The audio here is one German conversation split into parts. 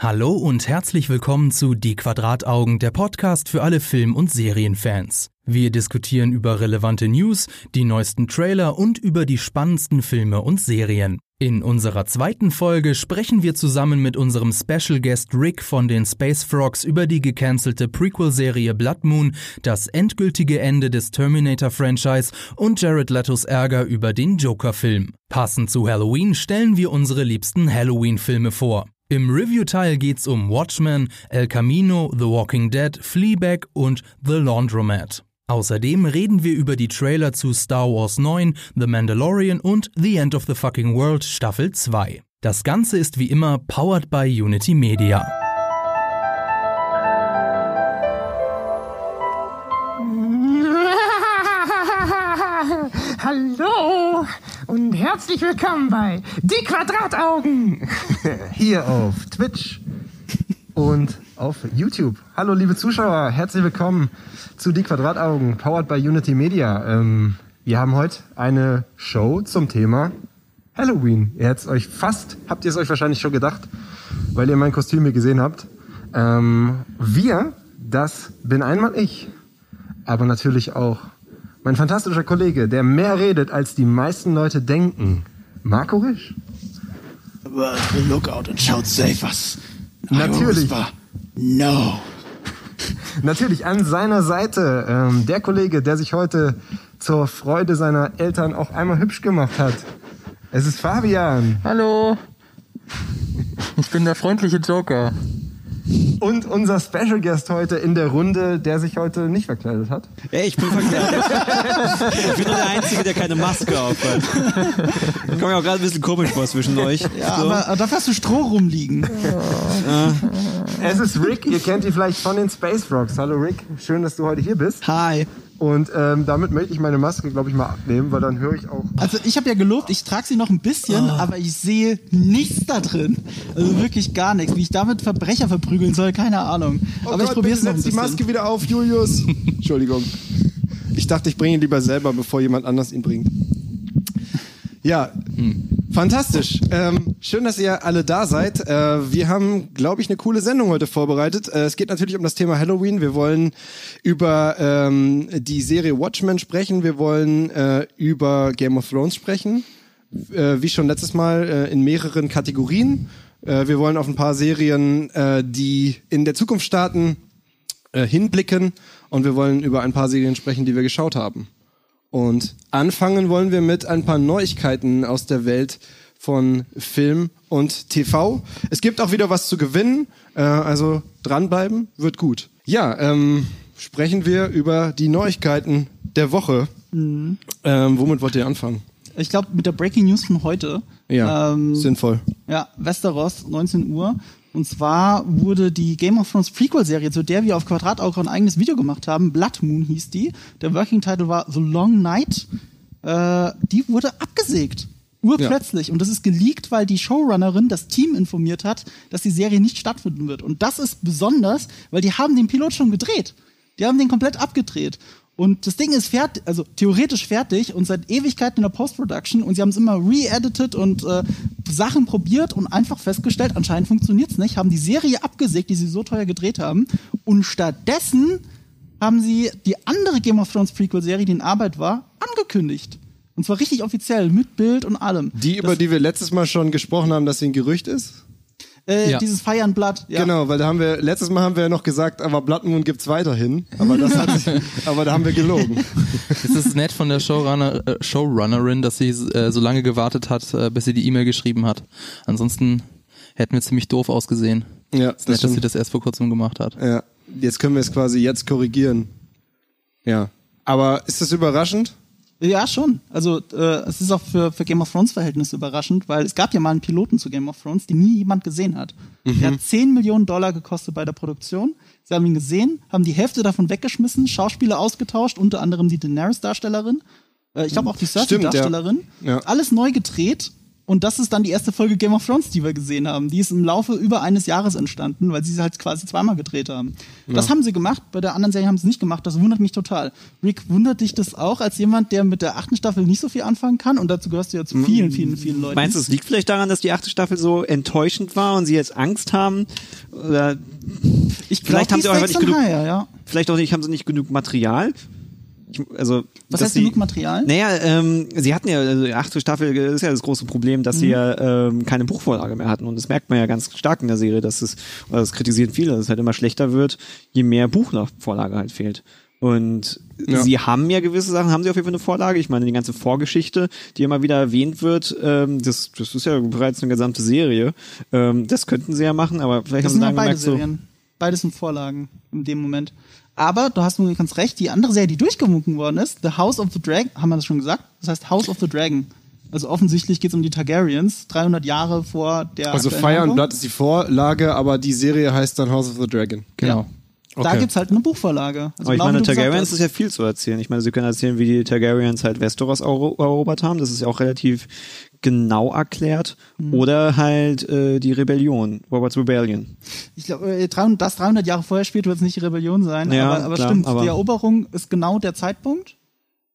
Hallo und herzlich willkommen zu Die Quadrataugen, der Podcast für alle Film- und Serienfans. Wir diskutieren über relevante News, die neuesten Trailer und über die spannendsten Filme und Serien. In unserer zweiten Folge sprechen wir zusammen mit unserem Special Guest Rick von den Space Frogs über die gecancelte Prequel-Serie Blood Moon, das endgültige Ende des Terminator-Franchise und Jared Letos Ärger über den Joker-Film. Passend zu Halloween stellen wir unsere liebsten Halloween-Filme vor. Im Review-Teil geht's um Watchmen, El Camino, The Walking Dead, Fleabag und The Laundromat. Außerdem reden wir über die Trailer zu Star Wars 9, The Mandalorian und The End of the Fucking World Staffel 2. Das Ganze ist wie immer powered by Unity Media. Hallo und herzlich willkommen bei Die Quadrataugen. Hier auf Twitch und auf YouTube. Hallo liebe Zuschauer, herzlich willkommen zu Die Quadrataugen, powered by Unity Media. Ähm, wir haben heute eine Show zum Thema Halloween. Ihr hättet euch fast, habt ihr es euch wahrscheinlich schon gedacht, weil ihr mein Kostüm hier gesehen habt. Ähm, wir, das bin einmal ich, aber natürlich auch mein fantastischer Kollege, der mehr redet, als die meisten Leute denken. Marco Risch. Aber Lookout und schaut safe was. Natürlich. No. Natürlich an seiner Seite ähm, der Kollege, der sich heute zur Freude seiner Eltern auch einmal hübsch gemacht hat. Es ist Fabian. Hallo. Ich bin der freundliche Joker. Und unser Special Guest heute in der Runde, der sich heute nicht verkleidet hat. Ey, ich bin verkleidet. ich bin nur der Einzige, der keine Maske auf hat. Ich komme mir auch gerade ein bisschen komisch vor zwischen euch. Ja, So. aber, dafür hast du Stroh rumliegen. Es ist Rick, ihr kennt ihn vielleicht von den Space Frogs. Hallo Rick, schön, dass du heute hier bist. Hi. Und ähm, damit möchte ich meine Maske, glaube ich, mal abnehmen, weil dann höre ich auch. Also ich habe ja gelobt, ich trage sie noch ein bisschen, aber ich sehe nichts da drin. Also wirklich gar nichts. Wie ich damit Verbrecher verprügeln soll, keine Ahnung. aber ich probiere es noch ein setz die bisschen. Maske wieder auf, Julius. Entschuldigung. Ich dachte, ich bringe ihn lieber selber, bevor jemand anders ihn bringt. Ja, fantastisch. Ähm, schön, dass ihr alle da seid. Äh, wir haben, glaube ich, eine coole Sendung heute vorbereitet. Äh, es geht natürlich um das Thema Halloween. Wir wollen über ähm, die Serie Watchmen sprechen. Wir wollen äh, über Game of Thrones sprechen. Äh, wie schon letztes Mal äh, in mehreren Kategorien. Äh, wir wollen auf ein paar Serien, die in der Zukunft starten, hinblicken und wir wollen über ein paar Serien sprechen, die wir geschaut haben. Und anfangen wollen wir mit ein paar Neuigkeiten aus der Welt von Film und TV. Es gibt auch wieder was zu gewinnen, äh, also dranbleiben wird gut. Ja, ähm, sprechen wir über die Neuigkeiten der Woche. Ähm, womit wollt ihr anfangen? Ich glaube, mit der Breaking News von heute. Ja, Ähm, sinnvoll. Ja, Westeros, 19 Uhr. Und zwar wurde die Game of Thrones Prequel-Serie, zu der wir auf Quadratauge ein eigenes Video gemacht haben, Blood Moon hieß die. Der Working Title war The Long Night. Äh, die wurde abgesägt. Urplötzlich. Und das ist geleakt, weil die Showrunnerin das Team informiert hat, dass die Serie nicht stattfinden wird. Und das ist besonders, weil die haben den Pilot schon gedreht. Die haben den komplett abgedreht. Und das Ding ist fertig, also theoretisch fertig und seit Ewigkeiten in der Post-Production und sie haben es immer re-edited und äh, Sachen probiert und einfach festgestellt, anscheinend funktioniert's nicht, haben die Serie abgesägt, die sie so teuer gedreht haben und stattdessen haben sie die andere Game of Thrones Prequel-Serie, die in Arbeit war, angekündigt. Und zwar richtig offiziell, mit Bild und allem. Die, über die wir letztes Mal schon gesprochen haben, dass sie ein Gerücht ist? Äh, Ja. Dieses Blood. Ja. Genau, weil da haben wir, letztes Mal haben wir ja noch gesagt, aber Blood Moon gibt's weiterhin. Aber das hat sich, aber da haben wir gelogen. Es ist nett von der Showrunner, äh, Showrunnerin, dass sie äh, so lange gewartet hat, äh, bis sie die E-Mail geschrieben hat. Ansonsten hätten wir ziemlich doof ausgesehen. Ja, Es ist nett, dass sie das erst vor kurzem gemacht hat. Ja, jetzt können wir es quasi jetzt korrigieren. Ja. Aber ist das überraschend? Ja, schon. Also äh, es ist auch für, für Game of Thrones Verhältnisse überraschend, weil es gab ja mal einen Piloten zu Game of Thrones, den nie jemand gesehen hat. Der hat 10 Millionen Dollar gekostet bei der Produktion. Sie haben ihn gesehen, haben die Hälfte davon weggeschmissen, Schauspieler ausgetauscht, unter anderem die Daenerys-Darstellerin, äh, ich glaube auch die. Cersei-Darstellerin. Ja. Alles neu gedreht Und das ist dann die erste Folge Game of Thrones, die wir gesehen haben. Die ist im Laufe über eines Jahres entstanden, weil sie sie halt quasi zweimal gedreht haben. Das haben sie gemacht, bei der anderen Serie haben sie es nicht gemacht. Das wundert mich total. Rick, wundert dich das auch als jemand, der mit der achten Staffel nicht so viel anfangen kann? Und dazu gehörst du ja zu vielen, vielen, vielen Leuten. Meinst du, es liegt vielleicht daran, dass die achte Staffel so enttäuschend war und sie jetzt Angst haben? Oder ich vielleicht haben sie auch einfach nicht genug- Higher, ja. vielleicht auch nicht, haben sie nicht genug Material? Ich, also, Was heißt sie- genug Material? Naja, ähm, sie hatten ja, also die achte Staffel ist ja das große Problem, dass Mhm. sie ja ähm, keine Buchvorlage mehr hatten. Und das merkt man ja ganz stark in der Serie, dass es, oder das kritisieren viele, dass es halt immer schlechter wird, je mehr Buchvorlage halt fehlt. Und Ja. sie haben ja gewisse Sachen, haben sie auf jeden Fall eine Vorlage. Ich meine, die ganze Vorgeschichte, die immer wieder erwähnt wird, ähm, das, das ist ja bereits eine gesamte Serie. Ähm, das könnten sie ja machen, aber vielleicht Das haben sind sie ja dann beide gemerkt, so, Serien. Beides sind Vorlagen in dem Moment. Aber du hast nur ganz recht, die andere Serie, die durchgewunken worden ist, The House of the Dragon, haben wir das schon gesagt? Das heißt House of the Dragon. Also offensichtlich geht es um die Targaryens, 300 Jahre vor der Also Fire and. Blood ist die Vorlage, aber die Serie heißt dann House of the Dragon. Genau. Da Okay. gibt's halt eine Buchvorlage. Also Aber ich meine, Targaryens ist ja viel zu erzählen. Ich meine, sie können erzählen, wie die Targaryens halt Westeros erobert haben. Das ist ja auch relativ genau erklärt. Mhm. Oder halt äh, die Rebellion, Robert's Rebellion. Ich glaube, äh, 300 das 300 Jahre vorher spielt, wird es nicht die Rebellion sein. Ja, aber aber klar, stimmt, aber- die Eroberung ist genau der Zeitpunkt.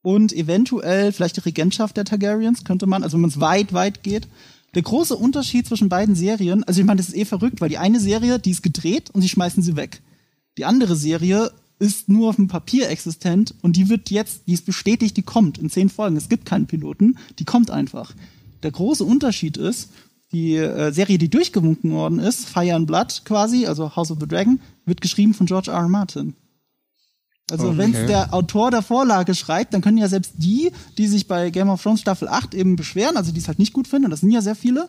Und eventuell vielleicht die Regentschaft der Targaryens könnte man, also wenn man es weit, weit geht. Der große Unterschied zwischen beiden Serien, also ich meine, das ist eh verrückt, weil die eine Serie, die ist gedreht und sie schmeißen sie weg. Die andere Serie ist nur auf dem Papier existent und die wird jetzt, die ist bestätigt, die kommt in zehn Folgen. Es gibt keinen Piloten, die kommt einfach. Der große Unterschied ist, die äh, Serie, die durchgewunken worden ist, Fire and Blood quasi, also House of the Dragon, wird geschrieben von George R. R. Martin. Also Okay. wenn es der Autor der Vorlage schreibt, dann können ja selbst die, die sich bei Game of Thrones Staffel 8 eben beschweren, also die es halt nicht gut finden, und das sind ja sehr viele,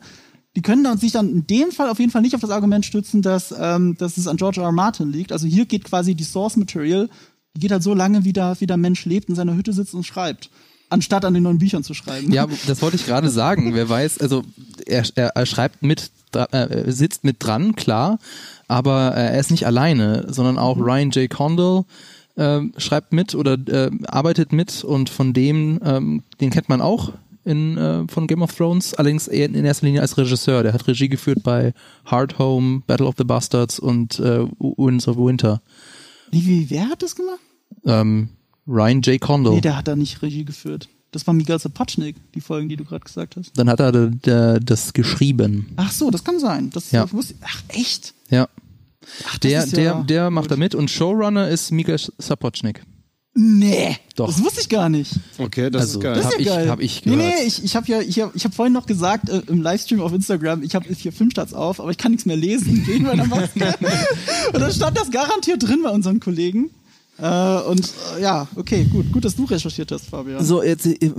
die können dann sich dann in dem Fall auf jeden Fall nicht auf das Argument stützen, dass, ähm, dass es an George R. R. Martin liegt. Also hier geht quasi die Source Material, die geht halt so lange, wie der, wie der Mensch lebt, in seiner Hütte sitzt und schreibt, anstatt an den neuen Büchern zu schreiben. Ja, das wollte ich gerade sagen. Wer weiß, also er, er, er schreibt mit, äh, sitzt mit dran, klar, aber äh, er ist nicht alleine, sondern auch Ryan J. Condal ähm, schreibt mit oder äh, arbeitet mit und von dem, ähm, den kennt man auch in, äh, von Game of Thrones, allerdings eher in erster Linie als Regisseur. Der hat Regie geführt bei Hard Home, Battle of the Bastards und äh, Winds of Winter. Wie, wie, wer hat das gemacht? Ähm, Ryan J. Condal. Nee, der hat da nicht Regie geführt. Das war Miguel Sapochnik, die Folgen, die du gerade gesagt hast. Dann hat er das geschrieben. Ach so, das kann sein. Das Ja. wusste, ach echt? Ja. Ach, das Der, ist der, ja der macht gut. da mit und Showrunner ist Mika Sapochnik. Nee, Doch. das wusste ich gar nicht. Okay, das Also, ist geil. Das Hab ist ich- ja geil. hab ich nee, gehört. nee, ich, ich habe ja, ich habe ich hab vorhin noch gesagt äh, im Livestream auf Instagram, ich habe hier Filmstarts auf, aber ich kann nichts mehr lesen wegen meiner Maske. und dann stand das garantiert drin bei unseren Kollegen. Äh, und äh, ja, okay, gut, gut, dass du recherchiert hast, Fabian. So, jetzt, äh,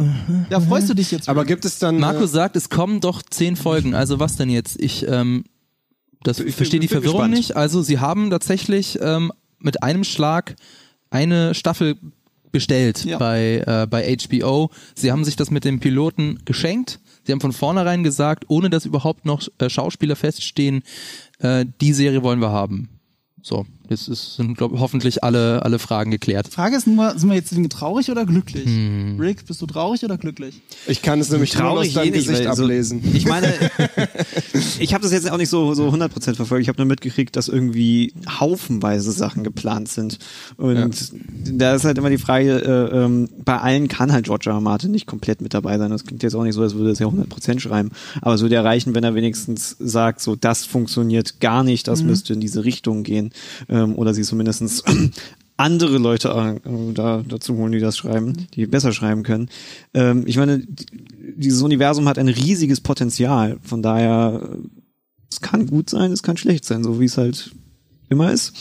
Ja, freust du dich jetzt? Aber gibt es dann. Marco äh, sagt, es kommen doch zehn Folgen. Also was denn jetzt? Ich, ähm, das Ich verstehe die Verwirrung gespannt. nicht. Also sie haben tatsächlich ähm, mit einem Schlag eine Staffel bestellt Ja. bei, äh, bei HBO. Sie haben sich das mit dem Piloten geschenkt. Sie haben von vornherein gesagt, ohne dass überhaupt noch äh, Schauspieler feststehen, äh, die Serie wollen wir haben. So, jetzt ist, sind glaub, hoffentlich alle, alle Fragen geklärt. Frage ist nur, sind wir jetzt traurig oder glücklich? Hm. Rick, bist du traurig oder glücklich? Ich kann es nämlich nur aus deinem eh nicht, Gesicht weil so- ablesen. Ich meine, ich habe das jetzt auch nicht so so 100% verfolgt. Ich habe nur mitgekriegt, dass irgendwie haufenweise Sachen geplant sind. Und da ist halt immer die Frage, äh, ähm, bei allen kann halt George R. Martin nicht komplett mit dabei sein. Das klingt jetzt auch nicht so, als würde er es ja 100% schreiben. Aber es würde ja reichen, wenn er wenigstens sagt, so das funktioniert gar nicht, das müsste in diese Richtung gehen. Ähm, oder sie zumindestens andere Leute äh, da, dazu holen, die das schreiben, die besser schreiben können. Ähm, ich meine, dieses Universum hat ein riesiges Potenzial. Von daher, äh, es kann gut sein, es kann schlecht sein, so wie es halt immer ist.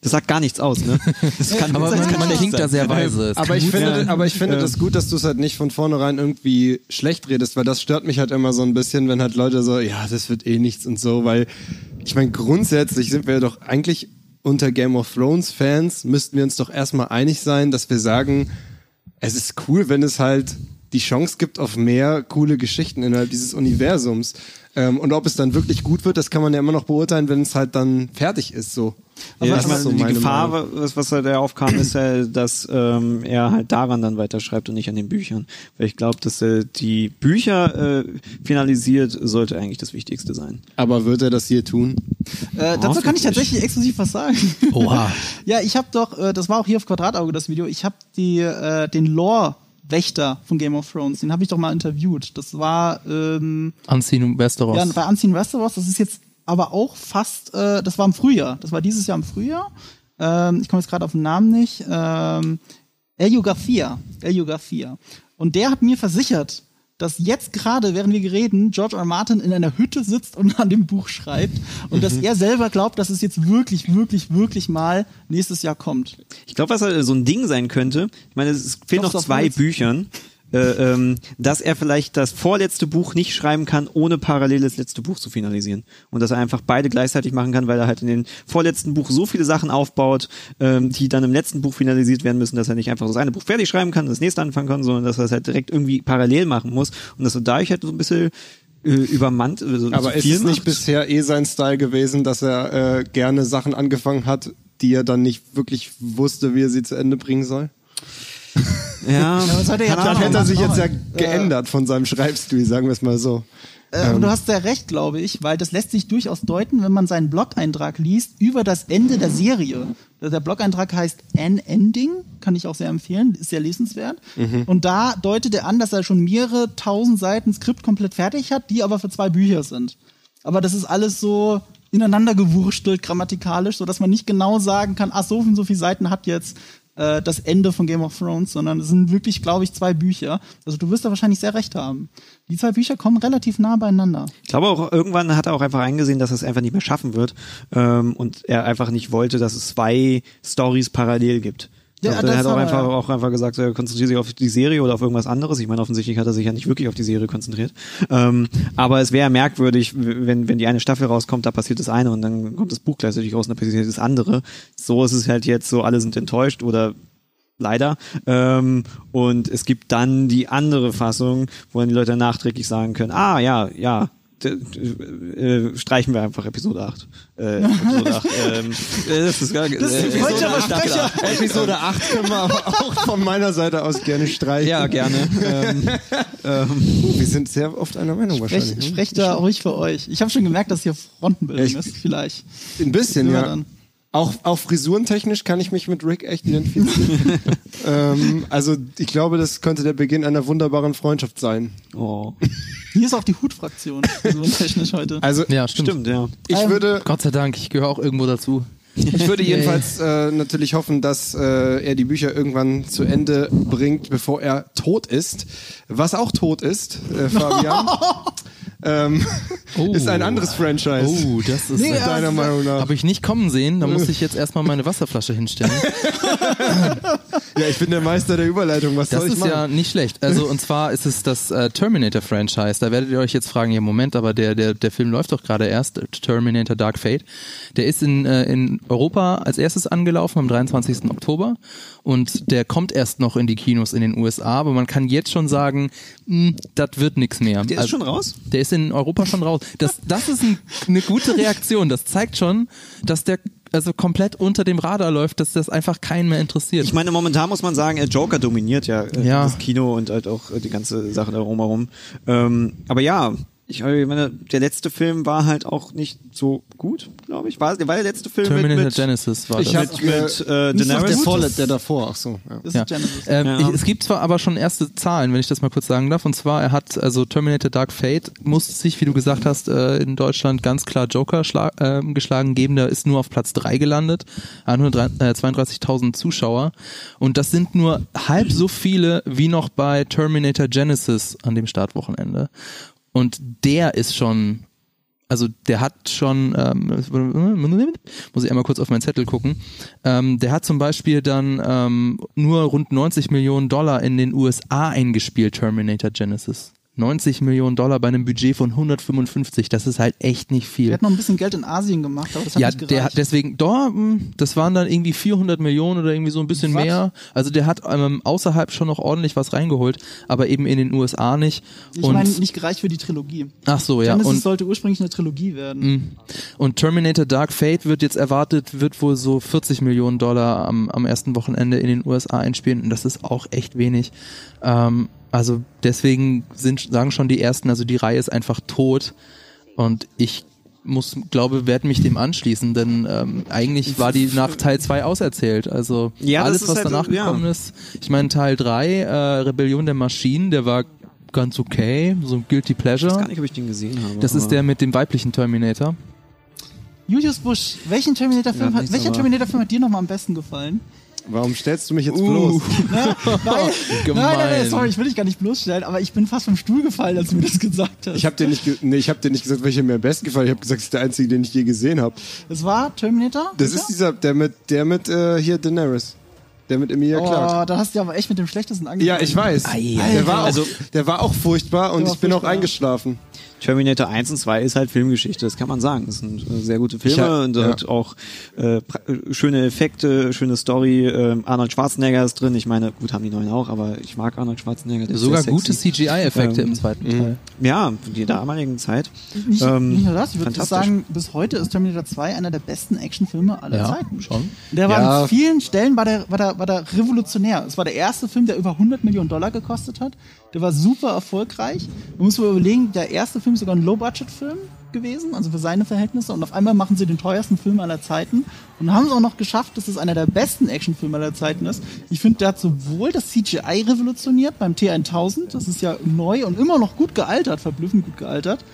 Das sagt gar nichts aus, ne? Es kann Aber sein, man, kann man klingt sein. da sehr weise. Aber ich, finde, sein. aber ich finde das gut, dass du es halt nicht von vornherein irgendwie schlecht redest, weil das stört mich halt immer so ein bisschen, wenn halt Leute so, ja, das wird eh nichts und so, weil ich meine, grundsätzlich sind wir doch eigentlich unter Game of Thrones Fans, müssten wir uns doch erstmal einig sein, dass wir sagen, es ist cool, wenn es halt die Chance gibt auf mehr coole Geschichten innerhalb dieses Universums. Ähm, und ob es dann wirklich gut wird, das kann man ja immer noch beurteilen, wenn es halt dann fertig ist, so. Ja, das ich meine, so die Gefahr, Meinung. was, was da aufkam, ist ja, dass ähm, er halt daran dann weiterschreibt und nicht an den Büchern. Weil ich glaube, dass er die Bücher äh, finalisiert, sollte eigentlich das Wichtigste sein. Aber wird er das hier tun? Äh, dazu kann ich tatsächlich exklusiv was sagen. Oha. ja, ich habe doch, äh, das war auch hier auf Quadratauge das Video, ich habe die äh, den Lore Wächter von Game of Thrones, den habe ich doch mal interviewt. Das war ähm, Unseen Westeros. ja, bei Unseen Westeros, das ist jetzt aber auch fast, äh, das war im Frühjahr, das war dieses Jahr im Frühjahr. Ähm, ich komme jetzt gerade auf den Namen nicht. Ähm, Elio Garcia. Elio Garcia. Und der hat mir versichert, dass jetzt gerade, während wir reden, George R. Martin in einer Hütte sitzt und an dem Buch schreibt und dass er selber glaubt, dass es jetzt wirklich, wirklich, wirklich mal nächstes Jahr kommt. Ich glaube, was halt so ein Ding sein könnte, ich meine, es fehlen noch zwei? Büchern, äh, ähm, dass er vielleicht das vorletzte Buch nicht schreiben kann, ohne parallel das letzte Buch zu finalisieren. Und dass er einfach beide gleichzeitig machen kann, weil er halt in den vorletzten Buch so viele Sachen aufbaut, ähm, die dann im letzten Buch finalisiert werden müssen, dass er nicht einfach so das eine Buch fertig schreiben kann, das nächste anfangen kann, sondern dass er es halt direkt irgendwie parallel machen muss. Und dass er dadurch halt so ein bisschen äh, übermannt, also Aber ist es nicht bisher eh sein Style gewesen, dass er äh, gerne Sachen angefangen hat, die er dann nicht wirklich wusste, wie er sie zu Ende bringen soll? Ja, was hat er Dann Ahnung. hätte er sich jetzt ja geändert von seinem Schreibstil, sagen wir es mal so. Äh, aber du hast sehr recht, glaube ich, weil das lässt sich durchaus deuten, wenn man seinen Blog-Eintrag liest über das Ende der Serie. Der Blog-Eintrag heißt An Ending, kann ich auch sehr empfehlen, ist sehr lesenswert. Und da deutet er an, dass er schon mehrere tausend Seiten Skript komplett fertig hat, die aber für zwei Bücher sind. Aber das ist alles so ineinander gewurstelt grammatikalisch, so dass man nicht genau sagen kann, ach so und so viele Seiten hat jetzt äh, das Ende von Game of Thrones, sondern es sind wirklich, glaube ich, zwei Bücher. Also du wirst da wahrscheinlich sehr recht haben. Die zwei Bücher kommen relativ nah beieinander. Ich glaube auch, irgendwann hat er auch einfach eingesehen, dass er es einfach nicht mehr schaffen wird ähm, und er einfach nicht wollte, dass es zwei Stories parallel gibt. Ja, das er hat auch aber- einfach, auch einfach gesagt, er konzentriert sich auf die Serie oder auf irgendwas anderes. Ich meine, offensichtlich hat er sich ja nicht wirklich auf die Serie konzentriert. Ähm, aber es wäre merkwürdig, wenn, wenn die eine Staffel rauskommt, da passiert das eine und dann kommt das Buch gleichzeitig raus und da passiert das andere. So ist es halt jetzt so, alle sind enttäuscht oder leider. Ähm, und es gibt dann die andere Fassung, wo dann die Leute nachträglich sagen können, ah ja, ja, äh, streichen wir einfach Episode 8. Äh, Episode 8. Ähm, äh, das ist gar, Das ist ein äh, Episode 8, Versprecher. klar. Episode 8 können wir aber auch von meiner Seite aus gerne streichen. Ja, gerne. ähm, Wir sind sehr oft einer Meinung Sprech, wahrscheinlich. ne? sprecht da ruhig für euch. Ich habe schon gemerkt, dass hier Frontenbildung ist, vielleicht. Ein bisschen, Ja, ja. dann. Auch, auch frisurentechnisch kann ich mich mit Rick echt identifizieren. ähm, also ich glaube, das könnte der Beginn einer wunderbaren Freundschaft sein. oh, Hier ist auch die Hutfraktion, so technisch heute. Also Ja, stimmt. stimmt, ja. ich Ähm, würde, Gott sei Dank, ich gehöre auch irgendwo dazu. ich würde jedenfalls äh, natürlich hoffen, dass äh, er die Bücher irgendwann zu Ende bringt, bevor er tot ist. Was auch tot ist, äh, Fabian, ähm, Oh. ist ein anderes Franchise. Oh, das ist Nee, Deiner also- Meinung nach. Habe ich nicht kommen sehen, da muss ich jetzt erstmal meine Wasserflasche hinstellen. Ja, ich bin der Meister der Überleitung. Was Das soll ich ist machen? ja nicht schlecht. Also und zwar ist es das äh, Terminator-Franchise. Da werdet ihr euch jetzt fragen, ja Moment, aber der, der, der Film läuft doch gerade erst, Terminator Dark Fate. Der ist in, äh, in Europa als erstes angelaufen am 23. Oktober und der kommt erst noch in die Kinos in den USA, aber man kann jetzt schon sagen, das wird nichts mehr. Also, Der ist schon raus? Der ist in Europa schon raus. Das, das ist ein, eine gute Reaktion. Das zeigt schon, dass der also komplett unter dem Radar läuft, dass das einfach keinen mehr interessiert. Ich meine, momentan muss man sagen, äh, Joker dominiert ja, äh, Ja. das Kino und halt auch äh, die ganze Sache darum herum. Ähm, aber ja, ich äh, meine, der letzte Film war halt auch nicht so gut, glaube ich. War, war der letzte Film Terminator mit, mit, Genesis war Ich das. hab- mit, mit äh, Nicht noch der Daenerys? vorletzte, der davor. Ach so. Ja. Ja. Ähm, Ja. ich, es gibt zwar aber schon erste Zahlen, wenn ich das mal kurz sagen darf. Und zwar, er hat, also Terminator Dark Fate musste sich, wie du gesagt hast, äh, in Deutschland ganz klar Joker äh, geschlagen geben. Der ist nur auf Platz drei gelandet. 132.000 Zuschauer. Und das sind nur halb so viele wie noch bei Terminator Genesis an dem Startwochenende. Und der ist schon also der hat schon, ähm, muss ich einmal kurz auf meinen Zettel gucken, ähm, der hat zum Beispiel dann ähm, nur rund 90 Millionen Dollar in den USA eingespielt, Terminator Genesis. 90 Millionen Dollar bei einem Budget von 155, das ist halt echt nicht viel. Der hat noch ein bisschen Geld in Asien gemacht, aber das hat Ja, nicht der gereicht. hat deswegen, da, hm, das waren dann irgendwie 400 Millionen oder irgendwie so ein bisschen Was? mehr. Also der hat ähm, außerhalb schon noch ordentlich was reingeholt, aber eben in den USA nicht. ich meine, nicht gereicht für die Trilogie. ach so, ja. Genesis Und, sollte ursprünglich eine Trilogie werden. und Terminator Dark Fate wird jetzt erwartet, wird wohl so 40 Millionen Dollar am, am ersten Wochenende in den USA einspielen und das ist auch echt wenig. Ähm, also deswegen sind, sagen schon die ersten, also die Reihe ist einfach tot und ich muss, glaube, werde mich dem anschließen, denn ähm, eigentlich war die nach Teil 2 auserzählt. Also Ja, alles, was halt, danach ja. gekommen ist. Ich meine, Teil 3, äh, Rebellion der Maschinen, der war ganz okay, so ein Guilty Ich weiß Pleasure. gar nicht, ob ich den gesehen habe. Das ist der mit dem weiblichen Terminator. Julius Busch, welchen Terminator-Film Ja, hat, welcher Terminator-Film hat dir nochmal am besten gefallen? Warum stellst du mich jetzt Uh. bloß? Weil, Gemein. Nein, nein, nein, sorry, ich will dich gar nicht bloßstellen, aber ich bin fast vom Stuhl gefallen, als du mir das gesagt hast. Ich habe dir nicht, nee, ich habe dir nicht gesagt, welcher mir am besten gefallen. Ich habe gesagt, das ist der einzige, den ich je gesehen habe. das war Terminator? Das ist dieser, der mit, der mit äh, hier Daenerys, der mit Emilia Clarke. Oh, da hast du aber echt mit dem schlechtesten angefangen. Ja, ich weiß. Ei, der war auch, Also- der war auch furchtbar und ich bin auch furchtbar. eingeschlafen. Terminator 1 und 2 ist halt Filmgeschichte, das kann man sagen. Das sind äh, sehr gute Filme hab- und ja. hat auch äh, äh, schöne Effekte, schöne Story. Ähm, Arnold Schwarzenegger ist drin. Ich meine, gut haben die neuen auch, aber ich mag Arnold Schwarzenegger. der ist Sogar sehr gute. CGI-Effekte Ähm, im zweiten Teil. Ja, in der damaligen Zeit. Nicht, Ähm, nicht nur das, ich würde sagen, bis heute ist Terminator 2 einer der besten Actionfilme aller Ja, Zeiten. schon. Der war Ja. an vielen Stellen war der, war, der, war der revolutionär. Es war der erste Film, der über 100 Millionen Dollar gekostet hat. Der war super erfolgreich. Man muss mal überlegen, der erste Film ist sogar ein Low-Budget-Film gewesen, also für seine Verhältnisse. Und auf einmal machen sie den teuersten Film aller Zeiten und haben es auch noch geschafft, dass es einer der besten Actionfilme aller Zeiten ist. Ich finde, der hat sowohl das CGI revolutioniert beim T1000, das ist ja neu und immer noch gut gealtert, verblüffend gut gealtert.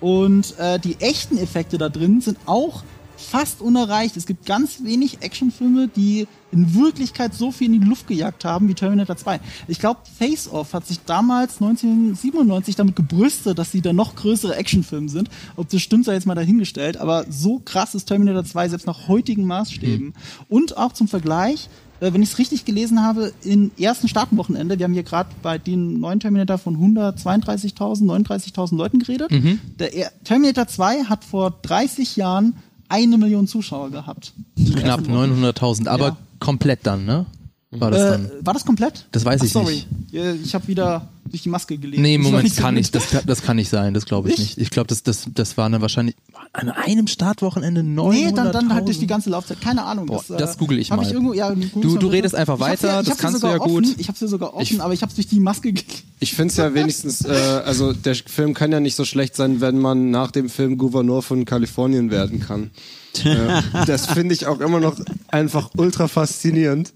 Und äh, die echten Effekte da drin sind auch fast unerreicht. Es gibt ganz wenig Actionfilme, die in Wirklichkeit so viel in die Luft gejagt haben wie Terminator 2. Ich glaube, Face Off hat sich damals 1997 damit gebrüstet, dass sie der noch größere Actionfilm sind. Ob das stimmt, sei jetzt mal dahingestellt. Aber so krass ist Terminator 2 selbst nach heutigen Maßstäben. Und auch zum Vergleich, äh, wenn ich es richtig gelesen habe, im ersten Staatenwochenende, wir haben hier gerade bei den neuen Terminator von 132.000, 39.000 Leuten geredet. Der er Terminator 2 hat vor 30 Jahren eine Million Zuschauer gehabt. Knapp 900.000, aber Ja. komplett dann, ne? War das Äh, dann? war das komplett? Das weiß Ach, ich sorry. nicht. Ja, Ich habe wieder durch die Maske gelegt. Nee, Das Moment, so kann gut. nicht. Das, kann- das kann nicht sein, das glaube ich Nicht? nicht. Ich glaube, das, das, das war dann wahrscheinlich an einem Startwochenende 900.000. Nee, dann, dann halt durch die ganze Laufzeit. Keine Ahnung. Boah, äh, das google ich hab mal. Ich irgendwo, ja, Du- du redest einfach Ich weiter, ja, ich das kannst du sogar ja gut. Offen, ich habe sie sogar offen, aber ich habe durch die Maske gelegt. Ich finde es ja wenigstens, äh, also der Film kann ja nicht so schlecht sein, wenn man nach dem Film Gouverneur von Kalifornien werden kann. äh, das finde ich auch immer noch einfach ultra faszinierend.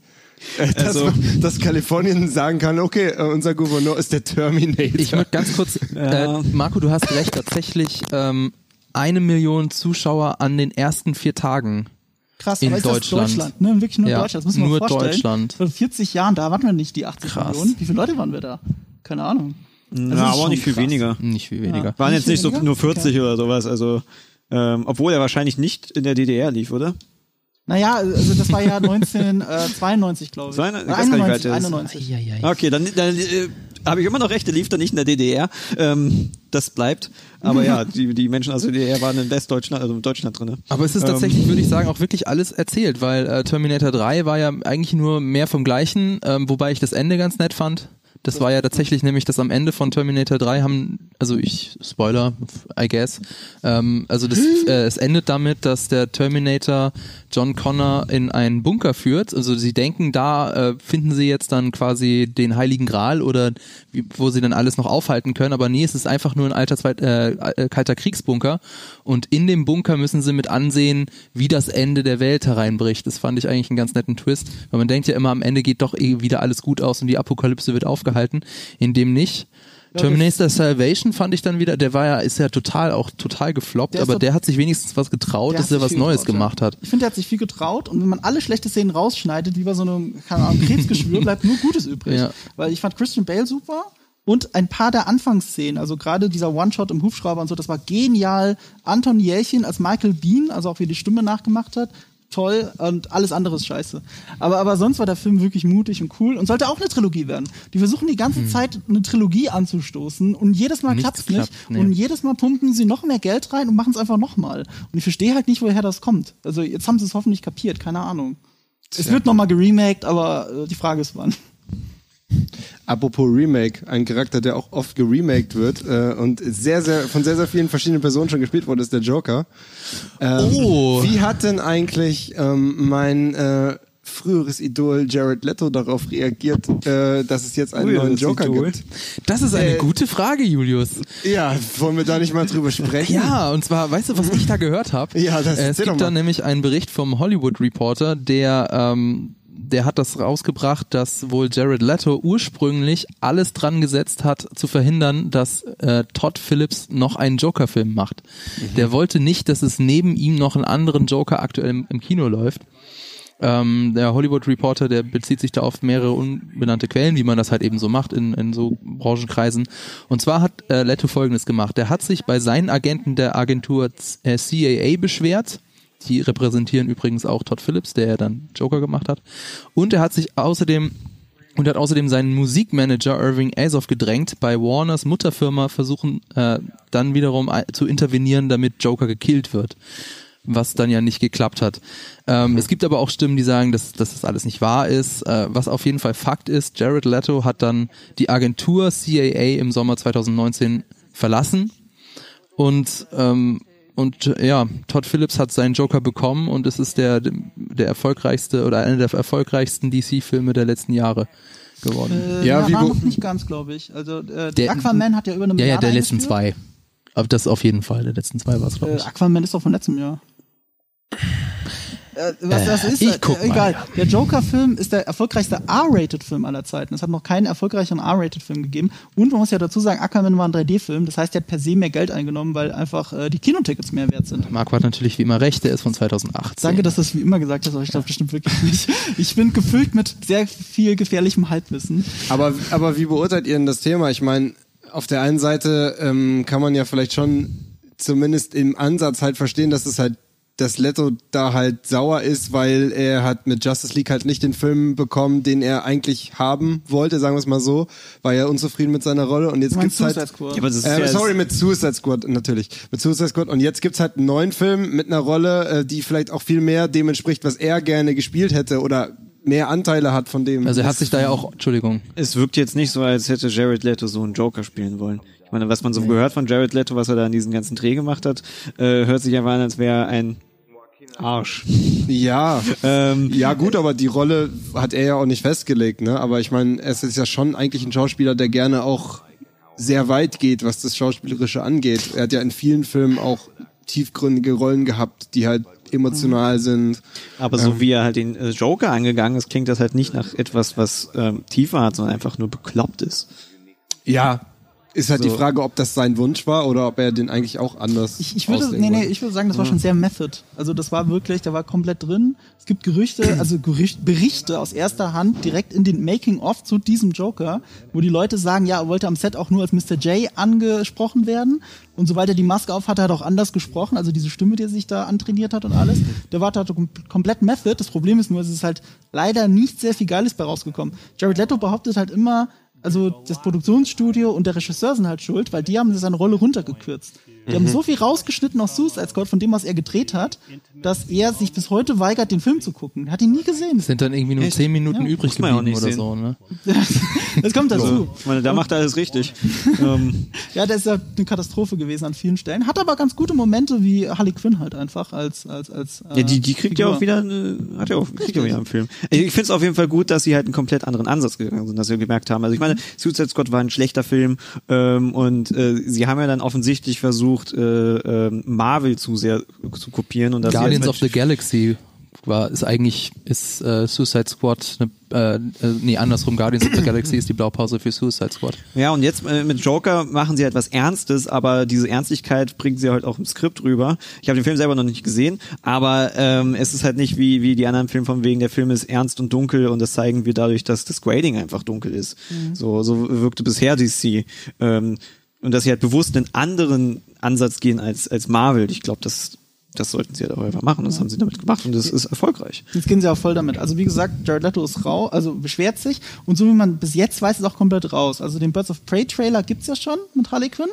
Äh, dass, Also- man- dass Kalifornien sagen kann, okay, äh, unser Gouverneur ist der Terminator. Ich möchte ganz kurz, Ja. äh, Marco, du hast recht, tatsächlich ähm, eine Million Zuschauer an den ersten vier Tagen. Krass, In aber ist Deutschland. das Deutschland? Ne? Wirklich nur Ja, Deutschland. Das müssen wir nur uns vorstellen. Deutschland. Vor 40 Jahren, da waren wir nicht die 80 Krass. Millionen. Wie viele Leute waren wir da? Keine Ahnung. Also ja, ist aber auch nicht viel krass. weniger. Nicht viel weniger. Waren Nicht jetzt nicht so weniger? nur 40 oder sowas, also ähm, obwohl er wahrscheinlich nicht in der DDR lief, oder? Naja, also das war ja 1992, glaube ich. Zwei- ich Oder weiß gar nicht, wie 91, alt er ist. 91. Eieiei. Okay, dann, dann äh, habe ich immer noch recht, er lief da nicht in der DDR. Ähm, das bleibt. Aber ja, die, die Menschen aus der DDR waren in Westdeutschland, also in Deutschland drin. Aber es ist tatsächlich, würde ich sagen, auch wirklich alles erzählt, weil äh, Terminator 3 war ja eigentlich nur mehr vom Gleichen, ähm, wobei ich das Ende ganz nett fand. Das war ja tatsächlich nämlich, dass am Ende von Terminator 3 haben, also ich, Spoiler, I guess, ähm, also das, äh, es endet damit, dass der Terminator John Connor in einen Bunker führt. Also sie denken, da äh, finden sie jetzt dann quasi den Heiligen Gral oder wie, wo sie dann alles noch aufhalten können. Aber nee, es ist einfach nur ein alter Zweit, äh, äh, kalter Kriegsbunker. Und in dem Bunker müssen sie mit ansehen, wie das Ende der Welt hereinbricht. Das fand ich eigentlich einen ganz netten Twist. Weil man denkt ja immer, am Ende geht doch eh wieder alles gut aus und die Apokalypse wird aufgehalten. In dem nicht. Terminator Salvation fand ich dann wieder, der war ja, ist ja total auch total gefloppt, Der aber doch- der hat sich wenigstens was getraut, dass er was Neues getraut, gemacht hat. Ich finde, der hat sich viel getraut und wenn man alle schlechte Szenen rausschneidet, wie bei so einem, keine Ahnung, Krebsgeschwür, bleibt nur Gutes übrig. Ja. Weil ich fand Christian Bale super und ein paar der Anfangsszenen, also gerade dieser One-Shot im Hubschrauber und so, das war genial. Anton Jelchin als Michael Bean, also auch wie die Stimme nachgemacht hat, toll und alles andere ist scheiße. Aber, aber sonst war der Film wirklich mutig und cool und sollte auch eine Trilogie werden. Die versuchen die ganze Zeit eine Trilogie anzustoßen und jedes Mal Nichts klappt's nicht. klappt, nee. Und jedes Mal pumpen sie noch mehr Geld rein und machen es einfach nochmal. Und ich verstehe halt nicht, woher das kommt. Also jetzt haben sie es hoffentlich kapiert, keine Ahnung. Es wird nochmal geremaked, aber äh, die Frage ist wann. Apropos Remake, ein Charakter, der auch oft geremaked wird äh, und sehr, sehr von sehr, sehr vielen verschiedenen Personen schon gespielt wurde, ist der Joker. Ähm, Oh. Wie hat denn eigentlich ähm, mein äh, früheres Idol Jared Leto darauf reagiert, äh, dass es jetzt einen Früheres neuen Joker Idol? gibt? Das ist eine Äh, gute Frage, Julius. Ja, wollen wir da nicht mal drüber sprechen? Ja, und zwar, weißt du, was ich da gehört habe? Ja, das äh, Es gibt da nämlich einen Bericht vom Hollywood Reporter, der ähm, der hat das rausgebracht, dass wohl Jared Leto ursprünglich alles dran gesetzt hat, zu verhindern, dass äh, Todd Phillips noch einen Joker-Film macht. Mhm. Der wollte nicht, dass es neben ihm noch einen anderen Joker aktuell im, im Kino läuft. Ähm, der Hollywood Reporter, der bezieht sich da auf mehrere unbenannte Quellen, wie man das halt eben so macht in, in so Branchenkreisen. Und zwar hat äh, Leto Folgendes gemacht. Der hat sich bei seinen Agenten der Agentur äh, CAA beschwert. Die repräsentieren übrigens auch Todd Phillips, der ja dann Joker gemacht hat. Und er hat sich außerdem und hat außerdem seinen Musikmanager Irving Azoff gedrängt, bei Warners Mutterfirma versuchen äh, dann wiederum zu intervenieren, damit Joker gekillt wird. Was dann ja nicht geklappt hat. Ähm, Es gibt aber auch Stimmen, die sagen, dass, dass das alles nicht wahr ist. Äh, was auf jeden Fall Fakt ist, Jared Leto hat dann die Agentur CAA im Sommer 2019 verlassen und ähm, und äh, ja, Todd Phillips hat seinen Joker bekommen und es ist der der erfolgreichste oder einer der erfolgreichsten DC-Filme der letzten Jahre geworden. Äh, Ja, ja, wie war wo- noch nicht ganz, glaube ich. Also äh, Der- Aquaman hat ja über eine ja, ja, Milliarde der letzten zwei. Aber das auf jeden Fall, der letzten zwei war es, glaube Äh, ich. Aquaman ist doch von letztem Jahr. Äh, was Äh, das ist, ich äh, guck mal. egal. Der Joker-Film ist der erfolgreichste R-Rated-Film aller Zeiten. Es hat noch keinen erfolgreicheren R-Rated-Film gegeben. Und man muss ja dazu sagen, Aquaman war ein 3D-Film. Das heißt, der hat per se mehr Geld eingenommen, weil einfach äh, die Kinotickets mehr wert sind. Marco hat natürlich wie immer recht, der ist von 2018. Danke, dass du es wie immer gesagt hast, aber ich glaube, das stimmt wirklich nicht. Ich bin gefüllt mit sehr viel gefährlichem Halbwissen. Aber, aber wie beurteilt ihr denn das Thema? Ich meine, auf der einen Seite ähm, kann man ja vielleicht schon zumindest im Ansatz halt verstehen, dass es halt dass Leto da halt sauer ist, weil er hat mit Justice League halt nicht den Film bekommen, den er eigentlich haben wollte, sagen wir es mal so, war ja unzufrieden mit seiner Rolle und jetzt gibt's halt Suicide Squad? Ja, aber das ist äh, ja sorry, mit Suicide Squad natürlich. Mit Suicide Squad. Und jetzt gibt's halt einen neuen Film mit einer Rolle, äh, die vielleicht auch viel mehr dem entspricht, was er gerne gespielt hätte oder mehr Anteile hat von dem. Also er hat sich da ja auch, Entschuldigung, es wirkt jetzt nicht so, als hätte Jared Leto so einen Joker spielen wollen. Meine, was man so gehört von Jared Leto, was er da in diesen ganzen Dreh gemacht hat, äh, hört sich einfach an, als wäre ein Arsch. Ja, Ähm, ja gut, aber die Rolle hat er ja auch nicht festgelegt, ne? Aber ich meine, es ist ja schon eigentlich ein Schauspieler, der gerne auch sehr weit geht, was das Schauspielerische angeht. Er hat ja in vielen Filmen auch tiefgründige Rollen gehabt, die halt emotional sind. aber so wie er halt den äh, Joker angegangen ist, klingt das halt nicht nach etwas, was ähm, tiefer hat, sondern einfach nur bekloppt ist. Ja, ist halt So. die Frage, ob das sein Wunsch war oder ob er den eigentlich auch anders Ich, ich würde, nee, nee, ich würde sagen, das war schon sehr Method. Also das war wirklich, der war komplett drin. Es gibt Gerüchte, also Gerücht, Berichte aus erster Hand direkt in den Making-of zu diesem Joker, wo die Leute sagen, ja, er wollte am Set auch nur als Mr. J angesprochen werden. Und sobald er die Maske auf hatte, hat er auch anders gesprochen. Also diese Stimme, die er sich da antrainiert hat und alles. Der war da kom komplett Method. Das Problem ist nur, es ist halt leider nicht sehr viel Geiles bei rausgekommen. Jared Leto behauptet halt immer, also das Produktionsstudio und der Regisseur sind halt schuld, weil die haben seine Rolle runtergekürzt. Die Mhm. haben so viel rausgeschnitten aus Suicide Squad von dem, was er gedreht hat, dass er sich bis heute weigert, den Film zu gucken. Er hat ihn nie gesehen. sind dann irgendwie nur zehn Minuten Ja, übrig geblieben oder sehen. so, ne? Das kommt dazu. Ich meine, da macht er alles richtig. ähm, Ja, der ist ja eine Katastrophe gewesen an vielen Stellen. Hat aber ganz gute Momente wie Harley Quinn halt einfach als als als. Äh, ja, die, die kriegt ja auch wieder, eine, hat ja auch, kriegt ja wieder einen Film. Ich finde es auf jeden Fall gut, dass sie halt einen komplett anderen Ansatz gegangen sind, dass wir gemerkt haben. Also ich meine, Suicide Squad war ein schlechter Film ähm, und äh, sie haben ja dann offensichtlich versucht, äh, ähm, Marvel zu sehr zu kopieren und das Guardians of the Galaxy war ist eigentlich ist äh, Suicide Squad ne, äh, äh, nee andersrum Guardians of the Galaxy ist die Blaupause für Suicide Squad. Ja, und jetzt äh, mit Joker machen sie halt was Ernstes, aber diese Ernstlichkeit bringen sie halt auch im Skript rüber. Ich habe den Film selber noch nicht gesehen, aber ähm, es ist halt nicht wie, wie die anderen Filme von wegen, der Film ist ernst und dunkel und das zeigen wir dadurch, dass das Grading einfach dunkel ist. So, so wirkte bisher DC. Ähm, und dass sie halt bewusst einen anderen Ansatz gehen als, als Marvel. Ich glaube, das das sollten sie halt auch einfach machen. Das haben sie damit gemacht und das ist erfolgreich. Jetzt gehen sie auch voll damit. Also wie gesagt, Jared Leto ist rau, also beschwert sich und so wie man bis jetzt weiß, ist auch komplett raus. Also den Birds of Prey Trailer gibt's ja schon mit Harley Quinn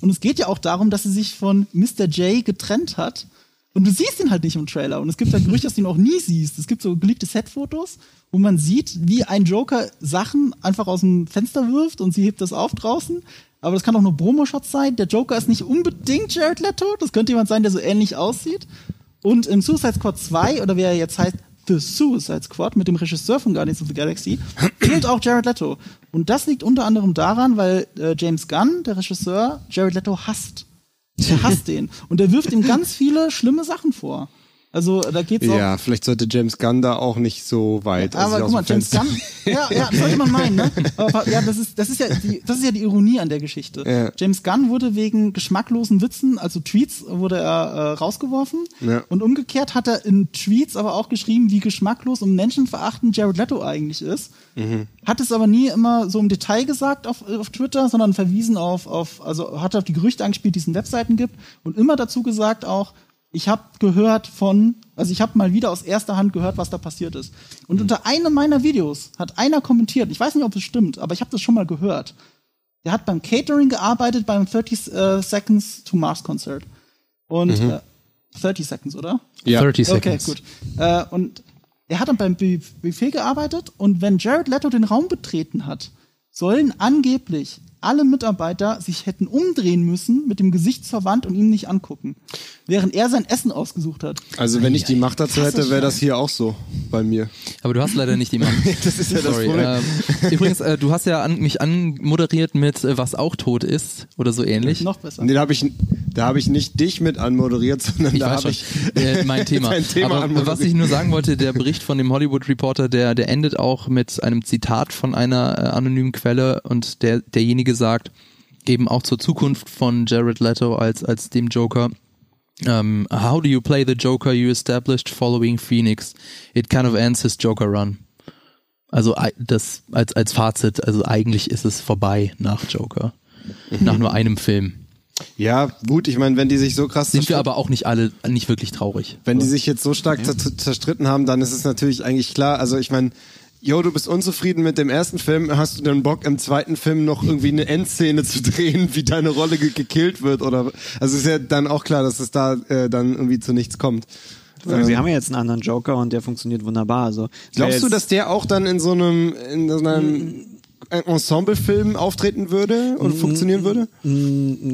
und es geht ja auch darum, dass sie sich von Mr. J getrennt hat und du siehst ihn halt nicht im Trailer und es gibt halt Gerüchte, dass du ihn auch nie siehst. Es gibt so geleakte Set-Fotos, wo man sieht, wie ein Joker Sachen einfach aus dem Fenster wirft und sie hebt das auf draußen. Aber das kann auch nur Promo-Shots sein. Der Joker ist nicht unbedingt Jared Leto. Das könnte jemand sein, der so ähnlich aussieht. Und im Suicide Squad 2, oder wie er jetzt heißt, The Suicide Squad mit dem Regisseur von Guardians of the Galaxy, fehlt auch Jared Leto. Und das liegt unter anderem daran, weil äh, James Gunn, der Regisseur, Jared Leto hasst. Er hasst den. Und er wirft ihm ganz viele schlimme Sachen vor. Also da geht's auch. Ja, vielleicht sollte James Gunn da auch nicht so weit. Ja, aber sich guck mal, James Gunn, ja, ja, das sollte man meinen, ne? Aber ja, das ist, das ist ja die, das ist ja die Ironie an der Geschichte. Ja. James Gunn wurde wegen geschmacklosen Witzen, also Tweets, wurde er äh, rausgeworfen. Ja. Und umgekehrt hat er in Tweets aber auch geschrieben, wie geschmacklos und menschenverachtend Jared Leto eigentlich ist. Mhm. Hat es aber nie immer so im Detail gesagt auf, auf Twitter, sondern verwiesen auf, auf, also hat auf die Gerüchte angespielt, die es in Webseiten gibt und immer dazu gesagt auch, ich habe gehört von, also ich habe mal wieder aus erster Hand gehört, was da passiert ist. Und unter einem meiner Videos hat einer kommentiert, ich weiß nicht, ob es stimmt, aber ich habe das schon mal gehört. Der hat beim Catering gearbeitet beim 30 äh, Seconds to Mars Konzert. Und äh, 30 Seconds, oder? Ja. 30 Okay, Seconds. gut. Äh, und er hat dann beim Bu- Buffet gearbeitet und wenn Jared Leto den Raum betreten hat, sollen angeblich alle Mitarbeiter sich hätten umdrehen müssen mit dem Gesicht zur Wand und ihn nicht angucken, während er sein Essen ausgesucht hat. Also wenn ich die Macht dazu hätte, wäre das hier auch so bei mir. Aber du hast leider nicht die Macht. Das ist ja das Sorry. Problem. Ähm, übrigens, äh, du hast ja an, mich anmoderiert mit äh, was auch tot ist oder so ähnlich. Noch besser. Nee, da habe ich, da habe ich nicht dich mit anmoderiert, sondern Ich da habe ich äh, mein Thema. dein Thema Aber anmoderiert. was ich nur sagen wollte, der Bericht von dem Hollywood Reporter, der, der endet auch mit einem Zitat von einer äh, anonymen Quelle und der, derjenige sagt eben auch zur Zukunft von Jared Leto als, als dem Joker. Um, how do you play the Joker you established following Phoenix? It kind of ends his Joker run. Also das als, als Fazit, also eigentlich ist es vorbei nach Joker. Nach nur einem Film. Ja, gut, ich meine, wenn die sich so krass Sind wir aber auch nicht alle nicht wirklich traurig. wenn die sich jetzt so stark zer- zerstritten haben, dann ist es natürlich eigentlich klar. Also ich meine, Jo, du bist unzufrieden mit dem ersten Film, hast du denn Bock im zweiten Film noch irgendwie eine Endszene zu drehen, wie deine Rolle ge gekillt wird oder also ist ja dann auch klar, dass es da äh, dann irgendwie zu nichts kommt. Sie haben ja jetzt einen anderen Joker und der funktioniert wunderbar. Also, es Glaubst du, dass der auch dann in so einem in so einem Ensemble-Film auftreten würde und funktionieren würde?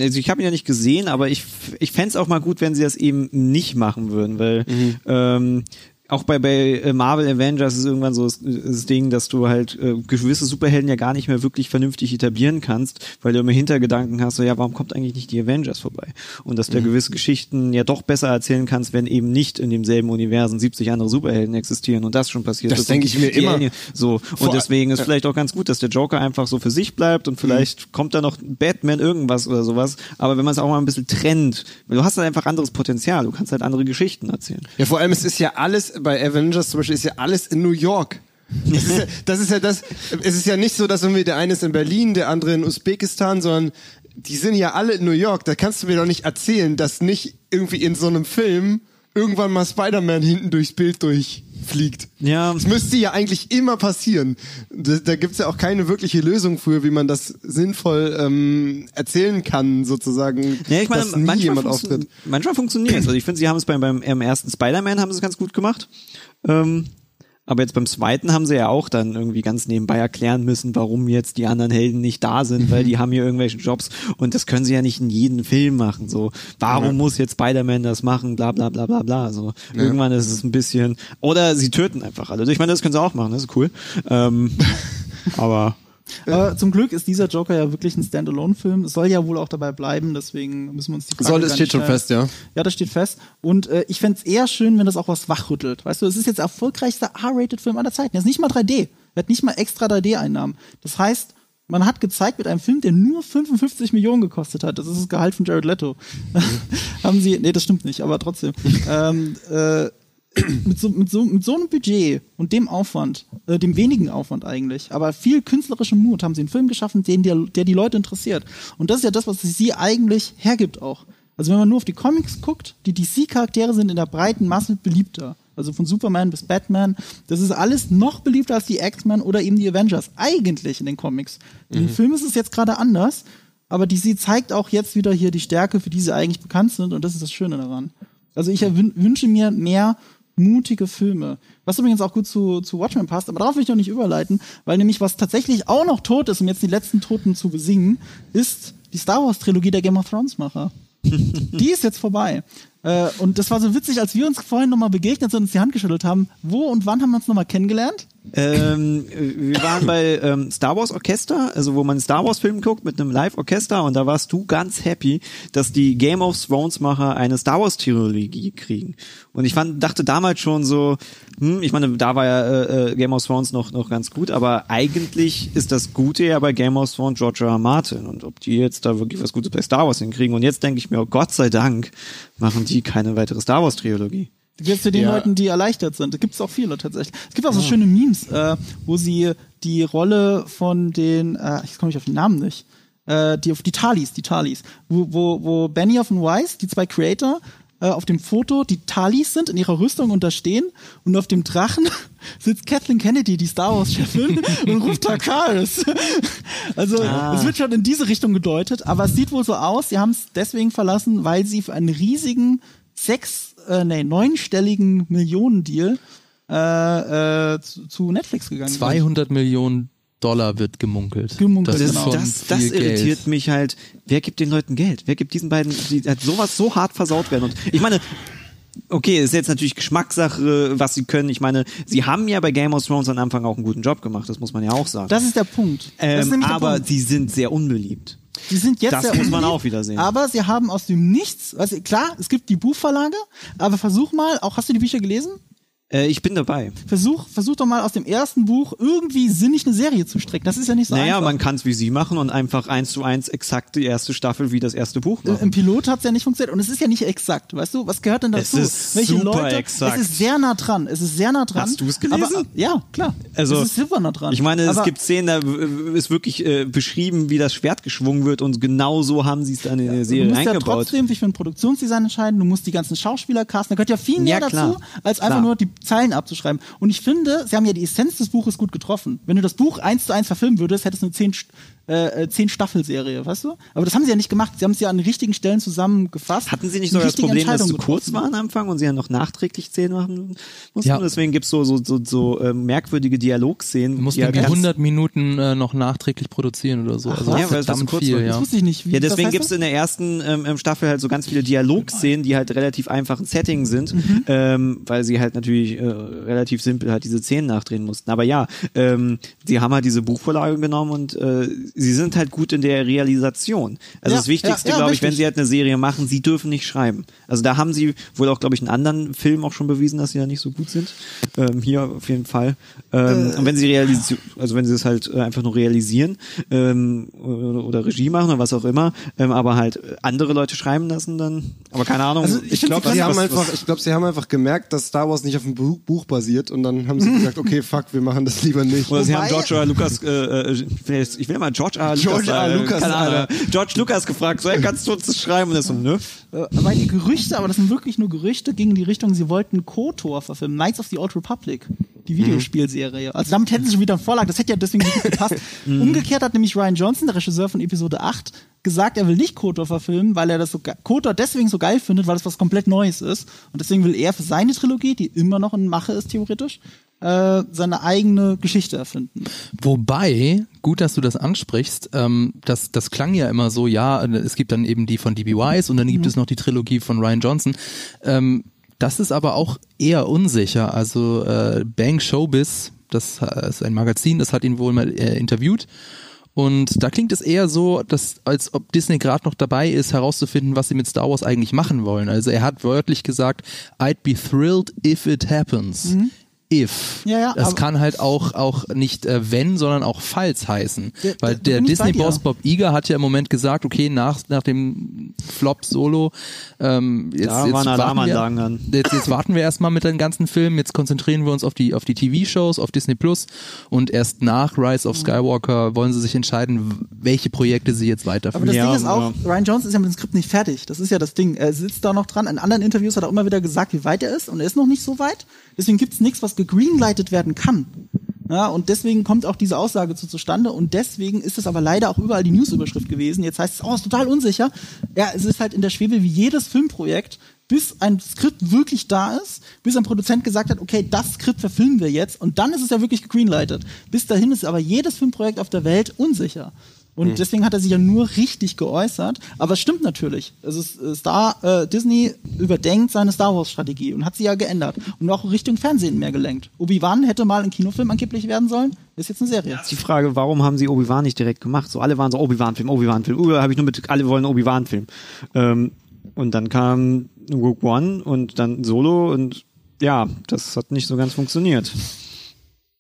Also ich habe ihn ja nicht gesehen, aber ich, ich fänd's auch mal gut, wenn sie das eben nicht machen würden, weil ähm, auch bei, bei äh, Marvel Avengers ist irgendwann so das, das Ding, dass du halt äh, gewisse Superhelden ja gar nicht mehr wirklich vernünftig etablieren kannst, weil du immer Hintergedanken hast, so ja, warum kommt eigentlich nicht die Avengers vorbei? Und dass du ja gewisse Geschichten ja doch besser erzählen kannst, wenn eben nicht in demselben Universen 70 andere Superhelden existieren und das schon passiert Das ist. denke ich mir immer. Alien- So, Vor- und deswegen ist vielleicht auch ganz gut, dass der Joker einfach so für sich bleibt und vielleicht kommt da noch Batman irgendwas oder sowas. Aber wenn man es auch mal ein bisschen trennt, weil du hast halt einfach anderes Potenzial, du kannst halt andere Geschichten erzählen. Ja, vor allem, es ist ja alles, bei Avengers zum Beispiel, ist ja alles in New York. Das ist, ja, das ist ja das, es ist ja nicht so, dass irgendwie der eine ist in Berlin, der andere in Usbekistan, sondern die sind ja alle in New York. Da kannst du mir doch nicht erzählen, dass nicht irgendwie in so einem Film irgendwann mal Spider-Man hinten durchs Bild durchfliegt. Ja. Das müsste ja eigentlich immer passieren. Da, da gibt's ja auch keine wirkliche Lösung für, wie man das sinnvoll ähm, erzählen kann, sozusagen, Ja, ich meine, dass nie manchmal, jemand auftritt. manchmal funktioniert es. Also ich finde, sie haben es beim, beim im ersten Spider-Man haben sie es ganz gut gemacht. Ähm, aber jetzt beim zweiten haben sie ja auch dann irgendwie ganz nebenbei erklären müssen, warum jetzt die anderen Helden nicht da sind, weil die haben hier irgendwelche Jobs und das können sie ja nicht in jedem Film machen. So, warum muss jetzt Spider-Man das machen? Bla bla bla bla bla. So, irgendwann ist es ein bisschen. Oder sie töten einfach alle. Also ich meine, das können sie auch machen, das ist cool. Ähm, aber Aber zum Glück ist dieser Joker ja wirklich ein Standalone-Film. Es soll ja wohl auch dabei bleiben, deswegen müssen wir uns die Frage Soll, es steht schon fest, ja. Ja, das steht fest. Und äh, ich fänd's eher schön, wenn das auch was wachrüttelt. Weißt du, es ist jetzt der erfolgreichste R-Rated-Film aller Zeiten. Er ist nicht mal 3D. Er hat nicht mal extra 3D-Einnahmen. Das heißt, man hat gezeigt mit einem Film, der nur 55 Millionen gekostet hat. Das ist das Gehalt von Jared Leto. Haben sie, nee, das stimmt nicht, aber trotzdem. ähm, äh, mit so, mit, so, mit so einem Budget und dem Aufwand, äh, dem wenigen Aufwand eigentlich, aber viel künstlerischem Mut haben sie einen Film geschaffen, den der, der die Leute interessiert. Und das ist ja das, was sie eigentlich hergibt auch. Also wenn man nur auf die Comics guckt, die DC-Charaktere sind in der breiten Masse beliebter. Also von Superman bis Batman, das ist alles noch beliebter als die X-Men oder eben die Avengers. Eigentlich in den Comics. In den Filmen ist es jetzt gerade anders, aber DC zeigt auch jetzt wieder hier die Stärke, für die sie eigentlich bekannt sind und das ist das Schöne daran. Also ich wünsche mir mehr mutige Filme. Was übrigens auch gut zu, zu Watchmen passt, aber darauf will ich noch nicht überleiten, weil nämlich was tatsächlich auch noch tot ist, um jetzt die letzten Toten zu besingen, ist die Star Wars Trilogie der Game of Thrones Macher. die ist jetzt vorbei. Äh, und das war so witzig, als wir uns vorhin nochmal begegnet sind und uns die Hand geschüttelt haben. Wo und wann haben wir uns nochmal kennengelernt? Ähm, wir waren bei ähm, Star Wars Orchester, also wo man Star Wars Film guckt mit einem Live-Orchester und da warst du ganz happy, dass die Game of Thrones Macher eine Star Wars Trilogie kriegen. Und ich fand, dachte damals schon so, hm, ich meine, da war ja äh, äh, Game of Thrones noch noch ganz gut, aber eigentlich ist das Gute ja bei Game of Thrones George R. R. Martin und ob die jetzt da wirklich was Gutes bei Star Wars hinkriegen und jetzt denke ich mir, oh Gott sei Dank machen die keine weitere Star Wars Trilogie. Jetzt zu den Ja. Leuten, die erleichtert sind. Da gibt es auch viele tatsächlich. Es gibt auch so schöne Memes, äh, wo sie die Rolle von den, äh, ich komme nicht auf den Namen nicht, äh, die auf die Talis, die Talis, wo, wo, wo Benioff und Weiss, die zwei Creator, äh, auf dem Foto die Talis sind, in ihrer Rüstung und da stehen und auf dem Drachen sitzt Kathleen Kennedy, die Star Wars Chefin, und ruft Takaris. Also es wird schon in diese Richtung gedeutet, aber es sieht wohl so aus, sie haben es deswegen verlassen, weil sie für einen riesigen sechs, äh, nee, neunstelligen Millionendeal äh, äh, zu, zu Netflix gegangen sind. 200 Millionen Dollar wird gemunkelt. Gemunkelt, das ist genau. das, das irritiert Geld. mich halt. Wer gibt den Leuten Geld? Wer gibt diesen beiden, die halt sowas so hart versaut werden? Und ich meine, okay, ist jetzt natürlich Geschmackssache, was sie können. Ich meine, sie haben ja bei Game of Thrones am Anfang auch einen guten Job gemacht, das muss man ja auch sagen. Das ist der Punkt. das ist ähm, nämlich der aber Punkt. sie sind sehr unbeliebt. Die sind jetzt Das sehr muss man auch wieder sehen. Aber sie haben aus dem Nichts, also klar, es gibt die Buchverlage, aber versuch mal, auch hast du die Bücher gelesen? Äh, ich bin dabei. Versuch, versuch doch mal aus dem ersten Buch irgendwie sinnig eine Serie zu strecken. Das ist ja nicht so naja, einfach. man kann es wie sie machen und einfach eins zu eins exakt die erste Staffel wie das erste Buch Im machen. Pilot hat's ja nicht funktioniert und es ist ja nicht exakt, weißt du? Was gehört denn dazu? Es ist super exakt. Es ist sehr nah dran. Es ist sehr nah dran. Hast du's gelesen? Aber, ja, klar. Also, es ist super nah dran. Ich meine, es aber, gibt Szenen, da ist wirklich äh, beschrieben, wie das Schwert geschwungen wird und genau so haben sie es dann in der Du Serie musst ja eingebaut. trotzdem dich für ein Produktionsdesign entscheiden, du musst die ganzen Schauspieler casten, da gehört ja viel mehr Ja, dazu, als einfach Klar. nur die Zeilen abzuschreiben. Und ich finde, sie haben ja die Essenz des Buches gut getroffen. Wenn du das Buch eins zu eins verfilmen würdest, hättest du eine zehn, äh, äh, zehn Staffel-Serie, weißt du? Aber das haben sie ja nicht gemacht. Sie haben es ja an den richtigen Stellen zusammengefasst. Hatten sie nicht sogar das Problem, dass es zu kurz war am Anfang und sie ja noch nachträglich Szenen machen mussten? Ja. Deswegen gibt's so, so, so, so äh, merkwürdige Dialogszenen. Du musst ganz- 100 Minuten äh, noch nachträglich produzieren oder so. also was? Ja, weil es zu kurz viel, war. ja. Das wusste ich nicht. Wie, Ja, deswegen gibt's das? in der ersten ähm, ähm, Staffel halt so ganz viele Dialogszenen, die halt relativ einfachen Setting sind, Mhm. ähm, weil sie halt natürlich äh, relativ simpel halt diese Szenen nachdrehen mussten. Aber ja, ähm, sie haben halt diese Buchvorlage genommen und äh, sie sind halt gut in der Realisation. Also Ja, das Wichtigste, ja, ja, glaube ich, wenn sie halt eine Serie machen, sie dürfen nicht schreiben. Also da haben sie wohl auch, glaube ich, in anderen Filmen auch schon bewiesen, dass sie da nicht so gut sind. Ähm, hier auf jeden Fall. Ähm, und wenn sie realisieren, also wenn sie es halt äh, einfach nur realisieren ähm, oder, oder Regie machen oder was auch immer, ähm, aber halt äh, andere Leute schreiben lassen, dann, aber keine Ahnung. Also Ich glaube, was- sie haben was- einfach, was- ich glaube, sie haben einfach gemerkt, dass Star Wars nicht auf dem Buch, basiert und dann haben sie gesagt, okay, fuck, wir machen das lieber nicht. Oder sie Wobei- haben George R. Lucas, äh, äh, ich will mal George George R. äh, Lucas, Alter. George Lucas gefragt, so, hey, kannst du uns das schreiben? Und er so, nö. Äh, weil die Gerüchte, aber das sind wirklich nur Gerüchte, gingen in die Richtung, sie wollten KOTOR verfilmen, Knights of the Old Republic, die Videospielserie. Also damit hätten sie schon wieder einen Vorlag, das hätte ja deswegen nicht gut gepasst. Umgekehrt hat nämlich Ryan Johnson, der Regisseur von Episode 8, gesagt, er will nicht KOTOR verfilmen, weil er das so KOTOR deswegen so geil findet, weil das was komplett Neues ist. Und deswegen will er für seine Trilogie, die immer noch in Mache ist, theoretisch, äh, seine eigene Geschichte erfinden. Wobei, gut, dass du das ansprichst, ähm, das, das klang ja immer so, ja, es gibt dann eben die von D.B. Wise und dann gibt es noch die Trilogie von Ryan Johnson. Ähm, das ist aber auch eher unsicher. Also äh, Bang Showbiz, das äh, ist ein Magazin, das hat ihn wohl mal äh, interviewt. Und da klingt es eher so, dass, als ob Disney gerade noch dabei ist, herauszufinden, was sie mit Star Wars eigentlich machen wollen. Also er hat wörtlich gesagt, I'd be thrilled if it happens. If. Ja, ja, das aber- kann halt auch, auch nicht äh, wenn, sondern auch falls heißen. Der- Weil der Disney-Boss. Bob Iger hat ja im Moment gesagt, okay, nach, nach dem Flop Solo, ähm, jetzt, Da jetzt warten wir. Jetzt, jetzt warten wir erstmal mit den ganzen Filmen, jetzt konzentrieren wir uns auf die, auf die TV-Shows, auf Disney Plus und erst nach Rise of Skywalker wollen sie sich entscheiden, welche Projekte sie jetzt Aber weiterführen. das Ja, Ding ist auch, ja. Ryan Jones ist ja mit dem Skript nicht fertig. Das ist ja das Ding. Er sitzt da noch dran. In anderen Interviews hat er immer wieder gesagt, wie weit er ist und er ist noch nicht so weit. Deswegen gibt's nichts, was gegreenlightet werden kann. Ja, und deswegen kommt auch diese Aussage zu zustande und deswegen ist es aber leider auch überall die Newsüberschrift gewesen. Jetzt heißt es, oh, ist total unsicher. Ja, es ist halt in der Schwebe wie jedes Filmprojekt, bis ein Skript wirklich da ist, bis ein Produzent gesagt hat, okay, das Skript verfilmen wir jetzt und dann ist es ja wirklich gegreenlightet. Bis dahin ist aber jedes Filmprojekt auf der Welt unsicher. Und deswegen hat er sich ja nur richtig geäußert. Aber es stimmt natürlich. Es ist äh, Star, äh, Disney überdenkt seine Star Wars Strategie und hat sie ja geändert und auch Richtung Fernsehen mehr gelenkt. Obi-Wan hätte mal ein Kinofilm angeblich werden sollen, ist jetzt eine Serie. Ist die Frage, warum haben sie Obi-Wan nicht direkt gemacht? So alle waren so Obi-Wan-Film, Obi-Wan-Film. Uh, habe ich nur mit, alle wollen Obi-Wan-Film. Ähm, und dann kam Rogue One und dann Solo und ja, das hat nicht so ganz funktioniert.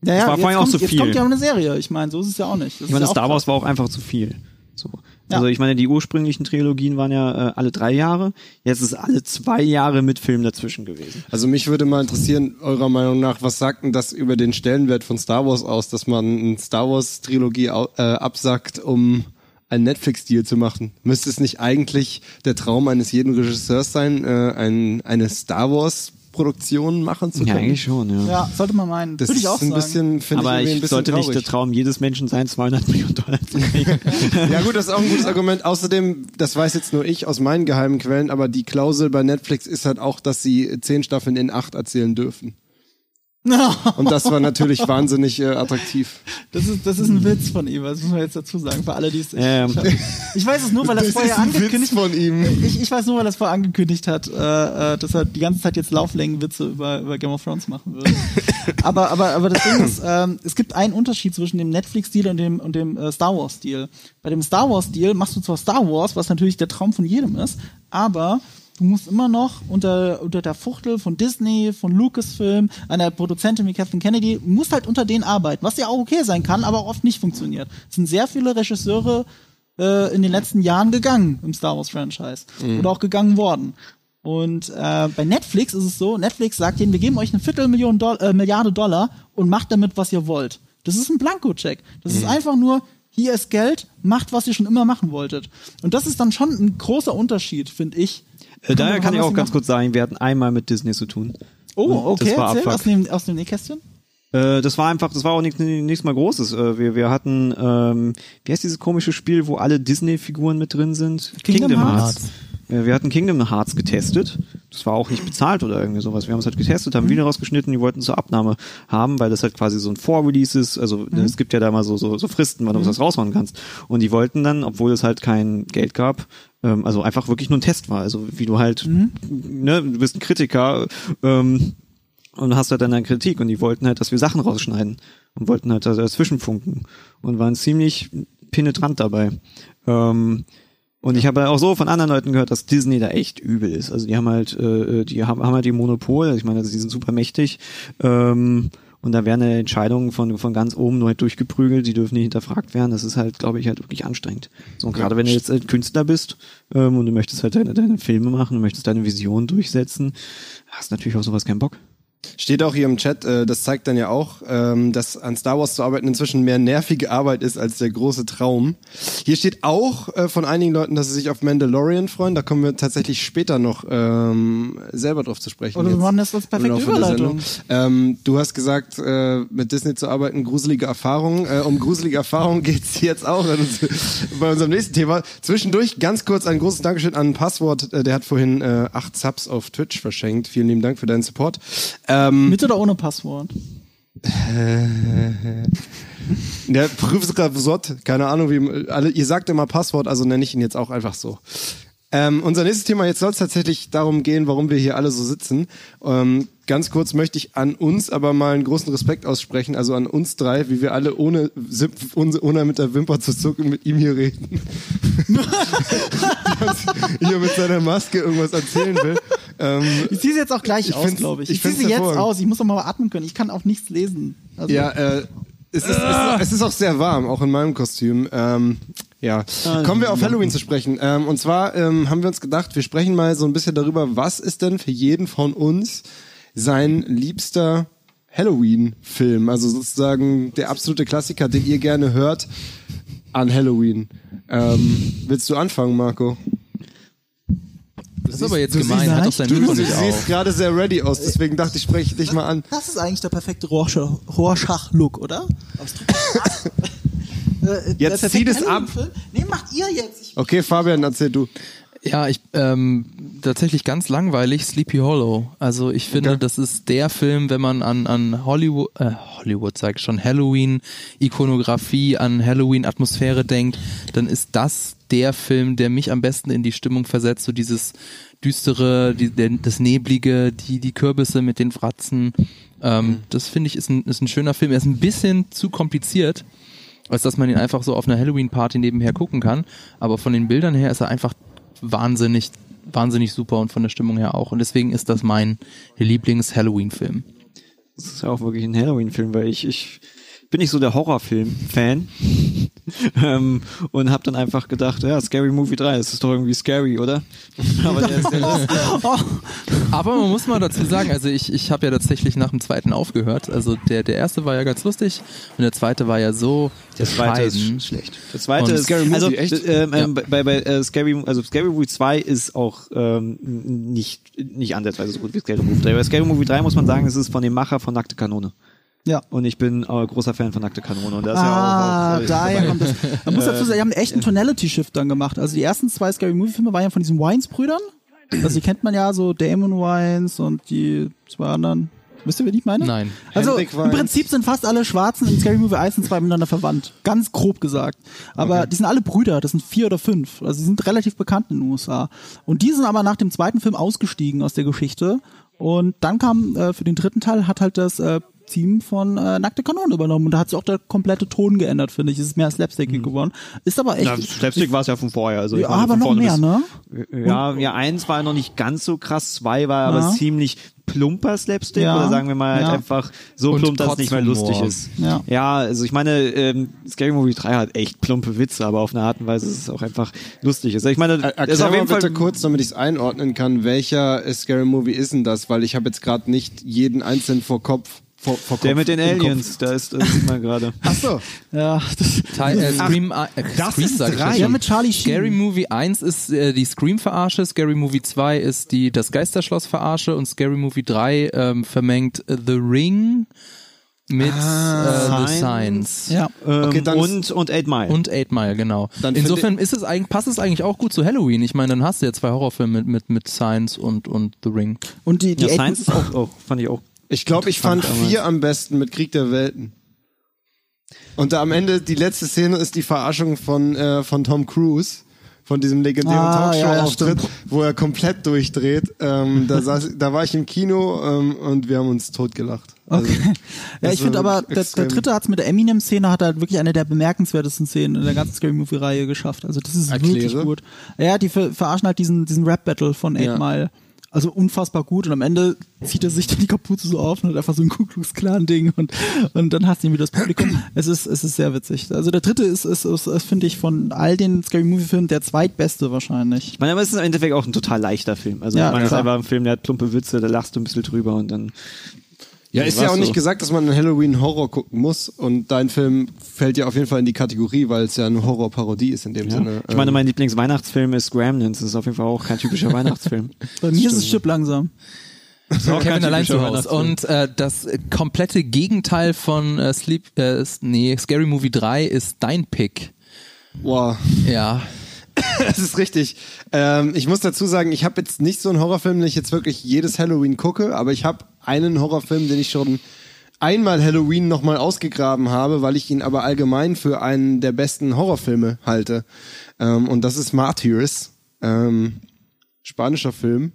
Ja, Das war jetzt vorhin auch kommt, zu Jetzt viel. kommt ja eine Serie. Ich meine, so ist es ja auch nicht. Das Ich meine, ja Star auch Wars war auch einfach zu viel. So. Ja. Also ich meine, die ursprünglichen Trilogien waren ja äh, alle drei Jahre. Jetzt ist alle zwei Jahre mit Film dazwischen gewesen. Also mich würde mal interessieren, eurer Meinung nach, was sagt denn das über den Stellenwert von Star Wars aus, dass man eine Star Wars Trilogie äh, absagt, um einen Netflix-Deal zu machen? Müsste es nicht eigentlich der Traum eines jeden Regisseurs sein, äh, ein, eine Star Wars Produktion machen zu können? Ja, eigentlich schon, ja. Ja, sollte man meinen. Das Würde ich auch ist ein sagen. bisschen, finde ich, Aber ich bisschen sollte nicht der traurig. Traum jedes Menschen sein, 200 Millionen Dollar zu kriegen. Ja gut, das ist auch ein gutes Argument. Außerdem, das weiß jetzt nur ich aus meinen geheimen Quellen, aber die Klausel bei Netflix ist halt auch, dass sie zehn Staffeln in acht erzählen dürfen. Und das war natürlich wahnsinnig äh, attraktiv. Das ist, das ist ein Witz von ihm, das muss man jetzt dazu sagen, für alle, die es. Ich, Ähm. ich weiß es nur, weil er es Das vorher ist ein Witz angekündigt von ihm. Ich, ich weiß nur, weil er es vorher angekündigt hat, äh, äh, dass er die ganze Zeit jetzt Lauflängenwitze über, über Game of Thrones machen würde. aber, aber, aber das Ding ist, ähm, es gibt einen Unterschied zwischen dem Netflix-Deal und dem, und dem äh, Star Wars-Deal. Bei dem Star Wars-Deal machst du zwar Star Wars, was natürlich der Traum von jedem ist, aber du musst immer noch unter, unter der Fuchtel von Disney, von Lucasfilm, einer Produzentin wie Kathleen Kennedy, musst halt unter denen arbeiten, was ja auch okay sein kann, aber auch oft nicht funktioniert. Es sind sehr viele Regisseure äh, in den letzten Jahren gegangen im Star Wars Franchise oder auch gegangen worden. Und äh, bei Netflix ist es so, Netflix sagt ihnen, wir geben euch eine Viertelmillion Doll äh, Milliarde Dollar und macht damit, was ihr wollt. Das ist ein Blankocheck. Das ist einfach nur, hier ist Geld, macht, was ihr schon immer machen wolltet. Und das ist dann schon ein großer Unterschied, finde ich. Äh, daher kann ich auch ganz kurz sagen, wir hatten einmal mit Disney zu tun. Oh, okay, das war erzähl aus dem, aus dem Nähkästchen. Äh, das war einfach, das war auch nichts, nichts mal Großes. Äh, wir, wir hatten, ähm, wie heißt dieses komische Spiel, wo alle Disney-Figuren mit drin sind? Kingdom Hearts. Äh, Wir hatten Kingdom Hearts getestet. Das war auch nicht bezahlt oder irgendwie sowas. Wir haben es halt getestet, haben Video rausgeschnitten, die wollten zur Abnahme haben, weil das halt quasi so ein Vorrelease ist. Also es gibt ja da mal so, so, so Fristen, wann du was raushauen kannst. Und die wollten dann, obwohl es halt kein Geld gab, ähm, also einfach wirklich nur ein Test war. Also wie du halt, ne, du bist ein Kritiker, ähm, und hast halt dann eine Kritik und die wollten halt, dass wir Sachen rausschneiden und wollten halt da dazwischen funken und waren ziemlich penetrant dabei. Ähm, und ich habe auch so von anderen Leuten gehört, dass Disney da echt übel ist. Also die haben halt, äh, die haben, haben halt die Monopol, also ich meine, die sind super mächtig. Ähm, und da werden Entscheidungen von, von ganz oben nur halt durchgeprügelt, die dürfen nicht hinterfragt werden. Das ist halt, glaube ich, halt wirklich anstrengend. So, und gerade wenn du jetzt halt Künstler bist ähm, und du möchtest halt deine, deine Filme machen, du möchtest deine Vision durchsetzen, hast natürlich auf sowas keinen Bock. Steht auch hier im Chat, äh, das zeigt dann ja auch, ähm, dass an Star Wars zu arbeiten inzwischen mehr nervige Arbeit ist als der große Traum. Hier steht auch äh, von einigen Leuten, dass sie sich auf Mandalorian freuen. Da kommen wir tatsächlich später noch ähm, selber drauf zu sprechen. Oder wir machen das als perfekte Überleitung. Ähm, du hast gesagt, äh, mit Disney zu arbeiten, gruselige Erfahrungen. Äh, um gruselige Erfahrungen geht's jetzt auch bei unserem nächsten Thema. Zwischendurch ganz kurz ein großes Dankeschön an Passwort. Äh, der hat vorhin äh, acht Subs auf Twitch verschenkt. Vielen lieben Dank für deinen Support. Ähm, Mit oder ohne Passwort? Der Prüfsot, keine Ahnung, wie alle, ihr sagt immer Passwort, also nenne ich ihn jetzt auch einfach so. Ähm, unser nächstes Thema, jetzt soll es tatsächlich darum gehen, warum wir hier alle so sitzen. Ähm, ganz kurz möchte ich an uns aber mal einen großen Respekt aussprechen, also an uns drei, wie wir alle ohne, ohne mit der Wimper zu zucken mit ihm hier reden. Hier mit seiner Maske irgendwas erzählen will. Ähm, Ich ziehe sie jetzt auch gleich Ich aus, glaube ich. ich Ich, ziehe sie jetzt aus. Ich muss doch mal atmen können. Ich kann auch nichts lesen. Also, ja, äh, es ist, es, ist, es ist auch sehr warm, auch in meinem Kostüm. Ähm, ja, kommen wir auf Halloween zu sprechen. Ähm, und zwar ähm, haben wir uns gedacht, wir sprechen mal so ein bisschen darüber, was ist denn für jeden von uns sein liebster Halloween-Film? Also sozusagen der absolute Klassiker, den ihr gerne hört an Halloween. Ähm, willst du anfangen, Marco? Das ist aber jetzt du gemein, siehst- hat doch sein Du, Mikro du nicht siehst auf. gerade sehr ready aus, deswegen dachte ich, spreche ich dich mal an. Das ist eigentlich der perfekte Rorschach- Rorschach-Look, oder? Äh, der Jetzt perfekte zieh das ab. Nee, macht ihr jetzt. Ich, Okay, Fabian, erzähl du. Ja, ich ähm, tatsächlich ganz langweilig Sleepy Hollow. Also ich finde, Okay. das ist der Film, wenn man an an Hollywood äh, Hollywood sag ich schon Halloween Ikonografie, an Halloween Atmosphäre denkt, dann ist das der Film, der mich am besten in die Stimmung versetzt, so dieses düstere, die, der, das neblige, die die Kürbisse mit den Fratzen. Ähm, Das finde ich ist ein ist ein schöner Film. Er ist ein bisschen zu kompliziert als dass man ihn einfach so auf einer Halloween-Party nebenher gucken kann. Aber von den Bildern her ist er einfach wahnsinnig, wahnsinnig super und von der Stimmung her auch. Und deswegen ist das mein Lieblings-Halloween-Film. Das ist ja auch wirklich ein Halloween-Film, weil ich, ich bin nicht so der Horrorfilm-Fan. ähm, und habe dann einfach gedacht, ja, Scary Movie 3, das ist doch irgendwie scary, oder? Aber der ist sehr lustig. Aber man muss mal dazu sagen, also ich, ich habe ja tatsächlich nach dem zweiten aufgehört. Also der, der erste war ja ganz lustig und der zweite war ja so Der zweite bescheiden. ist schlecht. Der zweite Und ist Scary Movie, also, echt? Ähm, ähm, Ja. bei, bei äh, Scary, also Scary Movie 2 ist auch ähm, nicht nicht ansatzweise so gut wie Scary Movie 3. Bei Scary Movie 3 muss man sagen, es ist von dem Macher von Nackte Kanone. Ja. Und ich bin äh, großer Fan von Nackte Kanone. Und das ist Ah, ja auch, auch daher kommt das. Man muss dazu sagen, die haben echt einen Tonality-Shift dann gemacht. Also die ersten zwei Scary Movie-Filme waren ja von diesen Wines-Brüdern. Also die kennt man ja, so Damon Wines und die zwei anderen. Wisst ihr, wen ich meine? Nein. Also Hendrik im. Prinzip sind fast alle Schwarzen in Scary Movie 1 und 2 miteinander verwandt. Ganz grob gesagt. Aber die sind alle Brüder, das sind vier oder fünf. Also die sind relativ bekannt in den USA. Und die sind aber nach dem zweiten Film ausgestiegen aus der Geschichte. Und dann kam äh, für den dritten Teil hat halt das äh, Team von äh, Nackte Kanone übernommen. Und da hat sich auch der komplette Ton geändert, finde ich. Es ist mehr slapstickig geworden. Ist aber echt. ja, Slapstick war es ja von vorher. Also ja, aber noch mehr, bis- ne? Ja, ja, eins war noch nicht ganz so krass, zwei war aber Ja. ziemlich plumper Slapstick Ja. oder sagen wir mal halt Ja. einfach so Und plump, dass es nicht mehr lustig ist. Ja. ja, also ich meine, ähm, Scary Movie 3 hat echt plumpe Witze, aber auf eine Art und Weise ist es auch einfach lustig. Also ich meine, Er- das ist Erklär auf mal jeden Fall bitte kurz, damit ich es einordnen kann, welcher äh, Scary Movie ist denn das? Weil ich habe jetzt gerade nicht jeden einzelnen vor Kopf. Vor, vor der Kopf mit den. Aliens, da ist, das sieht man gerade. Ach so. Ja, das, Teil, äh, Scream, äh, das Scream ist sag ich drei. ja, mit Charlie Sheen. Scary Movie 1 ist äh, die Scream-Verarsche, Scary Movie 2 ist die das Geisterschloss-Verarsche und Scary Movie 3 ähm, vermengt äh, The Ring mit äh, The Signs. Signs. ja. Ähm, Okay, dann und, und Eight Mile. Und Eight Mile, genau. Dann Insofern ist es eigentlich, passt es eigentlich auch gut zu Halloween. Ich meine, dann hast du ja zwei Horrorfilme mit, mit, mit Signs und, und The Ring. Und die, die ja, Eight- Science ist auch, auch, fand ich auch. Ich glaube, ich fand vier am besten mit Krieg der Welten. Und da am Ende die letzte Szene ist die Verarschung von, äh, von Tom Cruise. Von diesem legendären Ah, ja, ja, Talkshow-Auftritt, stimmt. wo er komplett durchdreht. Ähm, da, saß, da war ich im Kino ähm, und wir haben uns totgelacht. Also, Okay. Ja, ich finde aber, der, der dritte hat's mit der Eminem-Szene, hat halt wirklich eine der bemerkenswertesten Szenen in der ganzen Scary Movie-Reihe geschafft. Also das ist Erkläre. wirklich gut. Ja, die ver verarschen halt diesen, diesen Rap-Battle von Eight Ja. Mile. Also unfassbar gut und am Ende zieht er sich dann die Kapuze so auf und hat einfach so ein Ku Klux Klan Ding und und dann hast du ihn wieder das Publikum. Es ist es ist sehr witzig. Also der dritte ist ist, ist, ist finde ich von all den Scary Movie Filmen der zweitbeste wahrscheinlich. Ich meine, aber es ist im Endeffekt auch ein total leichter Film. Also Ja, ich meine, es ist einfach ein Film, der hat plumpe Witze, da lachst du ein bisschen drüber und dann Ja, ist ja auch nicht so. gesagt, dass man einen Halloween-Horror gucken muss. Und dein Film fällt ja auf jeden Fall in die Kategorie, weil es ja eine Horrorparodie ist in dem Sinne. Ich meine, Ähm, mein Lieblingsweihnachtsfilm ist Gremlins. Das ist auf jeden Fall auch kein typischer Weihnachtsfilm. Bei mir ist es Chip langsam. Kevin allein zu Hause. Und äh, das komplette Gegenteil von äh, Sleep, äh, nee, Scary Movie 3 ist dein Pick. boah, Ja. das ist richtig. Ähm, ich muss dazu sagen, ich habe jetzt nicht so einen Horrorfilm, den ich jetzt wirklich jedes Halloween gucke, aber ich habe einen Horrorfilm, den ich schon einmal Halloween nochmal ausgegraben habe, weil ich ihn aber allgemein für einen der besten Horrorfilme halte. Ähm, und das ist Martyrs, ähm, spanischer Film.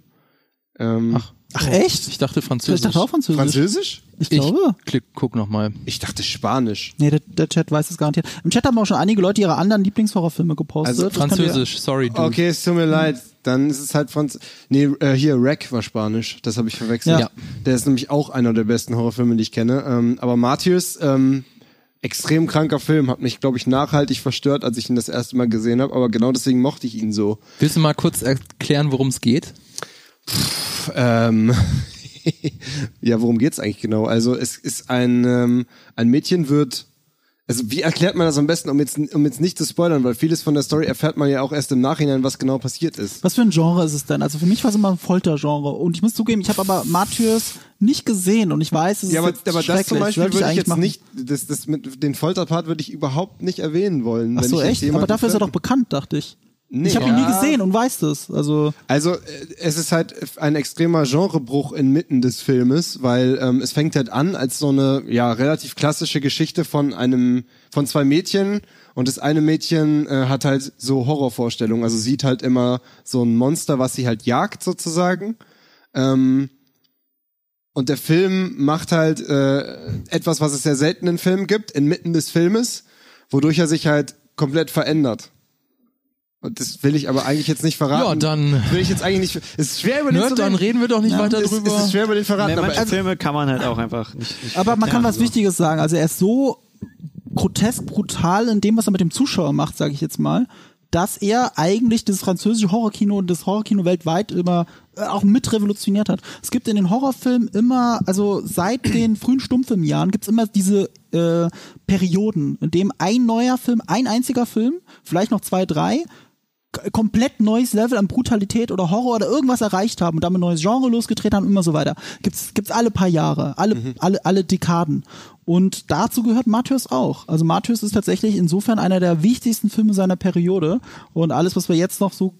Ähm, Ach echt? Ich dachte Ich Französisch. dachte auch Französisch. Französisch? Ich glaube. Ich klick, guck nochmal. Ich dachte Spanisch. Nee, der, der Chat weiß es garantiert. Im Chat haben auch schon einige Leute ihre anderen Lieblingshorrorfilme gepostet. Also Das könnt ihr- Französisch, sorry, du. Okay, es tut mir leid. Dann ist es halt von. Nee, äh, hier, Rack war Spanisch. Das habe ich verwechselt. Ja. Der ist nämlich auch einer der besten Horrorfilme, die ich kenne. Ähm, aber Martyrs, ähm, extrem kranker Film, hat mich, glaube ich, nachhaltig verstört, als ich ihn das erste Mal gesehen habe. Aber genau deswegen mochte ich ihn so. Willst du mal kurz erklären, worum es geht? Ähm, ja, worum geht's eigentlich genau? Also es ist ein ähm, ein Mädchen wird also wie erklärt man das am besten, um jetzt um jetzt nicht zu spoilern, weil vieles von der Story erfährt man ja auch erst im Nachhinein, was genau passiert ist. Was für ein Genre ist es denn? Also für mich war es immer ein Foltergenre. Und ich muss zugeben, ich habe aber Martyrs nicht gesehen und ich weiß, es ist Ja, aber, jetzt aber das zum. Beispiel würde ich eigentlich jetzt machen. nicht, das, das mit den Folterpart würde ich überhaupt nicht erwähnen wollen. Ach so, ich echt? Aber dafür ist er doch bekannt, dachte ich. Nee. ich habe ihn nie Ja. gesehen und weiß das. Also Also äh, es ist halt ein extremer Genrebruch inmitten des Filmes, weil ähm, es fängt halt an als so eine ja relativ klassische Geschichte von einem von zwei Mädchen und das eine Mädchen äh, hat halt so Horrorvorstellungen, also sieht halt immer so ein Monster, was sie halt jagt sozusagen. Ähm, und der Film macht halt äh, etwas, was es sehr selten in Filmen gibt, inmitten des Filmes, wodurch er sich halt komplett verändert. Und das will ich aber eigentlich jetzt nicht verraten. Ja, dann- will ich jetzt eigentlich nicht. Es ist schwer über den Ne, dann reden wir doch nicht weiter es, drüber. Es ist schwer über den verraten, Nee, aber manche Filme kann man halt auch einfach nicht. nicht Aber man kann was so. Wichtiges sagen. Also er ist so grotesk brutal in dem, was er mit dem Zuschauer macht, sage ich jetzt mal, dass er eigentlich das französische Horrorkino und das Horrorkino weltweit immer äh, auch mit revolutioniert hat. Es gibt in den Horrorfilmen immer, also seit den frühen Stummfilmjahren gibt's immer diese äh, Perioden, in dem ein neuer Film, ein einziger Film, vielleicht noch zwei, drei, komplett neues Level an Brutalität oder Horror oder irgendwas erreicht haben und damit ein neues Genre losgetreten haben und immer so weiter. Gibt's gibt's alle paar Jahre, alle alle alle Dekaden. Und dazu gehört Martyrs auch. Also Martyrs ist tatsächlich insofern einer der wichtigsten Filme seiner Periode und alles was wir jetzt noch so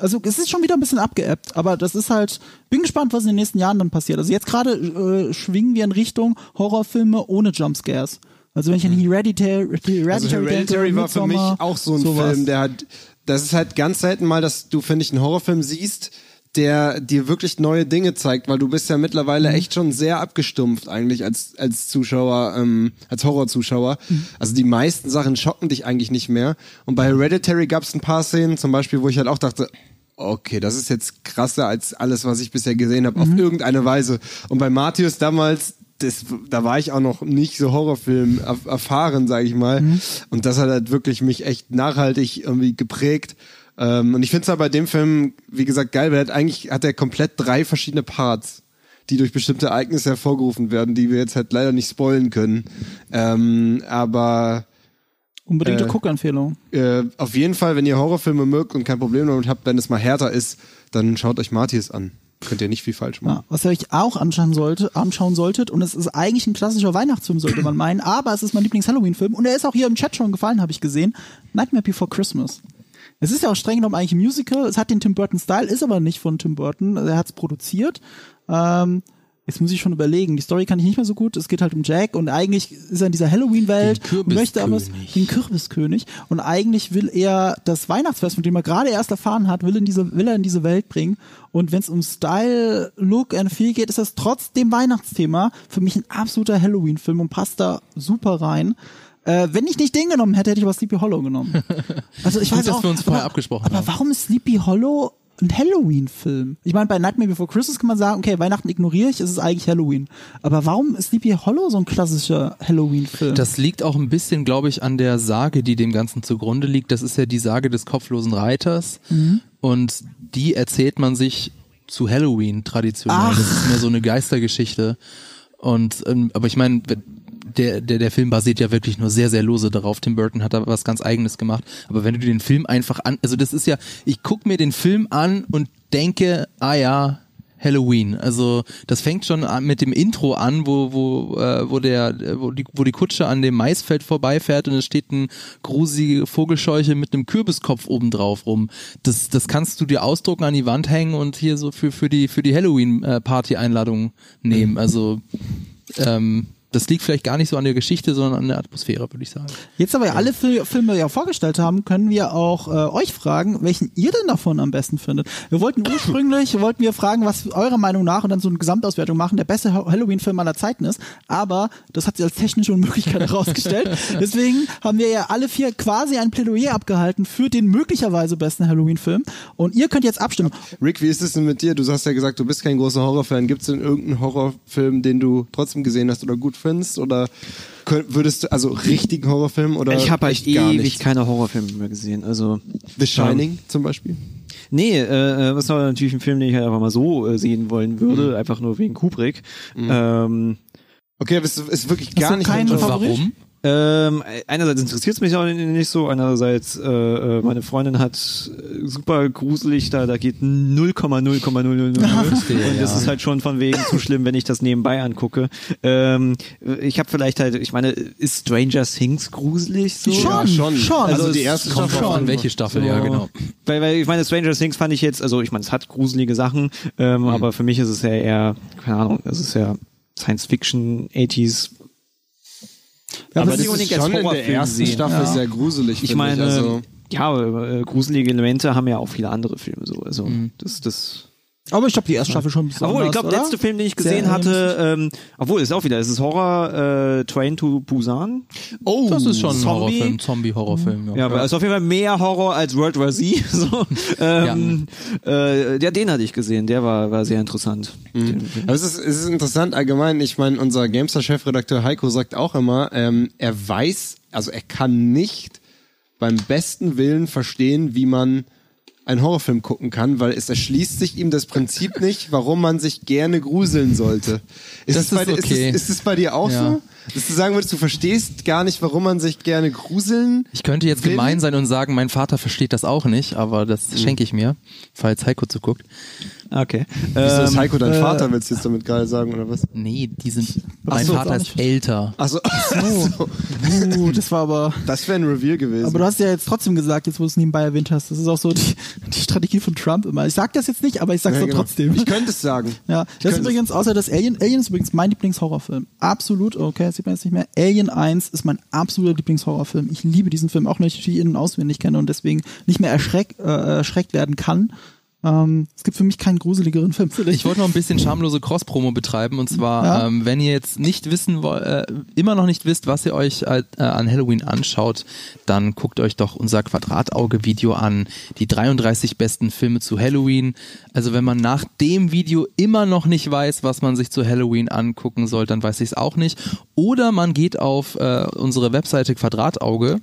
also es ist schon wieder ein bisschen abgeebbt, aber das ist halt, bin gespannt, was in den nächsten Jahren dann passiert. Also jetzt gerade äh, schwingen wir in Richtung Horrorfilme ohne Jumpscares. Also wenn ich an Hereditary, Hereditary, also Hereditary denke, war für mich auch so ein sowas. Film, der hat, das ist halt ganz selten mal, dass du, finde ich, einen Horrorfilm siehst, der dir wirklich neue Dinge zeigt, weil du bist ja mittlerweile echt schon sehr abgestumpft eigentlich als als Zuschauer, ähm, als Horrorzuschauer. Also die meisten Sachen schocken dich eigentlich nicht mehr. Und bei Hereditary gab es ein paar Szenen, zum Beispiel, wo ich halt auch dachte, okay, das ist jetzt krasser als alles, was ich bisher gesehen habe, auf irgendeine Weise. Und bei Martius damals, das, da war ich auch noch nicht so Horrorfilm erf- erfahren, sage ich mal. Und das hat halt wirklich mich echt nachhaltig irgendwie geprägt. Ähm, und ich finde es halt bei dem Film, wie gesagt, geil, weil er hat eigentlich hat er komplett drei verschiedene Parts, die durch bestimmte Ereignisse hervorgerufen werden, die wir jetzt halt leider nicht spoilen können. Ähm, aber Unbedingte äh, Guckempfehlung. äh, auf jeden Fall, wenn ihr Horrorfilme mögt und kein Problem damit habt, wenn es mal härter ist, dann schaut euch Martyrs an. Könnt ihr nicht viel falsch machen. Ja, was ihr euch auch anschauen, sollte, anschauen solltet, und es ist eigentlich ein klassischer Weihnachtsfilm, sollte man meinen, aber es ist mein Lieblings-Halloween-Film und er ist auch hier im Chat schon gefallen, habe ich gesehen. Nightmare Before Christmas. Es ist ja auch streng genommen eigentlich ein Musical, es hat den Tim Burton-Style, ist aber nicht von Tim Burton, er hat es produziert. Ähm, jetzt muss ich schon überlegen, die Story kann ich nicht mehr so gut, es geht halt um Jack und eigentlich ist er in dieser Halloween-Welt, möchte aber den Kürbiskönig und eigentlich will er das Weihnachtsfest, von dem er gerade erst erfahren hat, will in diese will er in diese Welt bringen und wenn es um Style, Look and Feel geht, ist das trotzdem Weihnachtsthema für mich ein absoluter Halloween Film und passt da super rein. Äh, wenn ich nicht den genommen hätte, hätte ich aber Sleepy Hollow genommen. Also ich Gut, weiß dass auch, wir uns vorher aber, abgesprochen aber haben. warum ist Sleepy Hollow ein Halloween-Film? Ich meine, bei Nightmare Before Christmas kann man sagen, okay, Weihnachten ignoriere ich, es ist eigentlich Halloween. Aber warum ist Sleepy Hollow so ein klassischer Halloween-Film? Das liegt auch ein bisschen, glaube ich, an der Sage, die dem Ganzen zugrunde liegt. Das ist ja die Sage des kopflosen Reiters. Und die erzählt man sich zu Halloween traditionell. Ach. Das ist mehr so eine Geistergeschichte. Und ähm, aber ich meine, der, der, der Film basiert ja wirklich nur sehr, sehr lose darauf. Tim Burton hat da was ganz eigenes gemacht. Aber wenn du den Film einfach an, also das ist ja, ich guck mir den Film an und denke, ah ja, Halloween. Also das fängt schon an mit dem Intro an, wo wo äh, wo der wo die wo die Kutsche an dem Maisfeld vorbeifährt und es steht ein grusige Vogelscheuche mit einem Kürbiskopf oben drauf rum. Das das kannst du dir ausdrucken an die Wand hängen und hier so für für die für die Halloween äh, Party Einladung nehmen. Also ähm, Das liegt vielleicht gar nicht so an der Geschichte, sondern an der Atmosphäre, würde ich sagen. Jetzt aber ja alle Fil Filme ja vorgestellt haben, können wir auch äh, euch fragen, welchen ihr denn davon am besten findet. Wir wollten ursprünglich, wollten wir fragen, was eurer Meinung nach und dann so eine Gesamtauswertung machen, der beste Ha- Halloween-Film aller Zeiten ist, aber das hat sich als technische Unmöglichkeit herausgestellt. Deswegen haben wir ja alle vier quasi ein Plädoyer abgehalten für den möglicherweise besten Halloween-Film und ihr könnt jetzt abstimmen. Rick, wie ist es denn mit dir? Du hast ja gesagt, du bist kein großer Horrorfan. Gibt es denn irgendeinen Horrorfilm, den du trotzdem gesehen hast oder gut findest? Oder könnt- würdest du, also richtigen Horrorfilm oder ich habe halt echt gar ewig nichts? keine Horrorfilme mehr gesehen. Also The Shining zum Beispiel? Nee, äh, das war natürlich ein Film, den ich halt einfach mal so äh, sehen wollen würde, einfach nur wegen Kubrick. Ähm, Okay, aber es ist wirklich gar du nicht keinen. Favorit? Warum? Ähm, einerseits interessiert es mich auch nicht so, andererseits äh, äh, meine Freundin hat äh, super gruselig, da da geht 0,0,0000 und das ist halt schon von wegen zu schlimm, wenn ich das nebenbei angucke. Ähm, ich habe vielleicht halt, ich meine, ist Stranger Things gruselig so? Schon, Ja, schon. schon. Also, Also die erste Kommt Staffel drauf an, welche Staffel, ja, genau. Weil, weil ich meine, Stranger Things fand ich jetzt, also ich meine, es hat gruselige Sachen, ähm, Mhm. aber für mich ist es ja eher, keine Ahnung, es ist ja Science Fiction, 80s. Ja, aber das das ist schon in der ersten. Staffel Ja. sehr gruselig. Ich meine, also, ja, äh, gruselige Elemente haben ja auch viele andere Filme so. Also Mhm. das, das. Aber ich glaube, die erste Staffel schon besonders, Obwohl, ich glaube, letzte Film, den ich Sehr gesehen hatte, ähm, obwohl, ist auch wieder, es ist Horror, äh, Train to Busan. Oh, das ist schon ein Zombie. Horrorfilm, Zombie-Horrorfilm. Ja, aber es ist auf jeden Fall mehr Horror als World War Z. So. Ähm, äh, ja, den hatte ich gesehen, der war, war sehr interessant. Den- Aber es ist, es ist interessant allgemein. Ich meine, unser Gamestar-Chefredakteur Heiko sagt auch immer, ähm, er weiß, also er kann nicht beim besten Willen verstehen, wie man einen Horrorfilm gucken kann, weil es erschließt sich ihm das Prinzip nicht, warum man sich gerne gruseln sollte. Ist Das es bei, ist dir- okay. ist, es, ist es bei dir auch Ja. so? Dass du sagen würdest, du verstehst gar nicht, warum man sich gerne gruseln? Ich könnte jetzt will? gemein sein und sagen, mein Vater versteht das auch nicht, aber das Mhm. schenke ich mir, falls Heiko zuguckt. Okay. Wieso ist Ähm, Heiko dein Vater, willst du jetzt damit gerade sagen, oder was? Nee, die sind, mein so, Vater ist älter. Achso, Oh. Uh, das war aber. das wäre ein Reveal gewesen. Aber du hast ja jetzt trotzdem gesagt, jetzt wo du es nebenbei erwähnt hast, das ist auch so die, die Strategie von Trump immer. Ich sag das jetzt nicht, aber ich sag's Ja, doch genau. trotzdem. Ich könnte es sagen. Ja, Ich das ist übrigens, außer das Alien, Alien ist übrigens mein Lieblingshorrorfilm. Absolut, okay, das sieht man jetzt nicht mehr. Alien 1 ist mein absoluter Lieblingshorrorfilm. Ich liebe diesen Film, auch wenn ich ihn auswendig kenne und deswegen nicht mehr erschreck, äh, erschreckt werden kann. Ähm, es gibt für mich keinen gruseligeren Film. Ich wollte noch ein bisschen schamlose Cross-Promo betreiben und zwar, Ja. ähm, wenn ihr jetzt nicht wissen wollt, äh, immer noch nicht wisst, was ihr euch äh, an Halloween anschaut, dann guckt euch doch unser Quadratauge-Video an, die 33 besten Filme zu Halloween. Also wenn man nach dem Video immer noch nicht weiß, was man sich zu Halloween angucken soll, dann weiß ich es auch nicht. Oder man geht auf äh, unsere Webseite Quadratauge.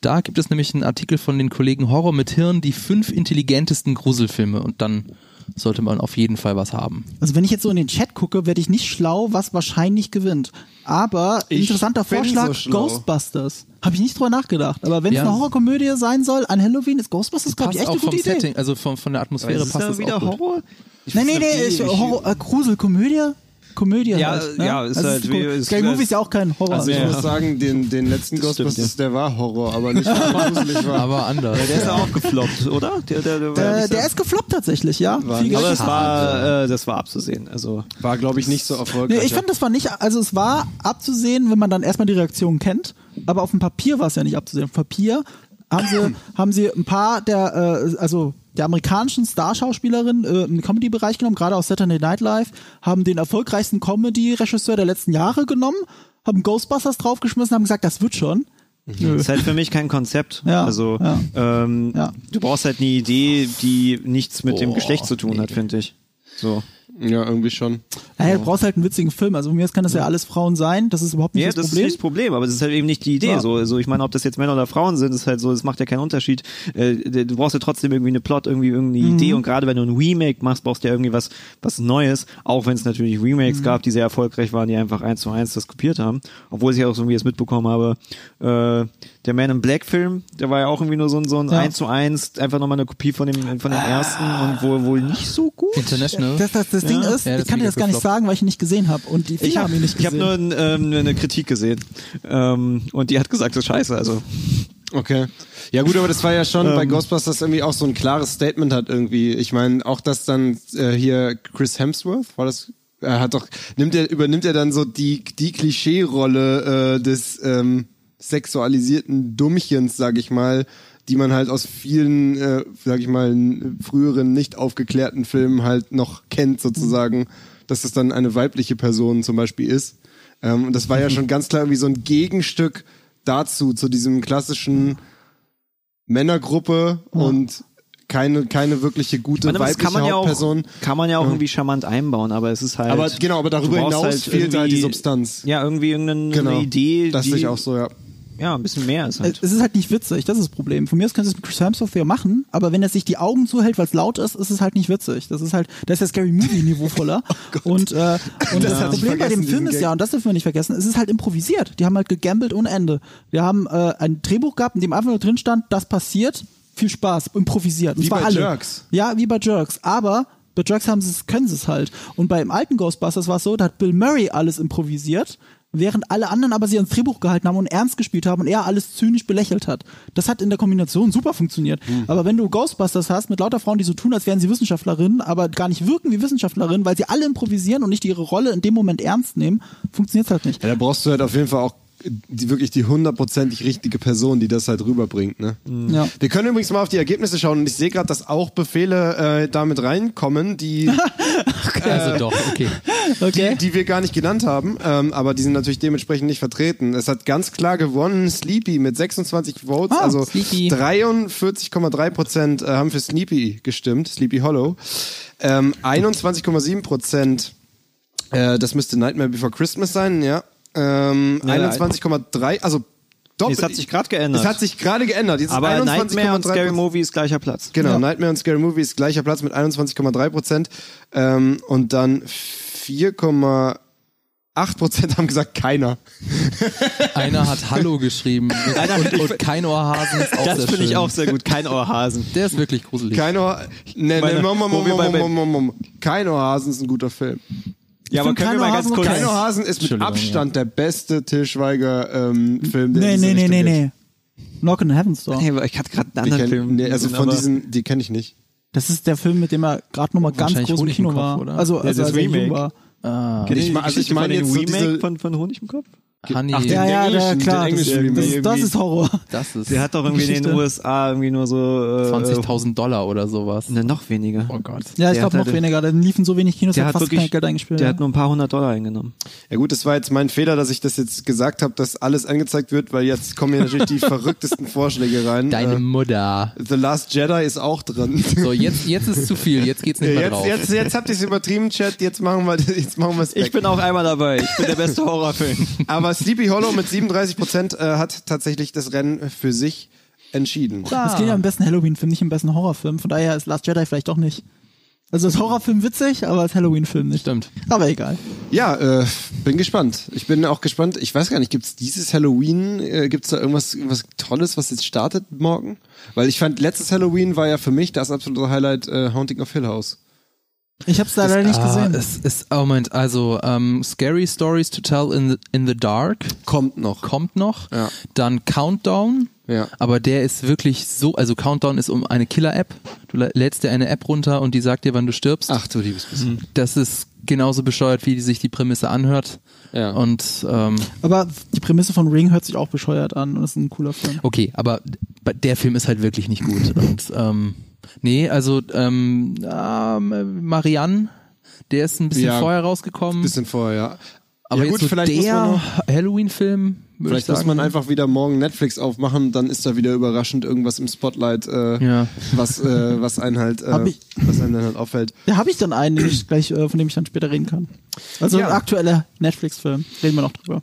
Da gibt es nämlich einen Artikel von den Kollegen Horror mit Hirn, die fünf intelligentesten Gruselfilme und dann sollte man auf jeden Fall was haben. Also wenn ich jetzt so in den Chat gucke, werde ich nicht schlau, was wahrscheinlich gewinnt. Aber Ich interessanter Vorschlag, so. Ghostbusters. Habe ich nicht drüber nachgedacht. Aber wenn es Ja. eine Horrorkomödie sein soll an Halloween, ist Ghostbusters, glaube ich, echt auch eine vom gute Idee. Setting, also von, von der Atmosphäre passt da das wieder auch gut. Horror? Ich Nee, nee, nee, ist ich- Horror, äh, Grusel, Komödie? Ja, halt. ne? ja, ist Also halt es wie- ist- Scary Movie ist ja auch kein Horror. Also ich Ja. muss sagen, den, den letzten Ghostbusters, der war Horror, aber nicht gruselig war. Aber anders. Der ist ja auch gefloppt, oder? Der, der, der, ja der so- ist gefloppt tatsächlich, ja. War aber das war, äh, das war abzusehen. Also War, glaube ich, nicht so erfolgreich. Nee, ich fand, das war nicht, also es war abzusehen, wenn man dann erstmal die Reaktion kennt, aber auf dem Papier war es ja nicht abzusehen. Auf dem Papier haben sie, haben sie ein paar der, äh, also der amerikanischen Starschauspielerinnen äh, im Comedy-Bereich genommen, gerade aus Saturday Night Live, haben den erfolgreichsten Comedy-Regisseur der letzten Jahre genommen, haben Ghostbusters draufgeschmissen, haben gesagt, das wird schon. Nö. ist halt für mich kein Konzept. Ja, also ja. Ähm, Ja. du brauchst halt eine Idee, die nichts mit dem Geschlecht zu tun hat, finde ich. So. Ja, irgendwie schon. Naja, du brauchst halt einen witzigen Film. Also von mir aus kann das ja alles Frauen sein, das ist überhaupt nicht Ja, das das ist Problem. nicht das Problem, aber es ist halt eben nicht die Idee. Ja. So, so, ich meine, ob das jetzt Männer oder Frauen sind, ist halt so, es macht ja keinen Unterschied. Äh, du brauchst ja trotzdem irgendwie eine Plot, irgendwie irgendeine Mhm. Idee und gerade wenn du ein Remake machst, brauchst du ja irgendwie was, was Neues, auch wenn es natürlich Mhm. Remakes gab, die sehr erfolgreich waren, die einfach eins zu eins das kopiert haben. Obwohl ich auch so wie ich es mitbekommen habe, äh, der Man in Black Film, der war ja auch irgendwie nur so ein, so ein Ja. eins zu eins, einfach nochmal eine Kopie von dem, von dem ersten und wohl, wohl nicht so gut. International. Das, das, das Ding Ja. ist, Ja, das ich kann dir das gar nicht sagen, weil ich ihn nicht gesehen habe. Und die Ich haben habe ihn nicht ich hab gesehen. nur ein, ähm, eine Kritik gesehen ähm, und die hat gesagt, das ist scheiße. Also Okay. Ja gut, aber das war ja schon bei Ähm. Ghostbusters irgendwie auch so ein klares Statement hat irgendwie. Ich meine, auch dass dann äh, hier Chris Hemsworth, war das, er hat doch, nimmt er, übernimmt er dann so die, die Klischee-Rolle äh, des ähm, sexualisierten Dummchens, sag ich mal, die man halt aus vielen, äh, sag ich mal, früheren nicht aufgeklärten Filmen halt noch kennt, sozusagen, dass das dann eine weibliche Person zum Beispiel ist. Ähm, und das war ja schon ganz klar irgendwie so ein Gegenstück dazu, zu diesem klassischen Männergruppe und keine, keine wirkliche gute meine, weibliche kann man ja auch, Hauptperson. kann man ja auch irgendwie charmant einbauen, aber es ist halt. Aber genau, aber darüber hinaus fehlt halt die Substanz. Ja, irgendwie irgendeine Genau. Idee, Das die, sehe ich auch so, ja. Ja, ein bisschen mehr ist halt. Es ist halt nicht witzig, das ist das Problem. Von mir aus könnte es mit Chris Hemsworth ja machen, aber wenn er sich die Augen zuhält, weil es laut ist, ist es halt nicht witzig. Das ist halt, das ist ja Scary Movie niveauvoller. und äh, und das, hatte ich Problem bei dem Film ist Gag. ja, und das dürfen wir nicht vergessen, es ist halt improvisiert. Die haben halt gegambelt ohne Ende. Wir haben äh, ein Drehbuch gehabt, in dem einfach nur drin stand, das passiert, viel Spaß, improvisiert. Und Wie zwar bei alle. Jerks. Ja, wie bei Jerks. Aber bei Jerks haben sie es, können sie es halt. Und beim alten Ghostbusters war es so, da hat Bill Murray alles improvisiert, während alle anderen aber sie ans Drehbuch gehalten haben und ernst gespielt haben und er alles zynisch belächelt hat. Das hat in der Kombination super funktioniert. Aber wenn du Ghostbusters hast mit lauter Frauen, die so tun, als wären sie Wissenschaftlerinnen, aber gar nicht wirken wie Wissenschaftlerinnen, weil sie alle improvisieren und nicht ihre Rolle in dem Moment ernst nehmen, funktioniert halt nicht. Ja, da brauchst du halt auf jeden Fall auch die, wirklich die hundertprozentig richtige Person, die das halt rüberbringt. Ne? Ja. Wir können übrigens mal auf die Ergebnisse schauen und ich sehe gerade, dass auch Befehle äh, damit reinkommen, die, Also doch, okay. Okay. die wir gar nicht genannt haben, ähm, aber die sind natürlich dementsprechend nicht vertreten. Es hat ganz klar gewonnen Sleepy mit 26 Votes, Ah, also Sleepy. 43,3 Prozent äh, haben für Sleepy gestimmt, Sleepy Hollow. Ähm, 21,7 Prozent, äh, das müsste Nightmare Before Christmas sein, ja. Ähm, Ja, 21,3, also doppelt. Es hat sich gerade geändert. Es hat sich gerade geändert. Jetzt aber 21,3 Nightmare und Scary Movie ist gleicher Platz. Genau, Nightmare und Scary Movie ist gleicher Platz mit 21,3 Prozent. Ähm, und dann 4,8 Prozent haben gesagt, keiner. Einer hat Hallo geschrieben und, und kein Ohrhasen ist auch Das finde ich auch sehr gut. Kein Ohrhasen. Der ist wirklich gruselig. Kein Ohr, ne, Meine- ne, mom, mom, wo mom, wir bei- mom, mom, mom, mom. Kein Ohrhasen ist ein guter Film. Ja, aber können wir mal Kein ganz kurz. okay. Kein Ohrhasen ist mit Abstand der beste Til Schweiger-Film, der Nee, nee, nee, nee, nee. Knock in Heaven's Door. Hey, aber ich hatte gerade einen anderen kenn, Film. nee, also von diesen, die kenne ich nicht. Das ist der Film, mit dem er gerade noch mal ganz groß im Kino Kopf, war. oder? Also, Ja, also das als Remake. war. Ah, Ich also ich meine jetzt so Remake diese- von, von Honig im Kopf? Honey, Ach, Ja, Den ja, ja, klar. den Das, das, das ist Horror. das ist Der hat doch irgendwie in den Geschichte. USA irgendwie nur so äh, 20.000 Dollar oder sowas. Ne, noch weniger. Oh Gott. Ja, ich glaube noch halt- weniger. Dann liefen so wenig Kinos, Der hat hat fast wirklich, kein Geld eingespielt. der ja. hat nur ein paar hundert Dollar eingenommen. Ja gut, das war jetzt mein Fehler, dass ich das jetzt gesagt habe, dass alles angezeigt wird, weil jetzt kommen hier natürlich die verrücktesten Vorschläge rein. Deine Äh, Mutter. The Last Jedi ist auch drin. So, jetzt, jetzt ist zu viel. Jetzt geht's nicht mehr Jetzt, drauf. jetzt, jetzt habt ihr es übertrieben, Chat. Jetzt machen wir, jetzt machen wir es Ich bin auch einmal dabei. Ich bin der beste Horrorfilm. Aber Sleepy Hollow mit 37 Prozent äh, hat tatsächlich das Rennen für sich entschieden. Es geht ja im besten Halloween-Film, nicht im besten Horrorfilm. Von daher ist Last Jedi vielleicht doch nicht. Also ist Horrorfilm witzig, aber als Halloween-Film nicht. Stimmt. Aber egal. Ja, äh, bin gespannt. Ich bin auch gespannt. Ich weiß gar nicht, gibt's dieses Halloween, äh, gibt's da irgendwas, irgendwas Tolles, was jetzt startet morgen? Weil ich fand, letztes Halloween war ja für mich das absolute Highlight äh, Haunting of Hill House. Ich habe es leider nicht Ah, gesehen. es ist, oh Moment, also ähm, Scary Stories to Tell in the, in the Dark Kommt noch. kommt noch. Ja. Dann Countdown. Ja. Aber der ist wirklich so, also Countdown ist um eine Killer-App. Du lä- lädst dir eine App runter und die sagt dir, wann du stirbst. Ach du liebes bisschen. Das ist genauso bescheuert, wie die sich die Prämisse anhört. Ja. Und ähm, aber die Prämisse von Ring hört sich auch bescheuert an und ist ein cooler Film. okay, aber der Film ist halt wirklich nicht gut. Und ähm, nee, also ähm, ähm, Marianne, der ist ein bisschen Ja, vorher rausgekommen. Bisschen vorher, ja. aber ja jetzt gut, so vielleicht der Halloween-Film, würde ich vielleicht muss man einfach wieder morgen Netflix aufmachen, dann ist da wieder überraschend irgendwas im Spotlight, äh, Ja. was, äh, was einen halt, äh, ich- was einem dann halt auffällt. Da habe ich dann einen, den ich gleich, äh, von dem ich dann später reden kann. Also Ja. ein aktueller Netflix-Film. Reden wir noch drüber.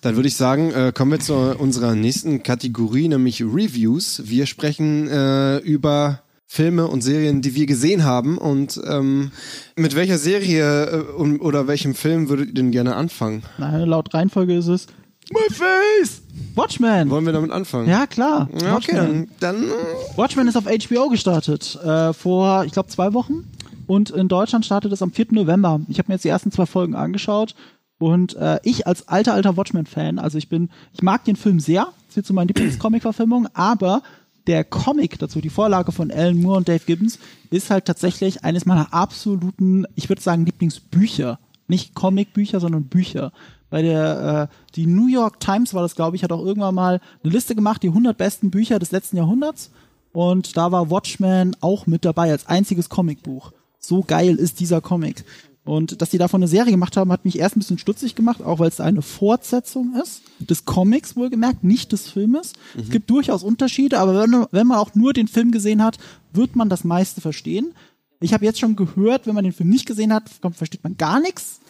Dann würde ich sagen, äh, kommen wir zu unserer nächsten Kategorie, nämlich Reviews. Wir sprechen äh, über Filme und Serien, die wir gesehen haben. Und ähm, mit welcher Serie äh, um, oder welchem Film würdet ihr denn gerne anfangen? Nein, laut Reihenfolge ist es My face! Watchmen. Wollen wir damit anfangen? Ja, klar. Ja, okay, Watchmen. dann, dann Watchmen ist auf HBO gestartet. Äh, vor, ich glaube, zwei Wochen. Und in Deutschland startet es am 4. November. Ich habe mir jetzt die ersten zwei Folgen angeschaut. Und äh, ich als alter, alter Watchmen-Fan, also ich bin, ich mag den Film sehr. Das wird zu meinen Lieblings-Comic-Verfilmungen, aber der Comic dazu, die Vorlage von Alan Moore und Dave Gibbons, ist halt tatsächlich eines meiner absoluten, ich würde sagen, Lieblingsbücher nicht Comicbücher, sondern Bücher. Bei der äh, die New York Times war das, glaube ich, hat auch irgendwann mal eine Liste gemacht, die 100 besten Bücher des letzten Jahrhunderts. Und da war Watchmen auch mit dabei als einziges Comicbuch. So geil ist dieser Comic. Und dass die davon eine Serie gemacht haben, hat mich erst ein bisschen stutzig gemacht, auch weil es eine Fortsetzung ist des Comics wohlgemerkt, nicht des Filmes. Es gibt durchaus Unterschiede, aber wenn, wenn man auch nur den Film gesehen hat, wird man das meiste verstehen. Ich habe jetzt schon gehört, wenn man den Film nicht gesehen hat, versteht man gar nichts,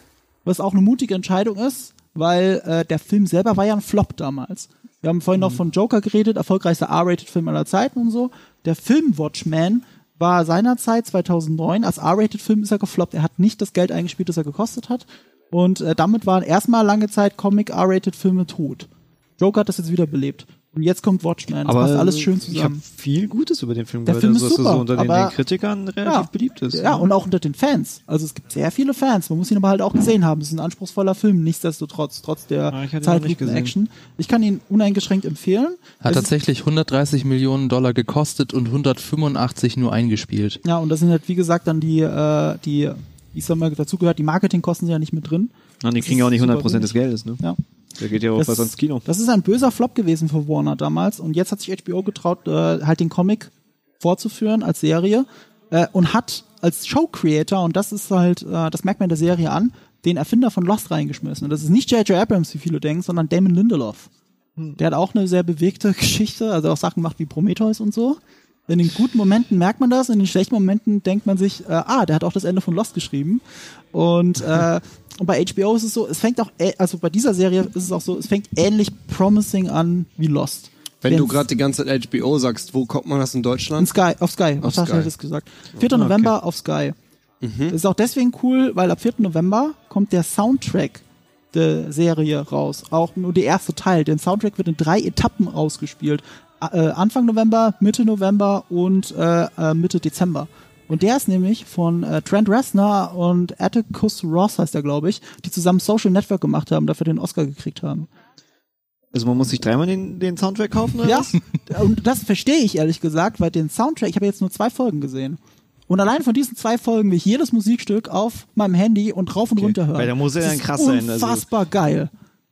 was auch eine mutige Entscheidung ist, weil äh, der Film selber war ja ein Flop damals. Wir haben vorhin noch von Joker geredet, erfolgreichster R-Rated-Film aller Zeiten und so. Der Film Watchmen war seinerzeit 2009 als R-Rated-Film ist er gefloppt. Er hat nicht das Geld eingespielt, das er gekostet hat. Und äh, damit waren erstmal lange Zeit Comic R-Rated-Filme tot. Joker hat das jetzt wieder belebt. Und jetzt kommt Watchmen. Das passt alles schön Ich habe zusammen. viel Gutes über den Film Der gehört, Film also, ist er super, so unter den, aber- den Kritikern relativ beliebt ist. Ja, und auch unter den Fans. Also es gibt sehr viele Fans. Man muss ihn aber halt auch gesehen haben. Es ist ein anspruchsvoller Film, nichtsdestotrotz, trotz der noch nicht Zeitlupen-Action. Ich kann ihn uneingeschränkt empfehlen. Hat Es tatsächlich 130 Millionen Dollar gekostet und 185 nur eingespielt. Ja, und da sind halt, wie gesagt, dann die, äh, die, ich sag mal, dazugehört, die Marketingkosten sind ja nicht mit drin. Und die Das kriegen ja auch nicht ist super 100% des Geldes, ne? Ja. Da geht ja auch was ans Kino. Das ist ein böser Flop gewesen für Warner damals und jetzt hat sich HBO getraut, äh, halt den Comic fortzuführen als Serie äh, und hat als Show-Creator, und das ist halt, äh, das merkt man in der Serie an, den Erfinder von Lost reingeschmissen. Und das ist nicht J.J. Abrams, wie viele denken, sondern Damon Lindelof. Der hat auch eine sehr bewegte Geschichte, also auch Sachen macht wie Prometheus und so. In den guten Momenten merkt man das, in den schlechten Momenten denkt man sich, äh, ah, der hat auch das Ende von Lost geschrieben. Und, äh, und bei HBO ist es so, es fängt auch, also bei dieser Serie ist es auch so, es fängt ähnlich promising an wie Lost. Wenn du Während- gerade die ganze Zeit HBO sagst, wo kommt man das in in Deutschland? Sky, auf Sky, auf Sky. hat es gesagt. 4. November auf Sky. Das ist auch deswegen cool, weil ab 4. November kommt der Soundtrack der Serie raus. Auch nur der erste Teil. Der Soundtrack wird in drei Etappen ausgespielt. Äh, Anfang November, Mitte November und äh, äh, Mitte Dezember. Und der ist nämlich von äh, Trent Reznor und Atticus Ross heißt er, glaube ich, die zusammen Social Network gemacht haben, dafür den Oscar gekriegt haben. Also man muss sich dreimal den, den Soundtrack kaufen, oder Ja, und das verstehe ich ehrlich gesagt, weil den Soundtrack, ich habe jetzt nur zwei Folgen gesehen. Und allein von diesen zwei Folgen will ich jedes Musikstück auf meinem Handy und rauf und runter hören. Weil da muss er Das dann ist krass sein, also- Unfassbar geil.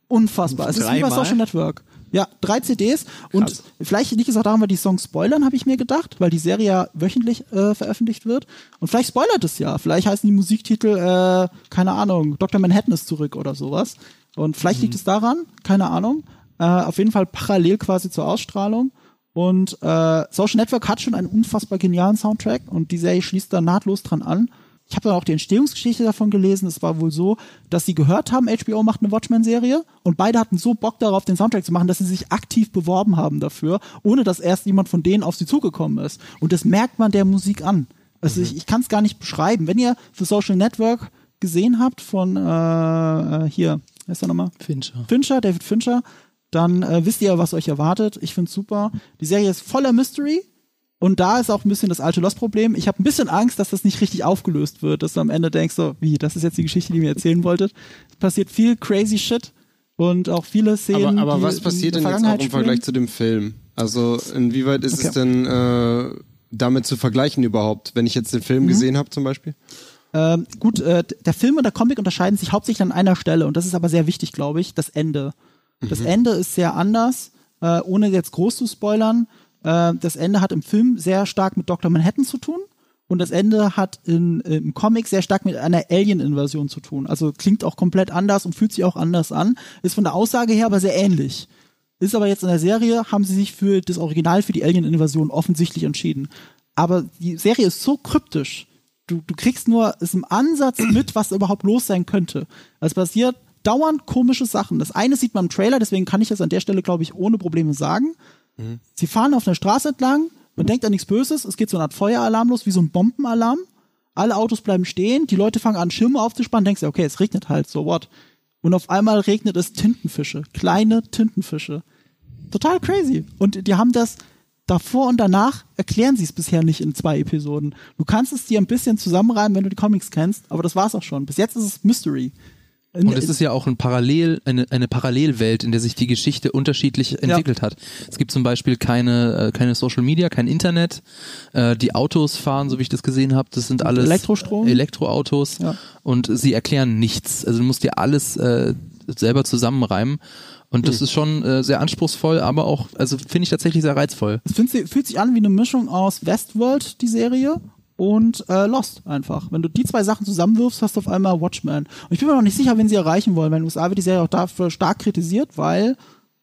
Unfassbar. Es ist wie bei? Social Network. Ja, drei CDs. Und Krass. vielleicht liegt es auch daran, weil die Songs spoilern, habe ich mir gedacht, weil die Serie ja wöchentlich äh, veröffentlicht wird. Und vielleicht spoilert es ja. Vielleicht heißen die Musiktitel, äh, keine Ahnung, Dr. Manhattan ist zurück oder sowas. Und vielleicht liegt es daran, keine Ahnung. Äh, auf jeden Fall parallel quasi zur Ausstrahlung. Und äh, Social Network hat schon einen unfassbar genialen Soundtrack und die Serie schließt da nahtlos dran an. Ich habe dann auch die Entstehungsgeschichte davon gelesen. Es war wohl so, dass sie gehört haben, HBO macht eine Watchmen-Serie und beide hatten so Bock darauf, den Soundtrack zu machen, dass sie sich aktiv beworben haben dafür, ohne dass erst jemand von denen auf sie zugekommen ist. Und das merkt man der Musik an. Also ich, ich kann es gar nicht beschreiben. Wenn ihr The Social Network gesehen habt von äh, äh, hier, wer ist der nochmal? Fincher. Fincher, David Fincher, dann äh, wisst ihr, was euch erwartet. Ich find's super. Die Serie ist voller Mystery. Und da ist auch ein bisschen das alte Lost-Problem. Ich habe ein bisschen Angst, dass das nicht richtig aufgelöst wird, dass du am Ende denkst, so, wie, das ist jetzt die Geschichte, die ihr mir erzählen wolltet. Es passiert viel crazy Shit und auch viele Szenen. Aber, aber was passiert denn jetzt auch im Vergleich zu dem Film? Also inwieweit ist Okay. es denn äh, damit zu vergleichen überhaupt, wenn ich jetzt den Mhm. Film gesehen habe zum Beispiel? Ähm, gut, äh, der Film und der Comic unterscheiden sich hauptsächlich an einer Stelle und das ist aber sehr wichtig, glaube ich, das Ende. Das Ende ist sehr anders, äh, ohne jetzt groß zu spoilern. Äh, das Ende hat im Film sehr stark mit Dr. Manhattan zu tun und das Ende hat in, im Comic sehr stark mit einer Alien-Invasion zu tun. Also klingt auch komplett anders und fühlt sich auch anders an. Ist von der Aussage her aber sehr ähnlich. Ist aber jetzt in der Serie, haben sie sich für das Original, für die Alien-Invasion offensichtlich entschieden. Aber die Serie ist so kryptisch. Du, du kriegst nur es im Ansatz mit, was überhaupt los sein könnte. Es passiert dauernd komische Sachen. Das eine sieht man im Trailer, deswegen kann ich das an der Stelle, glaube ich, ohne Probleme sagen. Sie fahren auf einer Straße entlang, man denkt an nichts Böses, es geht so eine Art Feueralarm los, wie so ein Bombenalarm. Alle Autos bleiben stehen, die Leute fangen an, Schirme aufzuspannen, denkst du, okay, es regnet halt, so what. Und auf einmal regnet es Tintenfische, kleine Tintenfische. Total crazy. Und die haben das davor und danach erklären sie es bisher nicht in zwei Episoden. Du kannst es dir ein bisschen zusammenreimen, wenn du die Comics kennst, aber das war's auch schon. Bis jetzt ist es Mystery. Und es ist ja auch ein Parallel, eine, eine Parallelwelt, in der sich die Geschichte unterschiedlich entwickelt hat. Es gibt zum Beispiel keine, äh, keine Social Media, kein Internet. Äh, die Autos fahren, so wie ich das gesehen habe, das sind alles Elektrostrom. Elektroautos Ja. und sie erklären nichts. Also du musst dir alles äh, selber zusammenreimen. Und das ist schon äh, sehr anspruchsvoll, aber auch, also finde ich tatsächlich sehr reizvoll. Es fühlt, sich- fühlt sich an wie eine Mischung aus Westworld, die Serie, und äh, Lost einfach. Wenn du die zwei Sachen zusammenwirfst, hast du auf einmal Watchmen. Und ich bin mir noch nicht sicher, wen sie erreichen wollen, weil in den USA wird die Serie auch dafür stark kritisiert, weil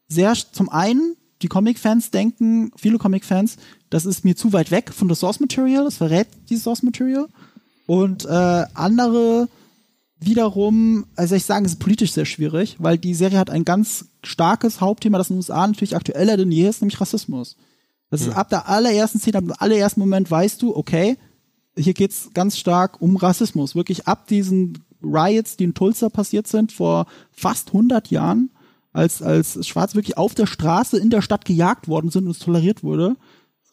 sehr zum einen die Comic-Fans denken, viele Comic-Fans, das ist mir zu weit weg von der Source Material, das verrät die Source Material. Und äh, andere wiederum, also ich sagen, es ist politisch sehr schwierig, weil die Serie hat ein ganz starkes Hauptthema, das in den USA natürlich aktueller denn je ist, nämlich Rassismus. Das ist ab der allerersten Szene, ab dem allerersten Moment weißt du, okay, hier geht's ganz stark um Rassismus. Wirklich ab diesen Riots, die in Tulsa passiert sind, vor fast 100 Jahren, als, als Schwarze wirklich auf der Straße in der Stadt gejagt worden sind und es toleriert wurde.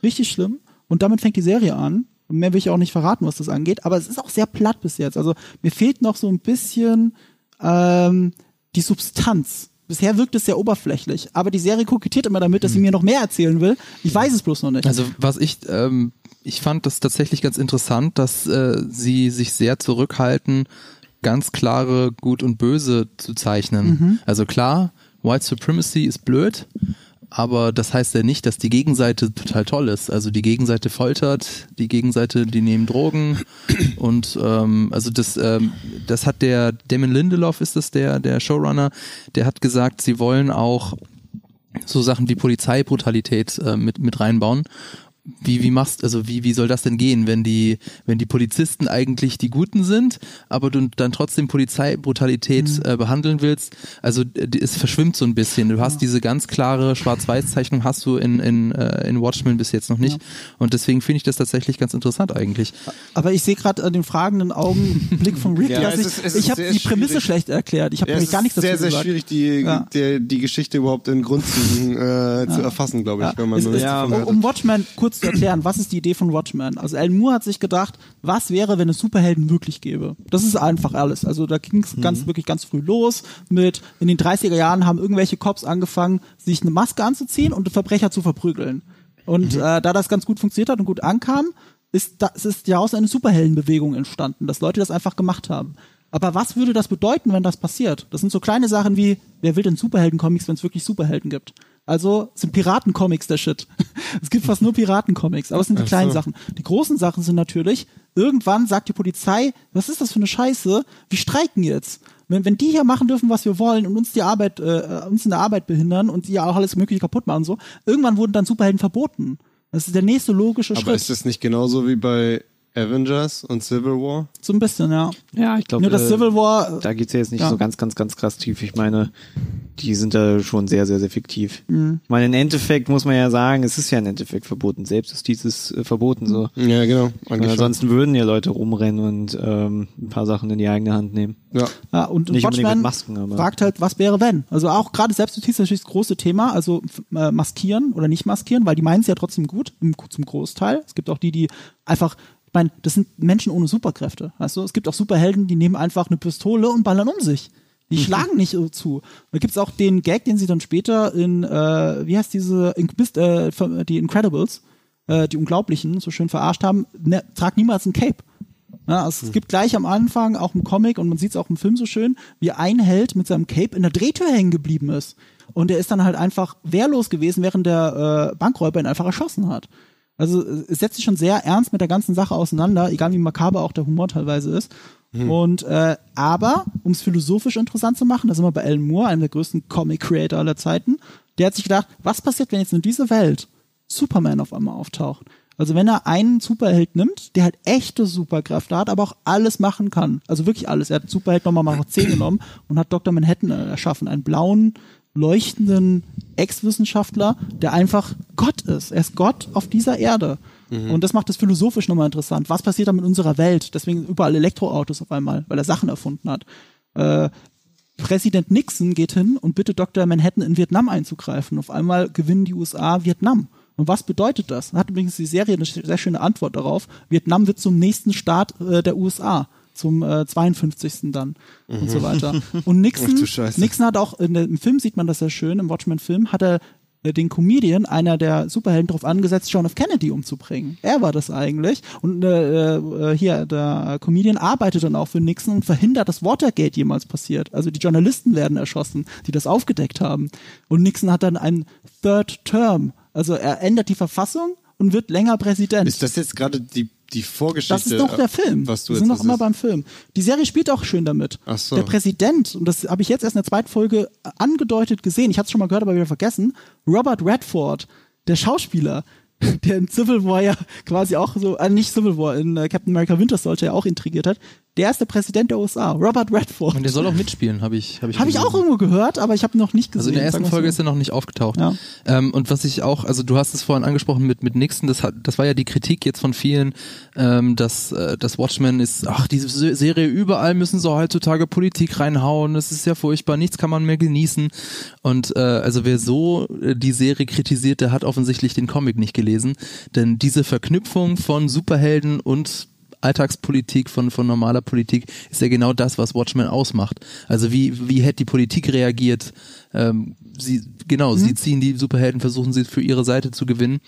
Richtig schlimm. Und damit fängt die Serie an. Mehr will ich auch nicht verraten, was das angeht. Aber es ist auch sehr platt bis jetzt. Also mir fehlt noch so ein bisschen ähm, die Substanz. Bisher wirkt es sehr oberflächlich, aber die Serie kokettiert immer damit, dass sie mir noch mehr erzählen will. Ich weiß es bloß noch nicht. Also was ich, ähm, ich fand das tatsächlich ganz interessant, dass äh, sie sich sehr zurückhalten, ganz klare Gut und Böse zu zeichnen. Also klar, White Supremacy ist blöd, aber das heißt ja nicht, dass die Gegenseite total toll ist. Also die Gegenseite foltert, die Gegenseite, die nehmen Drogen und ähm, also das, ähm, das hat der Damon Lindelof ist das der der Showrunner, der hat gesagt, sie wollen auch so Sachen wie Polizeibrutalität äh, mit mit reinbauen. Wie wie machst also wie wie soll das denn gehen, wenn die wenn die Polizisten eigentlich die Guten sind, aber du dann trotzdem Polizeibrutalität äh, behandeln willst? Also äh, die- es verschwimmt so ein bisschen. Du hast diese ganz klare Schwarz-Weiß-Zeichnung hast du in in äh, in Watchmen bis jetzt noch nicht und deswegen finde ich das tatsächlich ganz interessant eigentlich. Aber ich sehe gerade an den fragenden Augenblick von Rick, Ja, dass es ich, ist- ich habe sehr die Prämisse schwierig. schlecht erklärt. Ich habe Ja, nämlich es gar nichts ist dazu sehr, sehr gesagt. schwierig, die, Ja. der, die Geschichte überhaupt in Grundzügen äh, zu erfassen, glaube ich, Ja, wenn man ist, nichts davon um, um Watchmen kurz zu erklären, was ist die Idee von Watchmen? Also Alan Moore hat sich gedacht, was wäre, wenn es Superhelden wirklich gäbe? Das ist einfach alles. Also da ging es Mhm. ganz wirklich ganz früh los mit in den 30er Jahren haben irgendwelche Cops angefangen, sich eine Maske anzuziehen und Verbrecher zu verprügeln. Und Mhm. äh, da das ganz gut funktioniert hat und gut ankam, ist da, es ist daraus eine Superheldenbewegung entstanden, dass Leute das einfach gemacht haben. Aber was würde das bedeuten, wenn das passiert? Das sind so kleine Sachen wie, wer will denn Superhelden-Comics, wenn es wirklich Superhelden gibt? Also sind Piraten-Comics der Shit. Es gibt fast nur Piraten-Comics, aber es sind die kleinen Sachen. Die großen Sachen sind natürlich, irgendwann sagt die Polizei, was ist das für eine Scheiße? Wir streiken jetzt. Wenn, wenn die hier machen dürfen, was wir wollen und uns die Arbeit, äh, uns in der Arbeit behindern und ja auch alles mögliche kaputt machen und so, irgendwann wurden dann Superhelden verboten. Das ist der nächste logische Aber Schritt. ist das nicht genauso wie bei Avengers und Civil War? so ein bisschen, ja. Ja, ich glaube, Nur das äh, Civil War, da geht's ja jetzt nicht Ja. so ganz, ganz, ganz krass tief. Ich meine, die sind da schon sehr, sehr, sehr fiktiv. Mhm. Ich meine, im Endeffekt muss man ja sagen, es ist ja im Endeffekt verboten. Selbstjustiz ist äh, verboten so. Ja, genau. Schon. ansonsten würden ja Leute rumrennen und ähm, ein paar Sachen in die eigene Hand nehmen. Ja. Ja, und Nicht unbedingt Watchmen mit Masken, aber- fragt halt, was wäre wenn? Also auch gerade Selbstjustiz ist natürlich das große Thema, also äh, maskieren oder nicht maskieren, weil die meinen es ja trotzdem gut, im, zum Großteil. Es gibt auch die, die einfach, ich meine, das sind Menschen ohne Superkräfte. Weißt du? Es gibt auch Superhelden, die nehmen einfach eine Pistole und ballern um sich. Die Mhm. schlagen nicht zu. Und da gibt's auch den Gag, den sie dann später in, äh, wie heißt diese, in, äh, die Incredibles, äh, die Unglaublichen, so schön verarscht haben, ne, trag niemals ein Cape. Ja, also es gibt gleich am Anfang auch im Comic und man sieht es auch im Film so schön, wie ein Held mit seinem Cape in der Drehtür hängen geblieben ist. Und er ist dann halt einfach wehrlos gewesen, während der äh, Bankräuber ihn einfach erschossen hat. Also äh, es setzt sich schon sehr ernst mit der ganzen Sache auseinander, egal wie makaber auch der Humor teilweise ist. Und äh, aber, um es philosophisch interessant zu machen, da sind wir bei Alan Moore, einem der größten Comic-Creator aller Zeiten, der hat sich gedacht, was passiert, wenn jetzt in dieser Welt Superman auf einmal auftaucht? Also wenn er einen Superheld nimmt, der halt echte Superkräfte hat, aber auch alles machen kann. Also wirklich alles. Er hat Superheld nochmal mal auf 10 genommen und hat Dr. Manhattan erschaffen. Einen blauen, leuchtenden Ex-Wissenschaftler, der einfach Gott ist. Er ist Gott auf dieser Erde. Und das macht es philosophisch nochmal interessant. Was passiert da mit unserer Welt? Deswegen überall Elektroautos auf einmal, weil er Sachen erfunden hat. Äh, Präsident Nixon geht hin und bittet Dr. Manhattan in Vietnam einzugreifen. Auf einmal gewinnen die USA Vietnam. Und was bedeutet das? Hat übrigens die Serie eine sehr schöne Antwort darauf. Vietnam wird zum nächsten Staat äh, der USA. Zum äh, 52. dann und so weiter. Und Nixon, Mhm. Ach. Nixon hat auch, in, im Film sieht man das sehr schön, im Watchmen-Film, hat er äh, den Comedian, einer der Superhelden, darauf angesetzt, John F. Kennedy umzubringen. Er war das eigentlich. Und äh, äh, hier, der Comedian arbeitet dann auch für Nixon und verhindert, dass Watergate jemals passiert. Also die Journalisten werden erschossen, die das aufgedeckt haben. Und Nixon hat dann einen Third Term. Also er ändert die Verfassung und wird länger Präsident. Ist das jetzt gerade die, die Vorgeschichte? Das ist doch der Film. Was du Wir sind noch immer beim Film. Die Serie spielt auch schön damit. Ach so. Der Präsident, und das habe ich jetzt erst in der zweiten Folge angedeutet gesehen, ich hatte es schon mal gehört, aber wieder vergessen, Robert Redford, der Schauspieler, der in Civil War ja quasi auch so, äh, nicht Civil War, in äh, Captain America Winter Soldier ja auch intrigiert hat, der ist der Präsident der USA, Robert Redford. Und der soll auch mitspielen, habe ich hab ich Habe ich auch irgendwo gehört, aber ich habe noch nicht gesehen. Also in der ersten Folge so. ist er noch nicht aufgetaucht. Ja. Ähm, und was ich auch, also du hast es vorhin angesprochen mit mit Nixon, das hat, das war ja die Kritik jetzt von vielen, ähm, dass äh, das Watchmen ist, ach diese Se- Serie überall müssen sie heutzutage Politik reinhauen, das ist ja furchtbar, nichts kann man mehr genießen. Und äh, also wer so äh, die Serie kritisiert, der hat offensichtlich den Comic nicht gelesen, denn diese Verknüpfung von Superhelden und Alltagspolitik von, von normaler Politik ist ja genau das, was Watchmen ausmacht. Also wie, wie hätte die Politik reagiert? Ähm, sie, genau, sie ziehen die Superhelden, versuchen sie für ihre Seite zu gewinnen.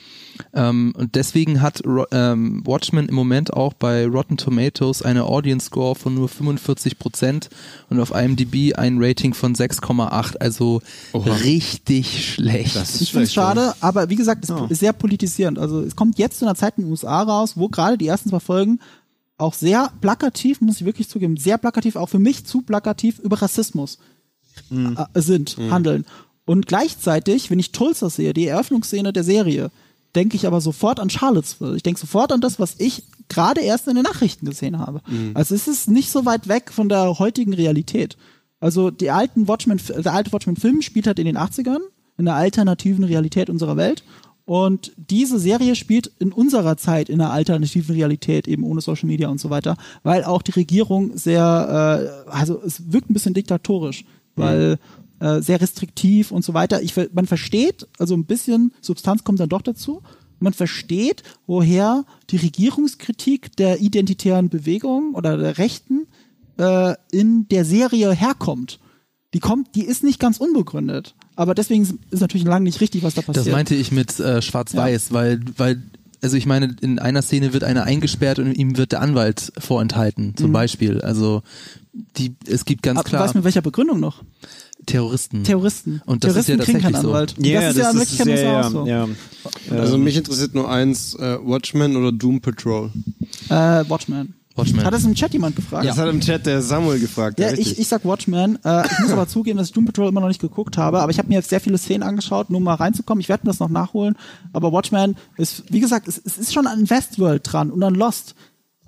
Ähm, und deswegen hat Ro ähm, Watchmen im Moment auch bei Rotten Tomatoes eine Audience Score von nur 45 Prozent und auf IMDb ein Rating von 6,8. Also richtig schlecht. Das ist Ich finde es schade, aber wie gesagt, es ist sehr politisierend. Also es kommt jetzt zu einer Zeit in den USA raus, wo gerade die ersten zwei Folgen auch sehr plakativ, muss ich wirklich zugeben, sehr plakativ, auch für mich zu plakativ über Rassismus äh, sind, handeln. Und gleichzeitig, wenn ich Tulsa sehe, die Eröffnungsszene der Serie, denke ich aber sofort an Charlottesville. Ich denke sofort an das, was ich gerade erst in den Nachrichten gesehen habe. Also es ist nicht so weit weg von der heutigen Realität. Also die alten Watchmen, der alte Watchmen-Film spielt halt in den 80ern, in der alternativen Realität unserer Welt. Und diese Serie spielt in unserer Zeit in einer alternativen Realität, eben ohne Social Media und so weiter, weil auch die Regierung sehr, äh, also es wirkt ein bisschen diktatorisch, weil äh, sehr restriktiv und so weiter. Ich, man versteht, also ein bisschen Substanz kommt dann doch dazu. Man versteht, woher die Regierungskritik der identitären Bewegung oder der Rechten äh, in der Serie herkommt. Die kommt, die ist nicht ganz unbegründet. Aber deswegen ist- natürlich lange nicht richtig, was da passiert. Das meinte ich mit äh, Schwarz-Weiß, weil, weil, also ich meine, in einer Szene wird einer eingesperrt und ihm wird der Anwalt vorenthalten, zum Beispiel. Also die, es gibt ganz Aber klar Weißt du mit welcher Begründung noch? Terroristen. Terroristen. Und das ist ja tatsächlich so. Und Ja, das ist ja in Wirklichkeit sehr, ja, ja, auch so. ja. Also mich interessiert nur eins, äh, Watchmen oder Doom Patrol. Äh, Watchmen. Watchmen. Hat das im Chat jemand gefragt? Das hat im Chat der Samuel gefragt. Ja, richtig. ich, ich sag Watchmen. Äh, ich muss aber zugeben, dass ich Doom Patrol immer noch nicht geguckt habe, aber ich habe mir jetzt sehr viele Szenen angeschaut, nur um mal reinzukommen. Ich werde mir das noch nachholen. Aber Watchmen ist, wie gesagt, es, es ist schon an Westworld dran und an Lost.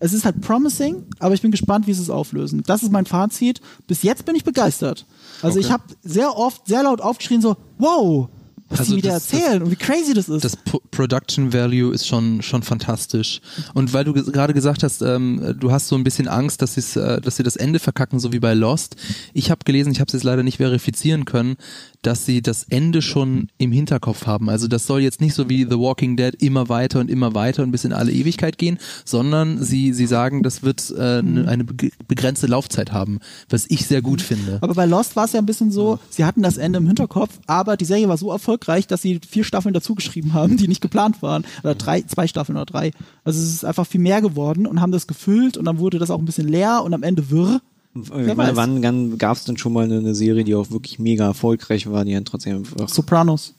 Es ist halt promising, aber ich bin gespannt, wie sie es auflösen. Das ist mein Fazit. Bis jetzt bin ich begeistert. Also ich habe sehr oft, sehr laut aufgeschrien, so, wow, was Also die mir da das- erzählen und wie crazy das ist. das P Production Value ist schon schon fantastisch. Und weil du gerade gesagt hast, ähm, du hast so ein bisschen Angst, dass sie äh, dass sie das Ende verkacken, so wie bei Lost. Ich habe gelesen, ich habe es jetzt leider nicht verifizieren können, dass sie das Ende schon im Hinterkopf haben. Also das soll jetzt nicht so wie The Walking Dead immer weiter und immer weiter und bis in alle Ewigkeit gehen, sondern sie sie sagen, das wird äh, ne- eine be begrenzte Laufzeit haben, was ich sehr gut finde. Aber bei Lost war es ja ein bisschen so, sie hatten das Ende im Hinterkopf, aber die Serie war so erfolgreich, dass sie vier Staffeln dazugeschrieben haben, die nicht geplant waren. Oder drei, zwei Staffeln oder drei. Also es ist einfach viel mehr geworden und haben das gefüllt und dann wurde das auch ein bisschen leer und am Ende wirr. Ich Wer meine, wann, wann gab es denn schon mal eine, eine Serie, die auch wirklich mega erfolgreich war, die dann trotzdem einfach, Sopranos,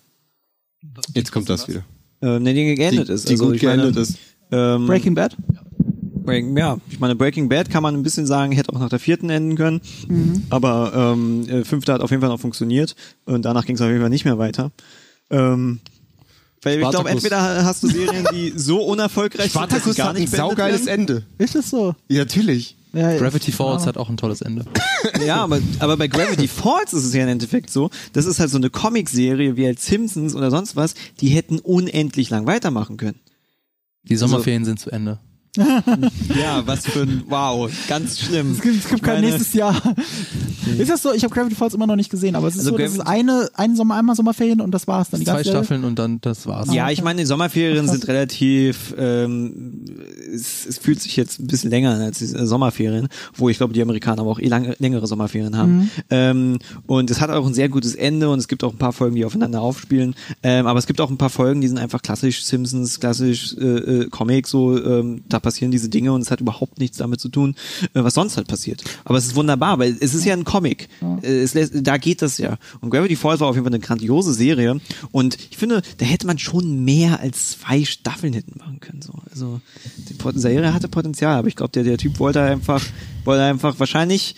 Jetzt kommt das wieder. äh, ne, die geendet die, ist. Die also, gut ich meine, geendet ist. Ähm, Breaking Bad. Breaking, ja, ich meine, Breaking Bad kann man ein bisschen sagen, hätte auch nach der vierten enden können. Mhm. Aber ähm, äh, fünfte hat auf jeden Fall noch funktioniert und danach ging es auf jeden Fall nicht mehr weiter. Ähm, weil ich glaube, Spartacus. entweder hast du Serien, die so unerfolgreich sind, dass sie Spartacus gar hat ein nicht beendet saugeiles werden. Ende. Ist das so? Ja, natürlich. Ja, Gravity ja. Falls hat auch ein tolles Ende. Ja, aber, aber bei Gravity Falls ist es ja im Endeffekt so, das ist halt so eine Comicserie wie als Simpsons oder sonst was, die hätten unendlich lang weitermachen können. Die Sommerferien sind zu Ende. Ja, was für ein, wow, ganz schlimm. Es gibt, es gibt kein Meine- nächstes Jahr. Ist das so? Ich habe Gravity Falls immer noch nicht gesehen, aber es ist Also so, das ist Gravity- eine, ein Sommer, einmal Sommerferien und das war's dann. Die Zwei ganze Staffeln und dann das war's. Ja, ich meine, die Sommerferien sind relativ, ähm, es, es fühlt sich jetzt ein bisschen länger an als die Sommerferien, wo ich glaube, die Amerikaner aber auch eh lange, längere Sommerferien haben. Mhm. Ähm, und es hat auch ein sehr gutes Ende und es gibt auch ein paar Folgen, die aufeinander aufspielen. Ähm, aber es gibt auch ein paar Folgen, die sind einfach klassisch Simpsons, klassisch äh, äh, Comic, so ähm, da passieren diese Dinge und es hat überhaupt nichts damit zu tun, äh, was sonst halt passiert. Aber es ist wunderbar, weil es ist ja ein Comic. Äh, es da geht das ja. Und Gravity Falls war auf jeden Fall eine grandiose Serie und ich finde, da hätte man schon mehr als zwei Staffeln hätten machen können. So. Also die Serie hatte Potenzial, aber ich glaube, der, der Typ wollte einfach, wollte einfach wahrscheinlich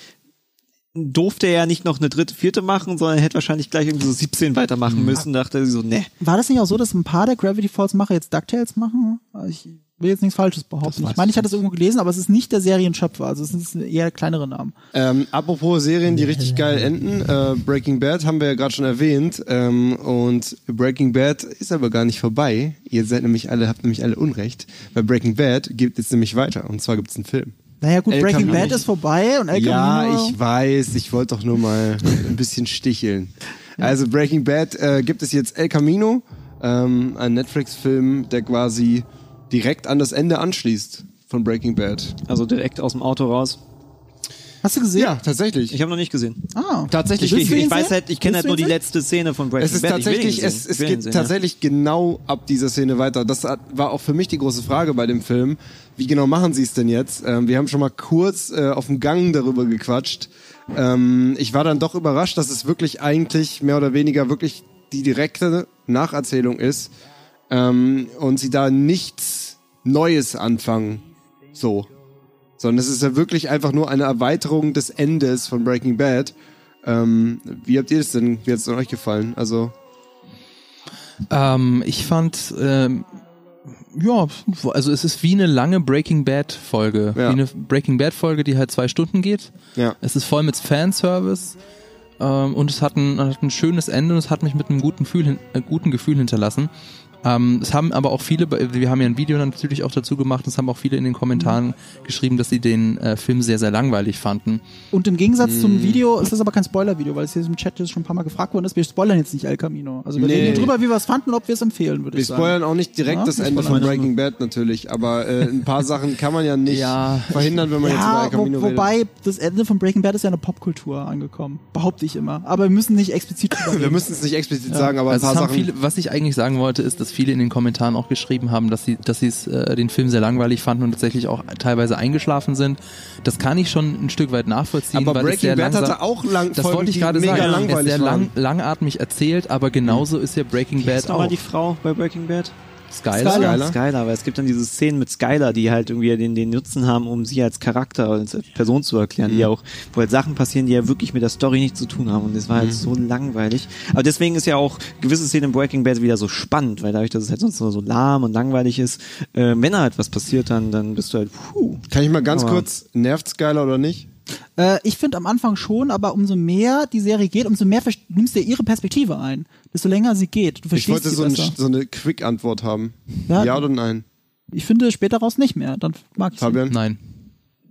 durfte er ja nicht noch eine dritte, vierte machen, sondern er hätte wahrscheinlich gleich irgendwie so 17 weitermachen müssen. Dachte er so, ne. War das nicht auch so, dass ein paar der Gravity Falls Macher jetzt DuckTales machen? Ich will jetzt nichts Falsches behaupten. Ich meine, ich hatte es irgendwo gelesen, aber es ist nicht der Serienschöpfer, also es sind eher kleinere Namen. Ähm, apropos Serien, die richtig geil enden. Äh, Breaking Bad haben wir ja gerade schon erwähnt. Ähm, und Breaking Bad ist aber gar nicht vorbei. Ihr seid nämlich alle, habt nämlich alle Unrecht. Weil Breaking Bad geht jetzt nämlich weiter. Und zwar gibt es einen Film. Naja gut, El Breaking Camino. Bad ist vorbei und El Ja, Camino- ich weiß. Ich wollte doch nur mal ein bisschen sticheln. Also Breaking Bad äh, gibt es jetzt El Camino, ähm, ein Netflix-Film, der quasi direkt an das Ende anschließt von Breaking Bad. Also direkt aus dem Auto raus. Hast du gesehen? Ja, tatsächlich. Ich habe noch nicht gesehen. Ah. Tatsächlich. Ich, ich, ich weiß halt, ich kenne halt nur die sehen? letzte Szene von Breaking Es ist Bad. Tatsächlich, es, es geht sehen, tatsächlich genau ab dieser Szene weiter. Das war auch für mich die große Frage bei dem Film. Wie genau machen sie es denn jetzt? Ähm, wir haben schon mal kurz äh, auf dem Gang darüber gequatscht. Ähm, ich war dann doch überrascht, dass es wirklich eigentlich mehr oder weniger wirklich die direkte Nacherzählung ist ähm, und sie da nichts Neues anfangen. So. Sondern es ist ja wirklich einfach nur eine Erweiterung des Endes von Breaking Bad. Ähm, wie habt ihr das denn? Wie hat es euch gefallen? Also, Ähm, ich fand, ähm, ja, also es ist wie eine lange Breaking Bad Folge. Ja. Wie eine Breaking Bad Folge, die halt zwei Stunden geht. ja. Es ist voll mit Fanservice. Ähm, und es hat ein, hat ein schönes Ende und es hat mich mit einem guten Gefühl, äh, guten Gefühl hinterlassen. Ähm, es haben aber auch viele, wir haben ja ein Video natürlich auch dazu gemacht, es haben auch viele in den Kommentaren geschrieben, dass sie den äh, Film sehr, sehr langweilig fanden. Und im Gegensatz Hm. zum Video ist das aber kein Spoiler-Video, weil es hier im Chat jetzt schon ein paar Mal gefragt worden ist. Wir spoilern jetzt nicht El Camino. Also wir Nee. reden hier drüber, wie wir es fanden und ob wir es empfehlen, würde Wir ich sagen. spoilern auch nicht direkt Ja, das wir Ende von. Breaking Bad natürlich, aber äh, ein paar Sachen kann man ja nicht Ja, verhindern, wenn man jetzt über Ja, El Camino wo, redet. wobei das Ende von Breaking Bad ist ja eine Popkultur angekommen. Behaupte ich immer. Aber wir müssen nicht explizit drüber Wir müssen es nicht explizit sagen, aber Also ein paar Sachen. viele, was ich eigentlich sagen wollte, ist, dass viele in den Kommentaren auch geschrieben haben, dass sie, dass sie es, äh, den Film sehr langweilig fanden und tatsächlich auch teilweise eingeschlafen sind. Das kann ich schon ein Stück weit nachvollziehen, aber weil es Breaking sehr Bad langsam, hatte auch lang das Folgen, wollte ich gerade sagen. Es ist langweilig sehr lang, langatmig erzählt, aber genauso ist ja Breaking ist Bad auch. die Frau bei Breaking Bad? Skyler. Skyler. Skylar, weil es gibt dann diese Szenen mit Skylar, die halt irgendwie den, den Nutzen haben, um sie als Charakter, als Person zu erklären, Mhm. die auch, wo halt Sachen passieren, die ja wirklich mit der Story nichts zu tun haben. Und das war Mhm. halt so langweilig. Aber deswegen ist ja auch gewisse Szenen in Breaking Bad wieder so spannend, weil dadurch, dass es halt sonst nur so lahm und langweilig ist, äh, wenn da halt was passiert, dann, dann bist du halt, puh. Kann ich mal ganz Aber- kurz, nervt Skyler oder nicht? Äh, ich finde am Anfang schon, aber umso mehr die Serie geht, umso mehr nimmst du ihre Perspektive ein. Desto länger sie geht. Du Ich verstehst wollte sie so, ein, so eine Quick-Antwort haben. Ja. Ja. oder nein? Ich finde später raus nicht mehr. Dann mag ich sie. Fabian? Nein.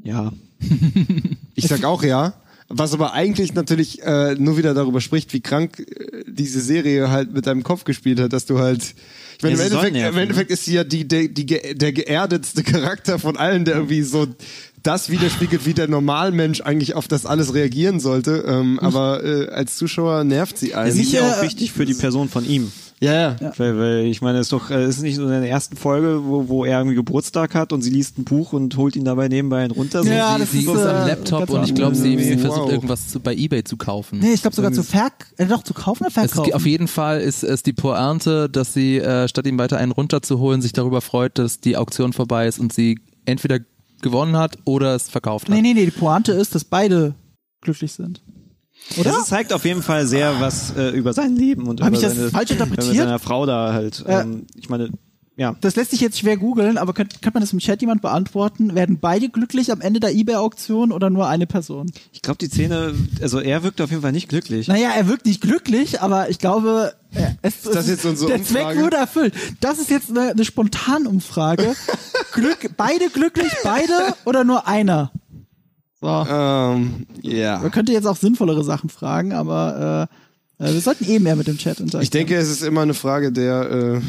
Ja. Ich sag auch ja. Was aber eigentlich natürlich äh, nur wieder darüber spricht, wie krank äh, diese Serie halt mit deinem Kopf gespielt hat, dass du halt. Ich meine, Ja, im, Endeffekt, nerven, im Endeffekt ist sie ja die, der, die, ge- der geerdetste Charakter von allen, der irgendwie so das widerspiegelt, wie der Normalmensch eigentlich auf das alles reagieren sollte. Ähm, aber äh, als Zuschauer nervt sie Es einen. ist ja Sicher- auch wichtig für die Person von ihm. Ja, ja. Weil, weil ich meine, es ist doch, äh, es ist nicht so in der ersten Folge, wo, wo er irgendwie Geburtstag hat und sie liest ein Buch und holt ihn dabei nebenbei einen runter. So, Ja, sie, das Sie ist, ist äh, am Laptop und ich glaube, sie, sie Wow. versucht irgendwas zu, bei Ebay zu kaufen. Nee, ich glaube sogar zu verk äh, doch zu kaufen oder Es, verkaufen. auf jeden Fall ist es die Pointe, dass sie, äh, statt ihm weiter einen runterzuholen, sich darüber freut, dass die Auktion vorbei ist und sie entweder gewonnen hat oder es verkauft hat. nee, nee, nee, die Pointe ist, dass beide glücklich sind. Oder? Das zeigt auf jeden Fall sehr was äh, über sein Leben und Hab über ich das seine, falsch interpretiert? Mit seiner Frau da halt. Äh. Ähm, ich meine, ja. Das lässt sich jetzt schwer googeln, aber könnte könnt man das im Chat jemand beantworten? Werden beide glücklich am Ende der Ebay-Auktion oder nur eine Person? Ich glaube, die Szene, also er wirkt auf jeden Fall nicht glücklich. Naja, er wirkt nicht glücklich, aber ich glaube, äh, es, das es- jetzt unsere der Umfrage? Zweck wurde erfüllt. Das ist jetzt eine, eine Spontanumfrage. Glück, beide glücklich, beide oder nur einer? So. Ähm, ja. Man könnte jetzt auch sinnvollere Sachen fragen, aber äh, äh, wir sollten eh mehr mit dem Chat interagieren. Ich denke, es ist immer eine Frage der, äh,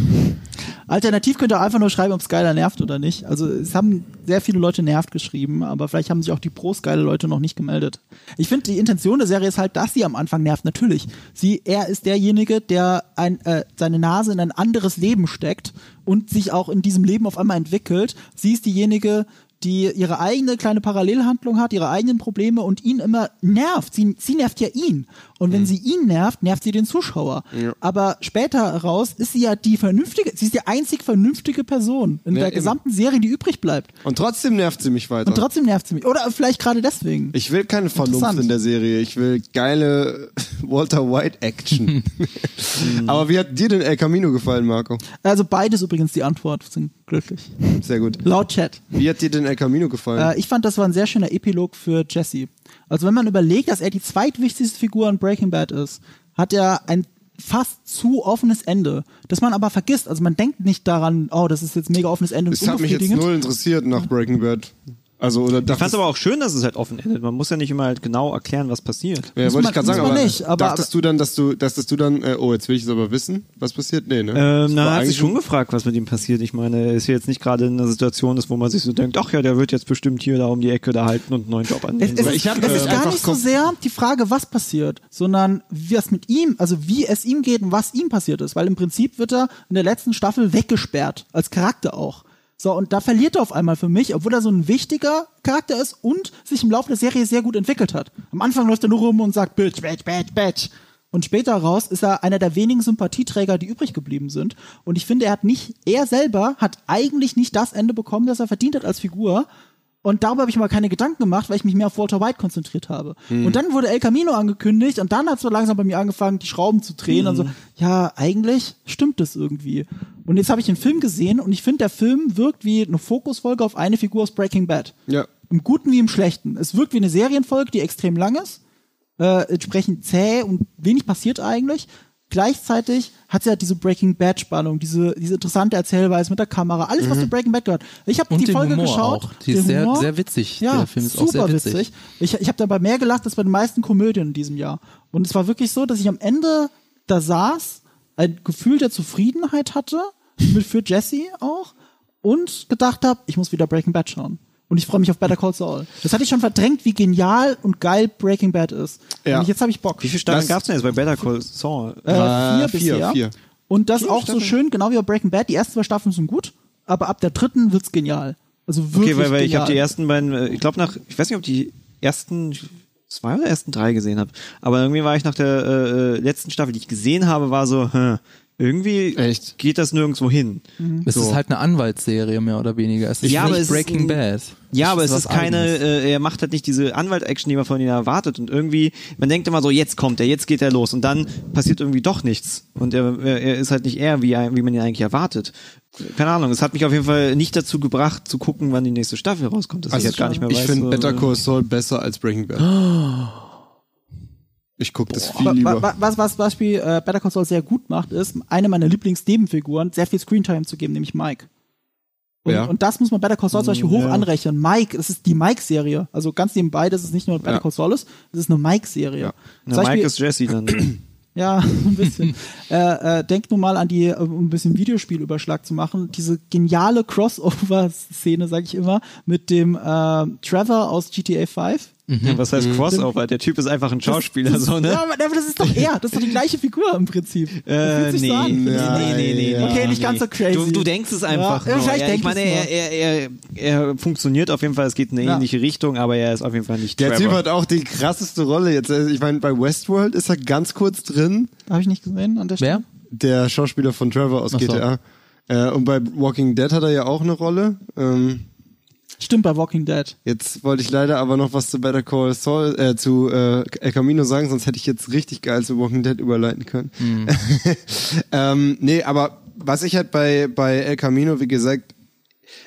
Alternativ könnt ihr einfach nur schreiben, ob Skyler nervt oder nicht. Also es haben sehr viele Leute nervt geschrieben, aber vielleicht haben sich auch die Pro-Skyler-Leute noch nicht gemeldet. Ich finde, die Intention der Serie ist halt, dass sie am Anfang nervt. Natürlich. Sie, er ist derjenige, der ein, äh, seine Nase in ein anderes Leben steckt und sich auch in diesem Leben auf einmal entwickelt. Sie ist diejenige, die ihre eigene kleine Parallelhandlung hat, ihre eigenen Probleme und ihn immer nervt. Sie, sie nervt ja ihn. Und Mhm. wenn sie ihn nervt, nervt sie den Zuschauer. Aber später heraus ist sie ja die vernünftige, sie ist die einzig vernünftige Person in Ja, der eben. gesamten Serie, die übrig bleibt. Und trotzdem nervt sie mich weiter. Und trotzdem nervt sie mich. Oder vielleicht gerade deswegen. ich will keine Vernunft in der Serie. Ich will geile Walter White Action. Aber wie hat dir denn El Camino gefallen, Marco? Also beides übrigens die Antwort. Sind glücklich. Sehr gut. Laut Chat. Wie hat dir denn El Camino gefallen? Äh, ich fand, das war ein sehr schöner Epilog für Jesse. Also wenn man überlegt, dass er die zweitwichtigste Figur in Breaking Bad ist, hat er ein fast zu offenes Ende, das man aber vergisst. Also man denkt nicht daran, oh, das ist jetzt mega offenes Ende und das hat mich jetzt null interessiert nach Breaking Bad. Also, oder Ich fand es aber auch schön, dass es halt offen endet. Man muss ja nicht immer halt genau erklären, was passiert. ja, wollte ich gerade sagen, aber, nicht, aber- dachtest du dann, dass du, dachtest du dann, äh, oh, jetzt will ich es aber wissen, was passiert? Nee, ne? Ähm, Das na, hat sich schon gefragt, was mit ihm passiert. Ich meine, er ist jetzt nicht gerade in einer Situation, ist, wo man sich so denkt, ach ja, der wird jetzt bestimmt hier da um die Ecke da halten und einen neuen Job Es, annehmen. es, ist, ich hab, es äh, ist gar nicht so sehr die Frage, was passiert, sondern wie es mit ihm, also wie es ihm geht und was ihm passiert ist. Weil im Prinzip wird er in der letzten Staffel weggesperrt, als Charakter auch. So, und da verliert er auf einmal für mich, obwohl er so ein wichtiger Charakter ist und sich im Laufe der Serie sehr gut entwickelt hat. Am Anfang läuft er nur rum und sagt, Bitch, Bitch, Bitch, Bitch. Und später raus ist er einer der wenigen Sympathieträger, die übrig geblieben sind. Und ich finde, er hat nicht, er selber hat eigentlich nicht das Ende bekommen, das er verdient hat als Figur. Und darüber habe ich mir mal keine Gedanken gemacht, weil ich mich mehr auf Walter White konzentriert habe. Und dann wurde El Camino angekündigt und dann hat so langsam bei mir angefangen, die Schrauben zu drehen und so, ja, eigentlich stimmt das irgendwie. Und jetzt habe ich den Film gesehen und ich finde, der Film wirkt wie eine Fokusfolge auf eine Figur aus Breaking Bad. Ja. Im Guten wie im Schlechten. Es wirkt wie eine Serienfolge, die extrem lang ist, äh, entsprechend zäh und wenig passiert eigentlich. Gleichzeitig hat sie ja diese Breaking Bad Spannung, diese, diese interessante Erzählweise mit der Kamera, alles, was zu Breaking Bad gehört. Ich habe die den Folge Humor geschaut. auch. Die ist sehr- Humor. sehr witzig. Ja, Der Film ist auch super sehr witzig. witzig. Ich, ich habe dabei mehr gelacht als bei den meisten Komödien in diesem Jahr. Und es war wirklich so, dass ich am Ende da saß, ein Gefühl der Zufriedenheit hatte, mit für Jesse auch, und gedacht habe, ich muss wieder Breaking Bad schauen. Und ich freue mich auf Better Call Saul. Das hatte ich schon verdrängt, wie genial und geil Breaking Bad ist. Ja. Und jetzt habe ich Bock. Wie viele Staffeln Das- gab es denn jetzt bei Better Call Saul? Äh, Äh, vier, vier, bisher. vier. Und das Vier auch so Staffeln? schön, genau wie bei Breaking Bad. Die ersten zwei Staffeln sind gut, aber ab der dritten wird's genial. Also wirklich Okay, weil, weil ich genial. habe die ersten beiden, äh, ich glaube nach, ich weiß nicht, ob die ersten zwei oder ersten drei gesehen habe, aber irgendwie war ich nach der äh, äh, letzten Staffel, die ich gesehen habe, war so, hm, irgendwie Echt? geht das nirgendwo hin. Es ist halt eine Anwaltsserie mehr oder weniger. Es ist Ja, aber nicht es ist Breaking Bad. Ja, aber es ist keine, eigenes. äh, er macht halt nicht diese Anwalt-Action, die man von ihm erwartet. Und irgendwie, man denkt immer so, jetzt kommt er, jetzt geht er los. Und dann passiert irgendwie doch nichts. Und er, er, er ist halt nicht er, wie, er- wie man ihn eigentlich erwartet. Keine Ahnung, es hat mich auf jeden Fall nicht dazu gebracht, zu gucken, wann die nächste Staffel rauskommt. Dass ich halt gar nicht mehr Also ich weiß. finde so, Better äh, Call Saul besser als Breaking Bad. Ich gucke das viel lieber. wa- Was, was Beispiel äh, Better Call Saul sehr gut macht, ist, eine meiner Lieblingsnebenfiguren sehr viel Screentime zu geben, nämlich Mike. Und, Ja. und das muss man Better Call Saul zum Beispiel hoch anrechnen. Mike, das ist die Mike-Serie. Also ganz nebenbei, das ist nicht nur Better Ja. Call Saul ist, das ist eine Mike-Serie. Ja. Mike ist Jesse dann. Ja, ein bisschen. äh, äh, denk nur mal an die, äh, um ein bisschen Videospielüberschlag zu machen, diese geniale Crossover-Szene, sag ich immer, mit dem äh, Trevor aus GTA 5. Was heißt Crossover? Der Typ ist einfach ein Schauspieler, das, so, ne? Ja, aber das ist doch er. Das ist doch die gleiche Figur im Prinzip. Das Äh, fühlt sich nee, so an. nee, Ja, nee, nee, nee, ja. Okay, nicht ganz so crazy. Du, du denkst es einfach. Ja, nur. vielleicht ja, ich meine, er, er, er, er funktioniert auf jeden Fall, es geht in eine Ja. ähnliche Richtung, aber er ist auf jeden Fall nicht Der Typ Trevor. hat auch die krasseste Rolle jetzt. Also Ich meine, bei Westworld ist er ganz kurz drin. Habe ich nicht gesehen an der Stelle. Wer? Der Schauspieler von Trevor aus Ach so. GTA. Äh, und bei Walking Dead hat er ja auch eine Rolle. Ähm, Stimmt, bei Walking Dead. jetzt wollte ich leider aber noch was zu Better Call Saul, äh, zu äh, El Camino sagen, sonst hätte ich jetzt richtig geil zu Walking Dead überleiten können. ähm, nee, aber was ich halt bei, bei El Camino, wie gesagt,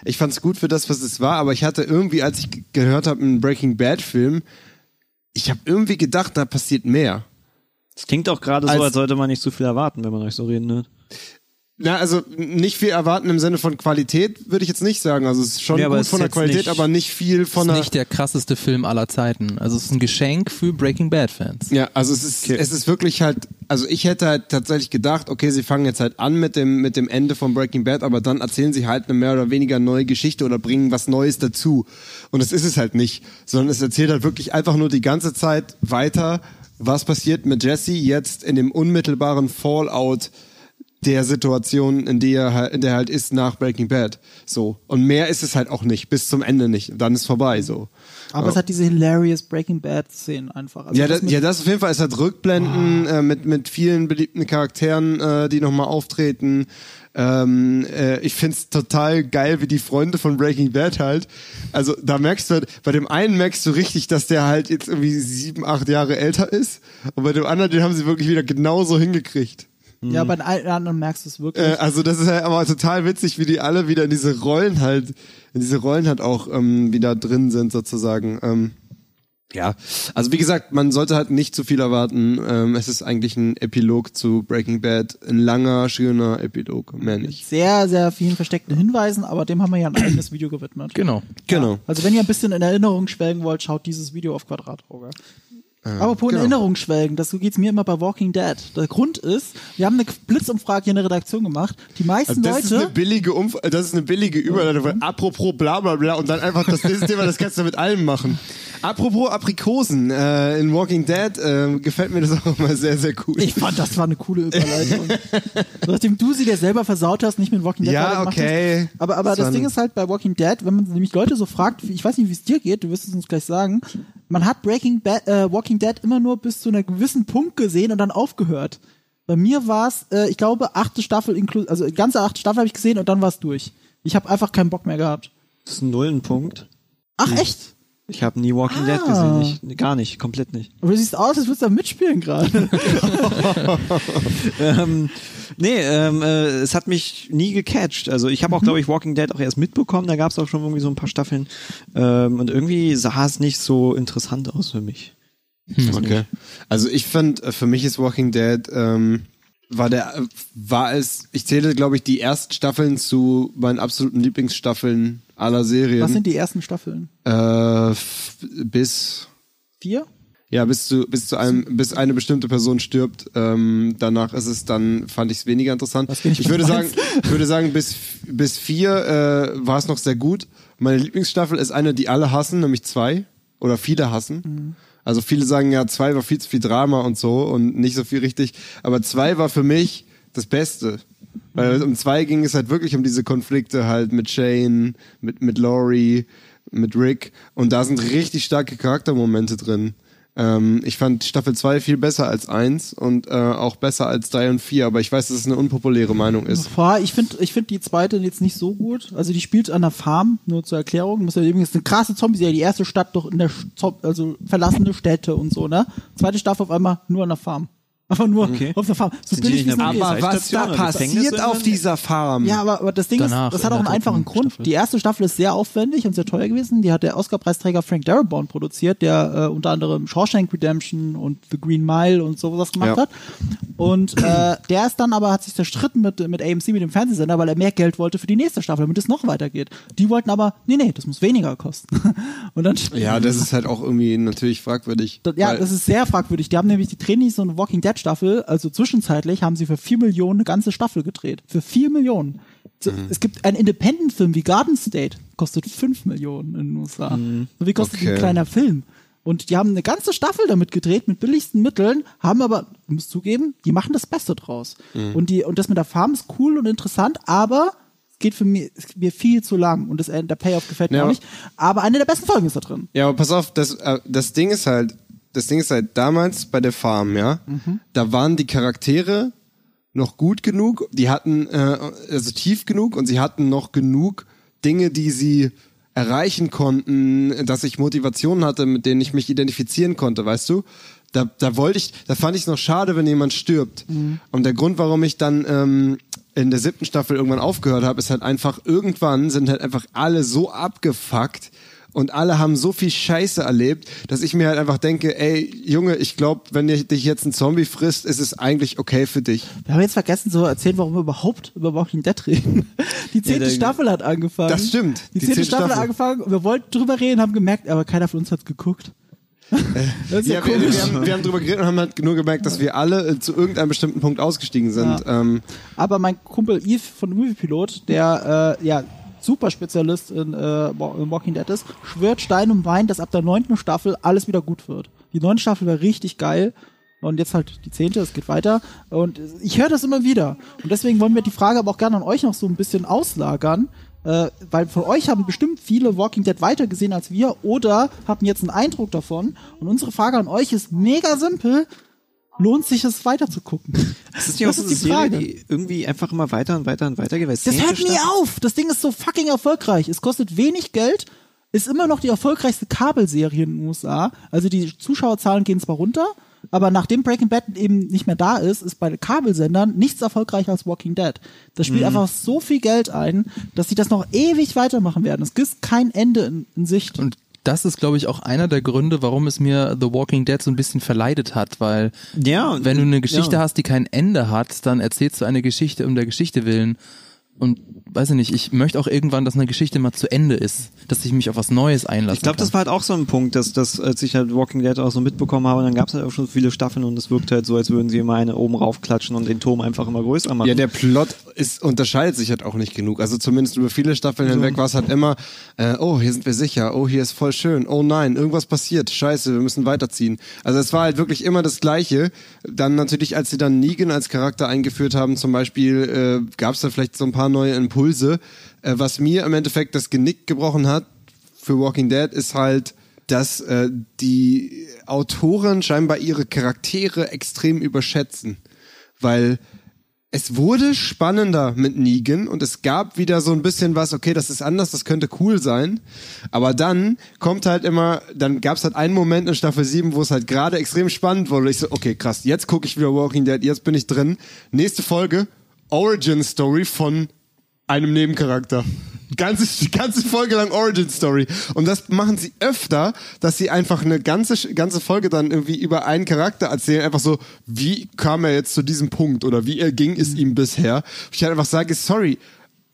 ich fand es gut für das, was es war, aber ich hatte irgendwie, als ich gehört habe, einen Breaking Bad Film, ich habe irgendwie gedacht, da passiert mehr. Es klingt auch gerade so, Als- als sollte man nicht zu viel erwarten, wenn man euch so reden hört. Na, also nicht viel erwarten im Sinne von Qualität, würde ich jetzt nicht sagen. Also es ist schon Ja, gut es von ist der Qualität, nicht- aber nicht viel von ist der. nicht der krasseste Film aller Zeiten. Also es ist ein Geschenk für Breaking Bad Fans. Ja, also es ist, es ist wirklich halt, also ich hätte halt tatsächlich gedacht, okay, sie fangen jetzt halt an mit dem, mit dem Ende von Breaking Bad, aber dann erzählen sie halt eine mehr oder weniger neue Geschichte oder bringen was Neues dazu. Und das ist es halt nicht, sondern es erzählt halt wirklich einfach nur die ganze Zeit weiter, was passiert mit Jesse jetzt in dem unmittelbaren Fallout der Situation, in der er, halt- in der er halt ist nach Breaking Bad. So. Und mehr ist es halt auch nicht, bis zum Ende nicht. Dann ist vorbei, so. Aber es hat diese hilarious Breaking Bad Szenen einfach. Also Ja, das, mit- ja, das auf jeden Fall ist halt Rückblenden äh, mit, mit vielen beliebten Charakteren, äh, die nochmal auftreten. Ähm, äh, ich find's total geil, wie die Freunde von Breaking Bad halt. Also da merkst du halt, bei dem einen merkst du richtig, dass der halt jetzt irgendwie sieben, acht Jahre älter ist. Und bei dem anderen, den haben sie wirklich wieder genauso hingekriegt. Ja, bei den anderen merkst du es wirklich. Äh, also das ist halt aber total witzig, wie die alle wieder in diese Rollen halt, in diese Rollen halt auch ähm, wieder drin sind sozusagen. Ähm, ja, also wie gesagt, man sollte halt nicht zu viel erwarten. Ähm, es ist eigentlich ein Epilog zu Breaking Bad, ein langer, schöner Epilog, mehr nicht. sehr, sehr vielen versteckten Hinweisen, aber dem haben wir ja ein eigenes Video gewidmet. Genau. Genau. Also wenn ihr ein bisschen in Erinnerung schwelgen wollt, schaut dieses Video auf Quadratauge. Apropos in genau. Erinnerung schwelgen, das so geht's mir immer bei Walking Dead. Der Grund ist, wir haben eine Blitzumfrage hier in der Redaktion gemacht. Die meisten Also das ist eine Leute, billige Umf das ist eine billige Überleitung, weil apropos bla bla bla und dann einfach das nächste Thema, das kannst du mit allem machen. Apropos Aprikosen, äh, in Walking Dead äh, gefällt mir das auch immer sehr, sehr gut. ich fand, das war eine coole Überleitung. Nachdem du sie dir selber versaut hast, nicht mit Walking Dead Ja, okay. Hast. Aber, aber Das das Ding ist halt bei Walking Dead, wenn man nämlich Leute so fragt, ich weiß nicht, wie es dir geht, du wirst es uns gleich sagen, man hat Breaking Bad, äh, Walking Dead immer nur bis zu einem gewissen Punkt gesehen und dann aufgehört. Bei mir war es, äh, ich glaube, achte Staffel, inklu also ganze achte Staffel habe ich gesehen und dann war es durch. Ich habe einfach keinen Bock mehr gehabt. Das ist ein Nullenpunkt. Ach echt? Ich habe nie Walking Dead Ah. gesehen. Ich, gar nicht, komplett nicht. Aber du siehst aus, als würdest du da mitspielen gerade. ähm, nee, ähm, äh, es hat mich nie gecatcht. Also ich habe auch, glaube ich, Walking Dead auch erst mitbekommen. Da gab es auch schon irgendwie so ein paar Staffeln. Ähm, und irgendwie sah es nicht so interessant aus für mich. Okay. Also ich fand, äh, für mich ist Walking Dead ähm, war der war es, ich zähle glaube ich die ersten Staffeln zu meinen absoluten Lieblingsstaffeln aller Serien. Was sind die ersten Staffeln? äh, bis Vier? ja bis zu bis zu einem bis eine bestimmte Person stirbt. Ähm, danach ist es dann fand ich es weniger interessant. Nicht, Ich was würde sagen, ich würde sagen bis bis vier äh, war es noch sehr gut. Meine Lieblingsstaffel ist eine, die alle hassen, nämlich zwei oder viele hassen. Mhm. Also viele sagen ja, zwei war viel zu viel Drama und so und nicht so viel richtig. Aber zwei war für mich das Beste. Weil um zwei ging es halt wirklich um diese Konflikte halt mit Shane, mit, mit Laurie, mit Rick. Und da sind richtig starke Charaktermomente drin. Ähm, ich fand Staffel 2 viel besser als 1 und äh, auch besser als 3 und 4, aber ich weiß, dass es eine unpopuläre Meinung ist. Ich finde ich find die zweite jetzt nicht so gut. Also die spielt an der Farm, nur zur Erklärung. Muss ja übrigens eine krasse Zombie-Serie, die erste Stadt doch in der also verlassene Städte und so, ne? Zweite Staffel auf einmal nur an der Farm. Einfach nur Okay. auf der Farm. So Sind billig nicht wie es. Aber was da passiert auf dieser Farm? Ja, aber, aber das Ding Danach, ist, das hat auch einen einfachen Grund. Staffel. Die erste Staffel ist sehr aufwendig und sehr teuer gewesen. Die hat der Oscar-Preisträger Frank Darabont produziert, der äh, unter anderem Shawshank Redemption und The Green Mile und sowas gemacht Ja. hat. Und äh, der ist dann aber, hat sich zerstritten mit, mit AMC, mit dem Fernsehsender, weil er mehr Geld wollte für die nächste Staffel, damit es noch weitergeht. Die wollten aber, nee, nee, das muss weniger kosten. und dann Ja, das ist halt auch irgendwie natürlich fragwürdig. Ja, das ist sehr fragwürdig. Die haben nämlich die drehen nicht so eine Walking Dead Staffel, also zwischenzeitlich haben sie für vier Millionen eine ganze Staffel gedreht. Für vier Millionen. So, Mhm. Es gibt einen Independent-Film wie Garden State, kostet fünf Millionen in den USA. So wie kostet Okay. ein kleiner Film. Und die haben eine ganze Staffel damit gedreht, mit billigsten Mitteln, haben aber, ich muss zugeben, die machen das Beste draus. Mhm. Und, die, und das mit der Farm ist cool und interessant, aber es geht für mich, mir viel zu lang und das, der Payoff gefällt mir Ja, auch aber- nicht. Aber eine der besten Folgen ist da drin. Ja, aber pass auf, das, äh, das Ding ist halt, das Ding ist halt damals bei der Farm, ja, da waren die Charaktere noch gut genug, die hatten äh, also tief genug und sie hatten noch genug Dinge, die sie erreichen konnten, dass ich Motivationen hatte, mit denen ich mich identifizieren konnte, weißt du? Da, da wollte ich, da fand ich es noch schade, wenn jemand stirbt. Und der Grund, warum ich dann ähm, in der siebten Staffel irgendwann aufgehört habe, ist halt einfach, irgendwann sind halt einfach alle so abgefuckt und alle haben so viel Scheiße erlebt, dass ich mir halt einfach denke, ey, Junge, ich glaube, wenn dich jetzt ein Zombie frisst, ist es eigentlich okay für dich. Wir haben jetzt vergessen zu erzählen, warum wir überhaupt über Walking Dead reden. Die zehnte der- Staffel hat angefangen. Das stimmt. Die, Die zehnte Staffel, hat angefangen wir wollten drüber reden, haben gemerkt, aber keiner von uns hat geguckt. ist ja, Ja, wir, wir, haben, wir haben drüber geredet und haben halt nur gemerkt, dass wir alle äh, zu irgendeinem bestimmten Punkt ausgestiegen sind. Ähm, Aber mein Kumpel Eve von Movie Pilot, der äh, ja super Spezialist in, äh, Wa- in Walking Dead ist, schwört Stein und Wein, dass ab der neunten Staffel alles wieder gut wird. Die neunte Staffel war richtig geil. Und jetzt halt die zehnte, es geht weiter. Und ich höre das immer wieder. Und deswegen wollen wir die Frage aber auch gerne an euch noch so ein bisschen auslagern. Äh, weil von euch haben bestimmt viele Walking Dead weiter gesehen als wir oder hatten jetzt einen Eindruck davon. Und unsere Frage an euch ist mega simpel. Lohnt sich es weiter zu gucken? Das ist auch so ist die Serie, Frage. die irgendwie einfach immer weiter und weiter und weiter geht. Das hört nie auf. Das Ding ist so fucking erfolgreich. Es kostet wenig Geld, ist immer noch die erfolgreichste Kabelserie in den USA. Also die Zuschauerzahlen gehen zwar runter, aber nachdem Breaking Bad eben nicht mehr da ist, ist bei Kabelsendern nichts erfolgreicher als Walking Dead. Das spielt einfach so viel Geld ein, dass sie das noch ewig weitermachen werden. Es gibt kein Ende in, in Sicht. Und das ist, glaube ich, auch einer der Gründe, warum es mir The Walking Dead so ein bisschen verleidet hat, weil Ja, wenn du eine Geschichte ja. hast, die kein Ende hat, dann erzählst du eine Geschichte um der Geschichte willen. Und weiß ich nicht, ich möchte auch irgendwann, dass eine Geschichte mal zu Ende ist, dass ich mich auf was Neues einlasse. Ich glaube, das war halt auch so ein Punkt, dass, dass als ich halt Walking Dead auch so mitbekommen habe, und dann gab es halt auch schon viele Staffeln und es wirkt halt so, als würden sie immer eine oben raufklatschen und den Turm einfach immer größer machen. Ja, der Plot ist, unterscheidet sich halt auch nicht genug. Also zumindest über viele Staffeln hinweg war es halt immer, äh, oh, hier sind wir sicher, oh, hier ist voll schön, oh nein, irgendwas passiert, scheiße, wir müssen weiterziehen. Also es war halt wirklich immer das Gleiche. Dann natürlich, als sie dann Negan als Charakter eingeführt haben, zum Beispiel, äh, gab es da vielleicht so ein paar neue Impulse. Äh, was mir im Endeffekt das Genick gebrochen hat für Walking Dead, ist halt, dass äh, die Autoren scheinbar ihre Charaktere extrem überschätzen. Weil es wurde spannender mit Negan und es gab wieder so ein bisschen was, okay, das ist anders, das könnte cool sein. Aber dann kommt halt immer, dann gab es halt einen Moment in Staffel 7, wo es halt gerade extrem spannend wurde. Ich so, okay, krass, jetzt gucke ich wieder Walking Dead, jetzt bin ich drin. Nächste Folge, Origin Story von einem Nebencharakter. Ganze, ganze Folge lang Origin Story. Und das machen sie öfter, dass sie einfach eine ganze, ganze Folge dann irgendwie über einen Charakter erzählen. Einfach so, wie kam er jetzt zu diesem Punkt oder wie ging es ihm bisher? Ich halt einfach sage, sorry,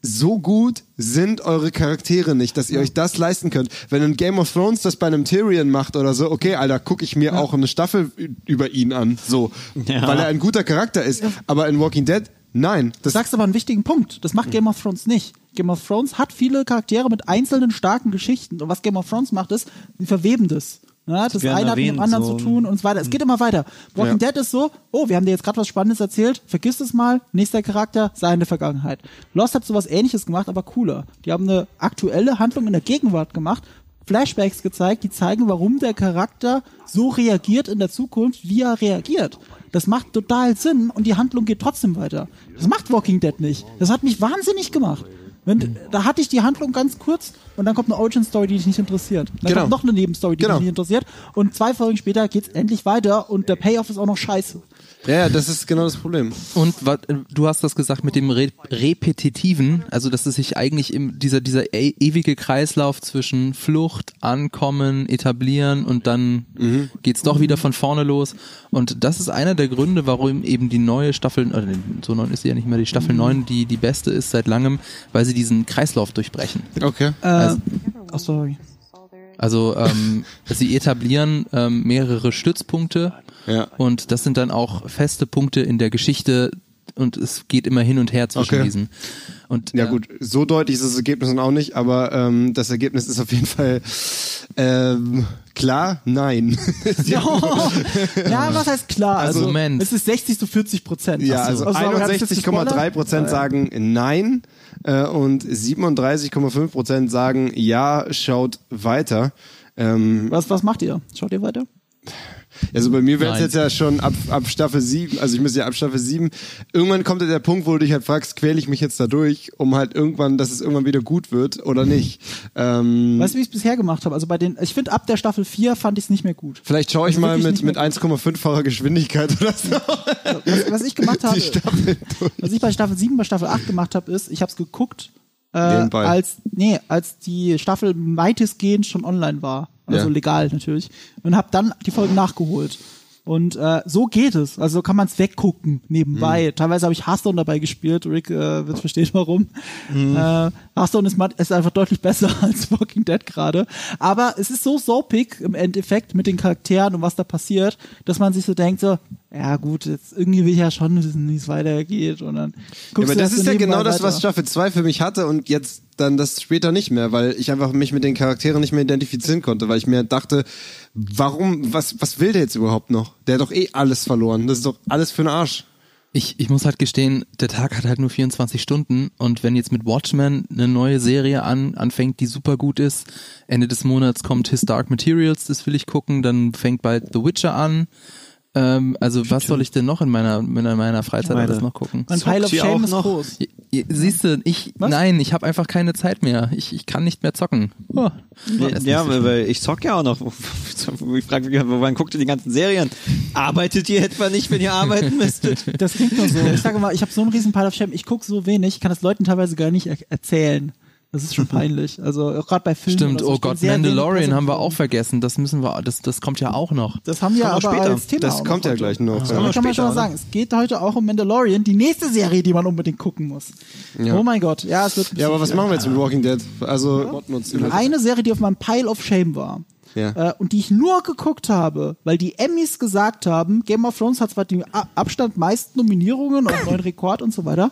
so gut sind eure Charaktere nicht, dass ihr euch das leisten könnt. Wenn ein Game of Thrones das bei einem Tyrion macht oder so, okay, Alter, gucke ich mir auch eine Staffel über ihn an, so, Ja. weil er ein guter Charakter ist. Aber in Walking Dead, nein, Du das sagst aber einen wichtigen Punkt. Das macht Game of Thrones nicht. Game of Thrones hat viele Charaktere mit einzelnen starken Geschichten. Und was Game of Thrones macht, ist, sie verweben das. Ja, das eine hat mit dem anderen so. zu tun und so weiter. Es geht immer weiter. Walking Dead ist so, oh, wir haben dir jetzt gerade was Spannendes erzählt, vergiss es mal, nächster Charakter, seine Vergangenheit. Lost hat sowas ähnliches gemacht, aber cooler. Die haben eine aktuelle Handlung in der Gegenwart gemacht, Flashbacks gezeigt, die zeigen, warum der Charakter so reagiert in der Zukunft, wie er reagiert. Das macht total Sinn und die Handlung geht trotzdem weiter. Das macht Walking Dead nicht. Das hat mich wahnsinnig gemacht. Wenn, da hatte ich die Handlung ganz kurz und dann kommt eine Origin-Story, die dich nicht interessiert. Dann Genau. kommt noch eine Nebenstory, die Genau. dich nicht interessiert. Und zwei Folgen später geht's endlich weiter und der Payoff ist auch noch scheiße. Ja, ja, das ist genau das Problem. Und wat, du hast das gesagt mit dem Re Repetitiven, also dass es sich eigentlich im, dieser, dieser e ewige Kreislauf zwischen Flucht, Ankommen, Etablieren und dann geht's doch wieder von vorne los. Und das ist einer der Gründe, warum eben die neue Staffel, oder so neun ist sie ja nicht mehr, die Staffel 9, die die beste ist seit langem, weil sie diesen Kreislauf durchbrechen. Okay. Äh, oh, sorry. Also ähm, sie etablieren ähm, mehrere Stützpunkte Ja. und das sind dann auch feste Punkte in der Geschichte und es geht immer hin und her zwischen Okay. diesen. Und Ja äh, gut, so deutlich ist das Ergebnis dann auch nicht, aber ähm, das Ergebnis ist auf jeden Fall ähm, klar, nein. ja, was heißt klar? Also, Moment. es ist 60 zu 40 Prozent. ja, also jetzt 61,3 Prozent sagen nein äh, und 37,5 Prozent sagen ja, schaut weiter. Ähm, Was, was macht ihr? Schaut ihr weiter? Also bei mir wäre es jetzt ja schon ab, ab Staffel 7, also ich müsste ja ab Staffel 7, irgendwann kommt ja der Punkt, wo du dich halt fragst, quäle ich mich jetzt da durch, um halt irgendwann, dass es irgendwann wieder gut wird oder nicht. Ähm, Weißt du, wie ich es bisher gemacht habe? Also bei den, ich finde ab der Staffel 4 fand ich es nicht mehr gut. vielleicht schaue ich Also mal mit, mit 1,5-facher Geschwindigkeit oder so. Was, was ich gemacht habe, was ich bei Staffel 7, bei Staffel 8 gemacht habe, ist, ich habe es geguckt äh, als nee, als die Staffel weitestgehend schon online war, also Ja. legal natürlich, und habe dann die Folgen nachgeholt. Und äh, so geht es. Also so kann man es weggucken nebenbei. Mhm. Teilweise habe ich Hearthstone dabei gespielt. Rick äh, wird verstehen, warum. Mhm. Äh, Hearthstone ist, ist einfach deutlich besser als Walking Dead gerade. Aber es ist so soapig im Endeffekt mit den Charakteren und was da passiert, dass man sich so denkt so, ja gut, jetzt irgendwie will ich ja schon wissen, wie es weitergeht. Und dann Ja, guckst aber du das ist ja genau das, weiter. was Staffel 2 für mich hatte und jetzt dann das später nicht mehr, weil ich einfach mich mit den Charakteren nicht mehr identifizieren konnte, weil ich mir dachte, warum, was, was will der jetzt überhaupt noch? Der hat doch eh alles verloren. Das ist doch alles für den Arsch. Ich, ich muss halt gestehen, der Tag hat halt nur 24 Stunden und wenn jetzt mit Watchmen eine neue Serie an, anfängt, die super gut ist, Ende des Monats kommt His Dark Materials, das will ich gucken, dann fängt bald The Witcher an. Ähm, also was soll ich denn noch in meiner, in meiner Freizeit alles noch gucken? Mein Pile of Shame ist noch? groß. Siehst du, ich, Was? nein, ich habe einfach keine Zeit mehr. Ich, ich kann nicht mehr zocken. Oh, Ja, schlimm. weil ich zock ja auch noch. Ich frage mich, wann guckt ihr die ganzen Serien? Arbeitet ihr etwa nicht, wenn ihr arbeiten müsstet? Das klingt nur so. Ich sage mal, ich habe so einen riesen Pile of Shame. Ich gucke so wenig, ich kann das Leuten teilweise gar nicht er erzählen. Das ist schon peinlich. Also gerade bei Filmen. Stimmt, so. oh Gott, Mandalorian haben wir auch vergessen. Das müssen wir, das, das kommt ja auch noch. Das haben wir Kommt aber auch später. als Thema. Das auch kommt noch ja heute. gleich noch. Das Ja. kann man schon später, mal oder? sagen. Es geht heute auch um Mandalorian, die nächste Serie, die man unbedingt gucken muss. Ja. Oh mein Gott, ja, es wird. Ja, aber was machen wir jetzt mit Walking Dead? Also, über- Eine Serie, die auf meinem Pile of Shame war. Ja. Äh, und die ich nur geguckt habe, weil die Emmys gesagt haben, Game of Thrones hat zwar den Abstand meisten Nominierungen und neuen Rekord und so weiter,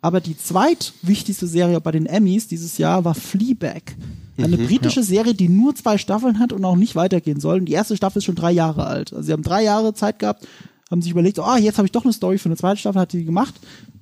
aber die zweitwichtigste Serie bei den Emmys dieses Jahr war Fleabag. Eine britische Serie, die nur zwei Staffeln hat und auch nicht weitergehen soll. Und die erste Staffel ist schon drei Jahre alt. Also sie haben drei Jahre Zeit gehabt, haben sich überlegt, oh, jetzt habe ich doch eine Story für eine zweite Staffel, hat die gemacht.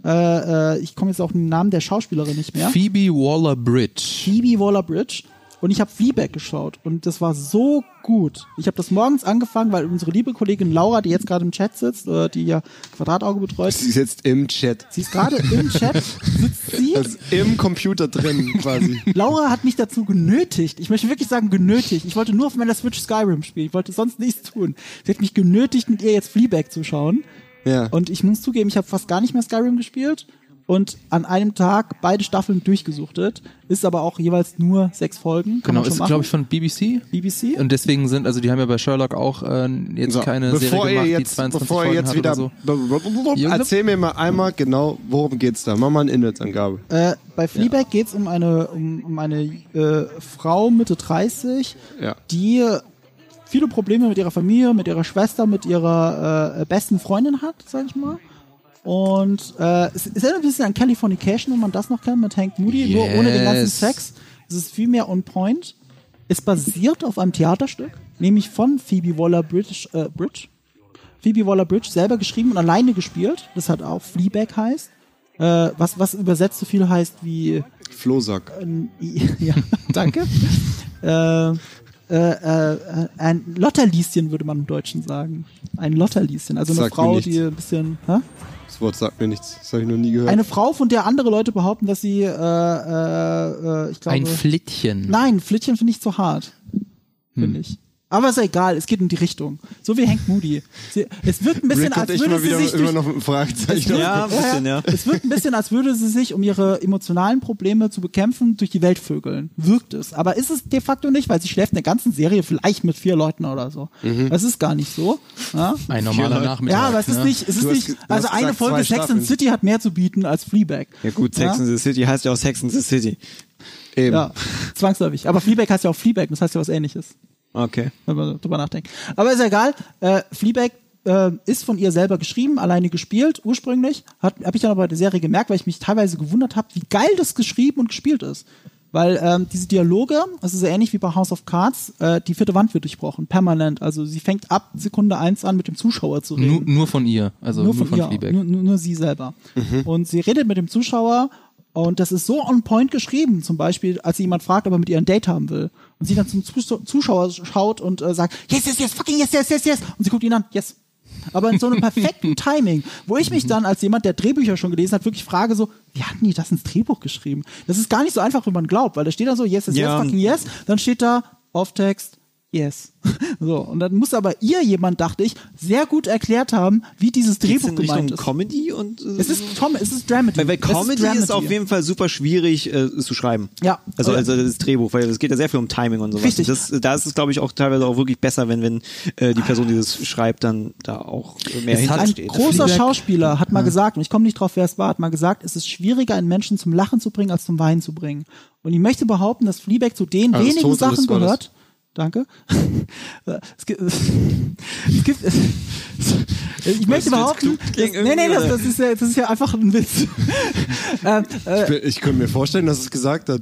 Äh, äh, ich komme jetzt auf den Namen der Schauspielerin nicht mehr. Phoebe Waller-Bridge. Phoebe Waller-Bridge und ich habe Fleabag geschaut und das war so gut. Ich habe das morgens angefangen, weil unsere liebe Kollegin Laura, die jetzt gerade im Chat sitzt, äh, die ja Quadratauge betreut, Sie ist jetzt im Chat. sie ist gerade im Chat, sitzt sie. Also im Computer drin, quasi. Laura hat mich dazu genötigt. Ich möchte wirklich sagen genötigt. Ich wollte nur auf meiner Switch Skyrim spielen. Ich wollte sonst nichts tun. Sie hat mich genötigt, mit ihr jetzt Fleabag zu schauen. Ja. Und ich muss zugeben, ich habe fast gar nicht mehr Skyrim gespielt und an einem Tag beide Staffeln durchgesuchtet. Ist aber auch jeweils nur sechs Folgen. Kann Genau, ist glaube ich von BBC. BBC. Und deswegen sind, also die haben ja bei Sherlock auch äh, jetzt So, keine bevor Serie ihr gemacht, die jetzt, 22 bevor ihr Folgen jetzt hat wieder, oder so. erzähl mir mal einmal genau, worum geht's da. Mach mal eine Inhaltsangabe. Äh, bei Fleabag geht's um eine, um, um eine äh, Frau Mitte 30, Ja. die viele Probleme mit ihrer Familie, mit ihrer Schwester, mit ihrer äh, besten Freundin hat, sag ich mal. Und äh, es ist ein bisschen an Californication, wenn man das noch kennt, mit Hank Moody, nur ohne den ganzen Yes. Sex. Es ist viel mehr on point. Es basiert auf einem Theaterstück, nämlich von Phoebe Waller-Bridge. Äh, Bridge. Phoebe Waller-Bridge selber geschrieben und alleine gespielt. Das hat auch Fleabag heißt. Äh, was, was übersetzt so viel heißt wie Flohsack. ähm, ja, danke. äh, äh, äh, ein Lotterlieschen würde man im Deutschen sagen. Ein Lotterlieschen, also eine mir Frau, die ein bisschen, hä? Das Wort sagt mir nichts. Das habe ich noch nie gehört. eine Frau, von der andere Leute behaupten, dass sie, äh, äh, äh, ich glaube, Ein Flittchen. nein, Flittchen finde ich zu hart, finde ich. Aber ist ja egal, es geht in die Richtung. So wie Hank Moody. Sie, es wird ein bisschen, Rick als würde sie sich immer durch, einem Fragezeichen. Ja, ein bisschen, ja. Es wirkt ein bisschen, als würde sie sich, um ihre emotionalen Probleme zu bekämpfen, durch die Welt vögeln. Wirkt es. Aber ist es de facto nicht, weil sie schläft in der ganzen Serie vielleicht mit vier Leuten oder so. Das ist gar nicht so. Ja, Ein normaler Nachmittag. ja aber es ist ne? nicht, es ist hast nicht, also eine gesagt, Folge Sex and City hat mehr zu bieten als Fleabag. Ja gut, Sex Ja? in the City heißt ja auch Sex in the City. Eben. Ja, zwangsläufig. Aber Fleabag heißt ja auch Fleabag, das heißt ja was ähnliches. Okay. wenn man drüber nachdenkt. Aber ist ja egal. Äh, Fleabag äh, ist von ihr selber geschrieben, alleine gespielt, ursprünglich. Habe ich dann aber bei der Serie gemerkt, weil ich mich teilweise gewundert habe, wie geil das geschrieben und gespielt ist. Weil ähm, diese Dialoge, das ist so ähnlich wie bei House of Cards, äh, die vierte Wand wird durchbrochen, permanent. Also sie fängt ab Sekunde eins an, mit dem Zuschauer zu reden Nur, nur von ihr, also nur, nur von, ihr, Fleabag. Nur, nur, nur sie selber. Und sie redet mit dem Zuschauer und das ist so on point geschrieben, zum Beispiel, als sie jemand fragt, ob er mit ihr ein Date haben will. Und sie dann zum Zus- Zuschauer schaut und äh, sagt, yes, yes, yes, fucking yes, yes, yes, yes. Und sie guckt ihn an, yes. Aber in so einem perfekten Timing, wo ich mich dann als jemand, der Drehbücher schon gelesen hat, wirklich frage so, wie hatten die das ins Drehbuch geschrieben? Das ist gar nicht so einfach, wie man glaubt, weil da steht dann so, yes, yes, Ja. yes, fucking yes. Dann steht da, Off-Text, Yes. So, und dann muss aber ihr jemand, dachte ich, sehr gut erklärt haben, wie dieses Geht's Drehbuch in Richtung gemeint ist. Comedy und äh, Es ist Tom, es ist Dramedy. weil, weil Comedy ist, Dramedy. auf jeden Fall super schwierig äh, zu schreiben. Ja. Also, Ja. also das Drehbuch, weil es geht ja sehr viel um Timing und sowas. Richtig. Das, da ist es, glaube ich, auch teilweise auch wirklich besser, wenn, wenn äh, die Person, die das schreibt, dann da auch mehr Es hat Ein hintersteht. großer Schauspieler hat mal gesagt, und ich komme nicht drauf, wer es war, hat mal gesagt, es ist schwieriger, einen Menschen zum Lachen zu bringen, als zum Weinen zu bringen. Und ich möchte behaupten, dass Fleabag zu den wenigen Aristoteles Sachen gehört. Danke. es gibt, es gibt, ich möchte behaupten, das, nee, nee, das, das ist ja, das ist ja einfach ein Witz. ähm, äh, Ich, ich könnte mir vorstellen, dass es gesagt hat.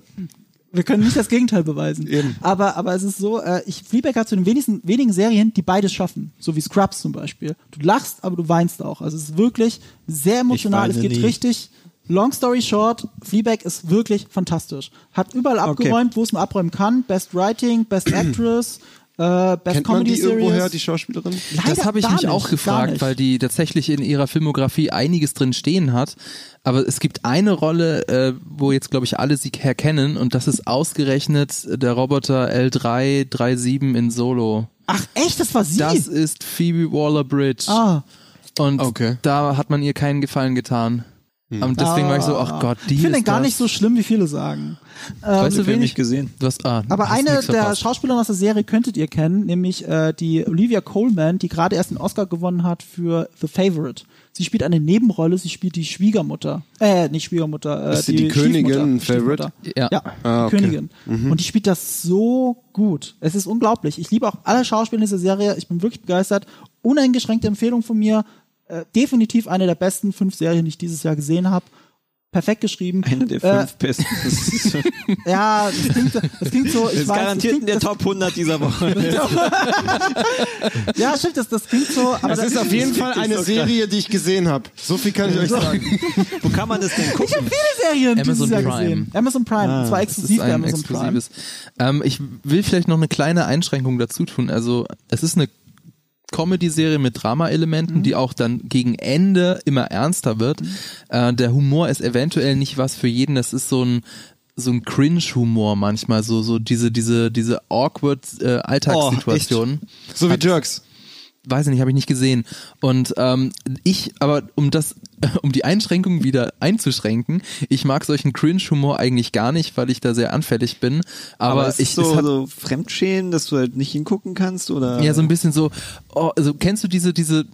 wir können nicht das Gegenteil beweisen. Eben. Aber, aber es ist so, äh, ich, Fleabag hat zu den wenigsten, wenigen Serien, die beides schaffen. So wie Scrubs zum Beispiel. Du lachst, aber du weinst auch. Also es ist wirklich sehr emotional. Es geht nie. richtig. Long story short, Fleabag ist wirklich fantastisch. Hat überall abgeräumt, wo es nur abräumen kann. Best Writing, Best Actress, äh, Best Kennt man Comedy die irgendwoher, Series. die Schauspielerin? Leider das habe ich mich nicht, auch gefragt, weil die tatsächlich in ihrer Filmografie einiges drin stehen hat. Aber es gibt eine Rolle, äh, wo jetzt, glaube ich, alle sie herkennen und das ist ausgerechnet der Roboter L337 in Solo. Ach echt, das war sie? Das ist Phoebe Waller-Bridge. ah. Und Okay. da hat man ihr keinen Gefallen getan. Und deswegen war ich so, ach Gott, die Ich finde gar das. nicht so schlimm, wie viele sagen. Weißt du, Ich habe wen nicht ich gesehen. Du hast, ah, Aber hast eine der. Schauspieler aus der Serie könntet ihr kennen, nämlich äh, die Olivia Coleman, die gerade erst den Oscar gewonnen hat für The Favorite. Sie spielt eine Nebenrolle, sie spielt die Schwiegermutter. Äh, nicht Schwiegermutter, äh, Ist sie die Königin Favorite? Ja. Ja, Ah, die okay. Königin. Und die spielt das so gut. Es ist unglaublich. Ich liebe auch alle Schauspieler in dieser Serie. Ich bin wirklich begeistert. Uneingeschränkte Empfehlung von mir. Äh, definitiv eine der besten fünf Serien, die ich dieses Jahr gesehen habe. Perfekt geschrieben. Eine der Äh, fünf besten. Das ist, das ja, das klingt, das klingt so. Ich ist weiß, garantiert das in der klingt, Top 100 dieser Woche. das, Ja, stimmt, das, das klingt so. Aber Das ist auf jeden Fall eine Serie, die ich gesehen habe. So viel kann ich euch sagen. Wo kann man das denn gucken? viele Serien Amazon dieses Jahr Prime. gesehen. Amazon Prime. Ah, und zwar Das exklusiv bei Amazon Prime. Ähm, ich will vielleicht noch eine kleine Einschränkung dazu tun. Also es ist eine Comedy-Serie mit Drama-Elementen, Mhm. die auch dann gegen Ende immer ernster wird. Äh, der Humor ist eventuell nicht was für jeden. Das ist so ein so ein Cringe-Humor manchmal, so so diese diese diese awkward äh, Alltagssituationen. So wie Jerks. Weiß ich nicht, habe ich nicht gesehen. Und ähm, ich, aber um das, um die Einschränkung wieder einzuschränken, ich mag solchen Cringe-Humor eigentlich gar nicht, weil ich da sehr anfällig bin. Aber, Aber es ich ist so, es hat, so Fremdschämen, dass du halt nicht hingucken kannst oder? ja so ein bisschen so, oh, also kennst du diese, diese,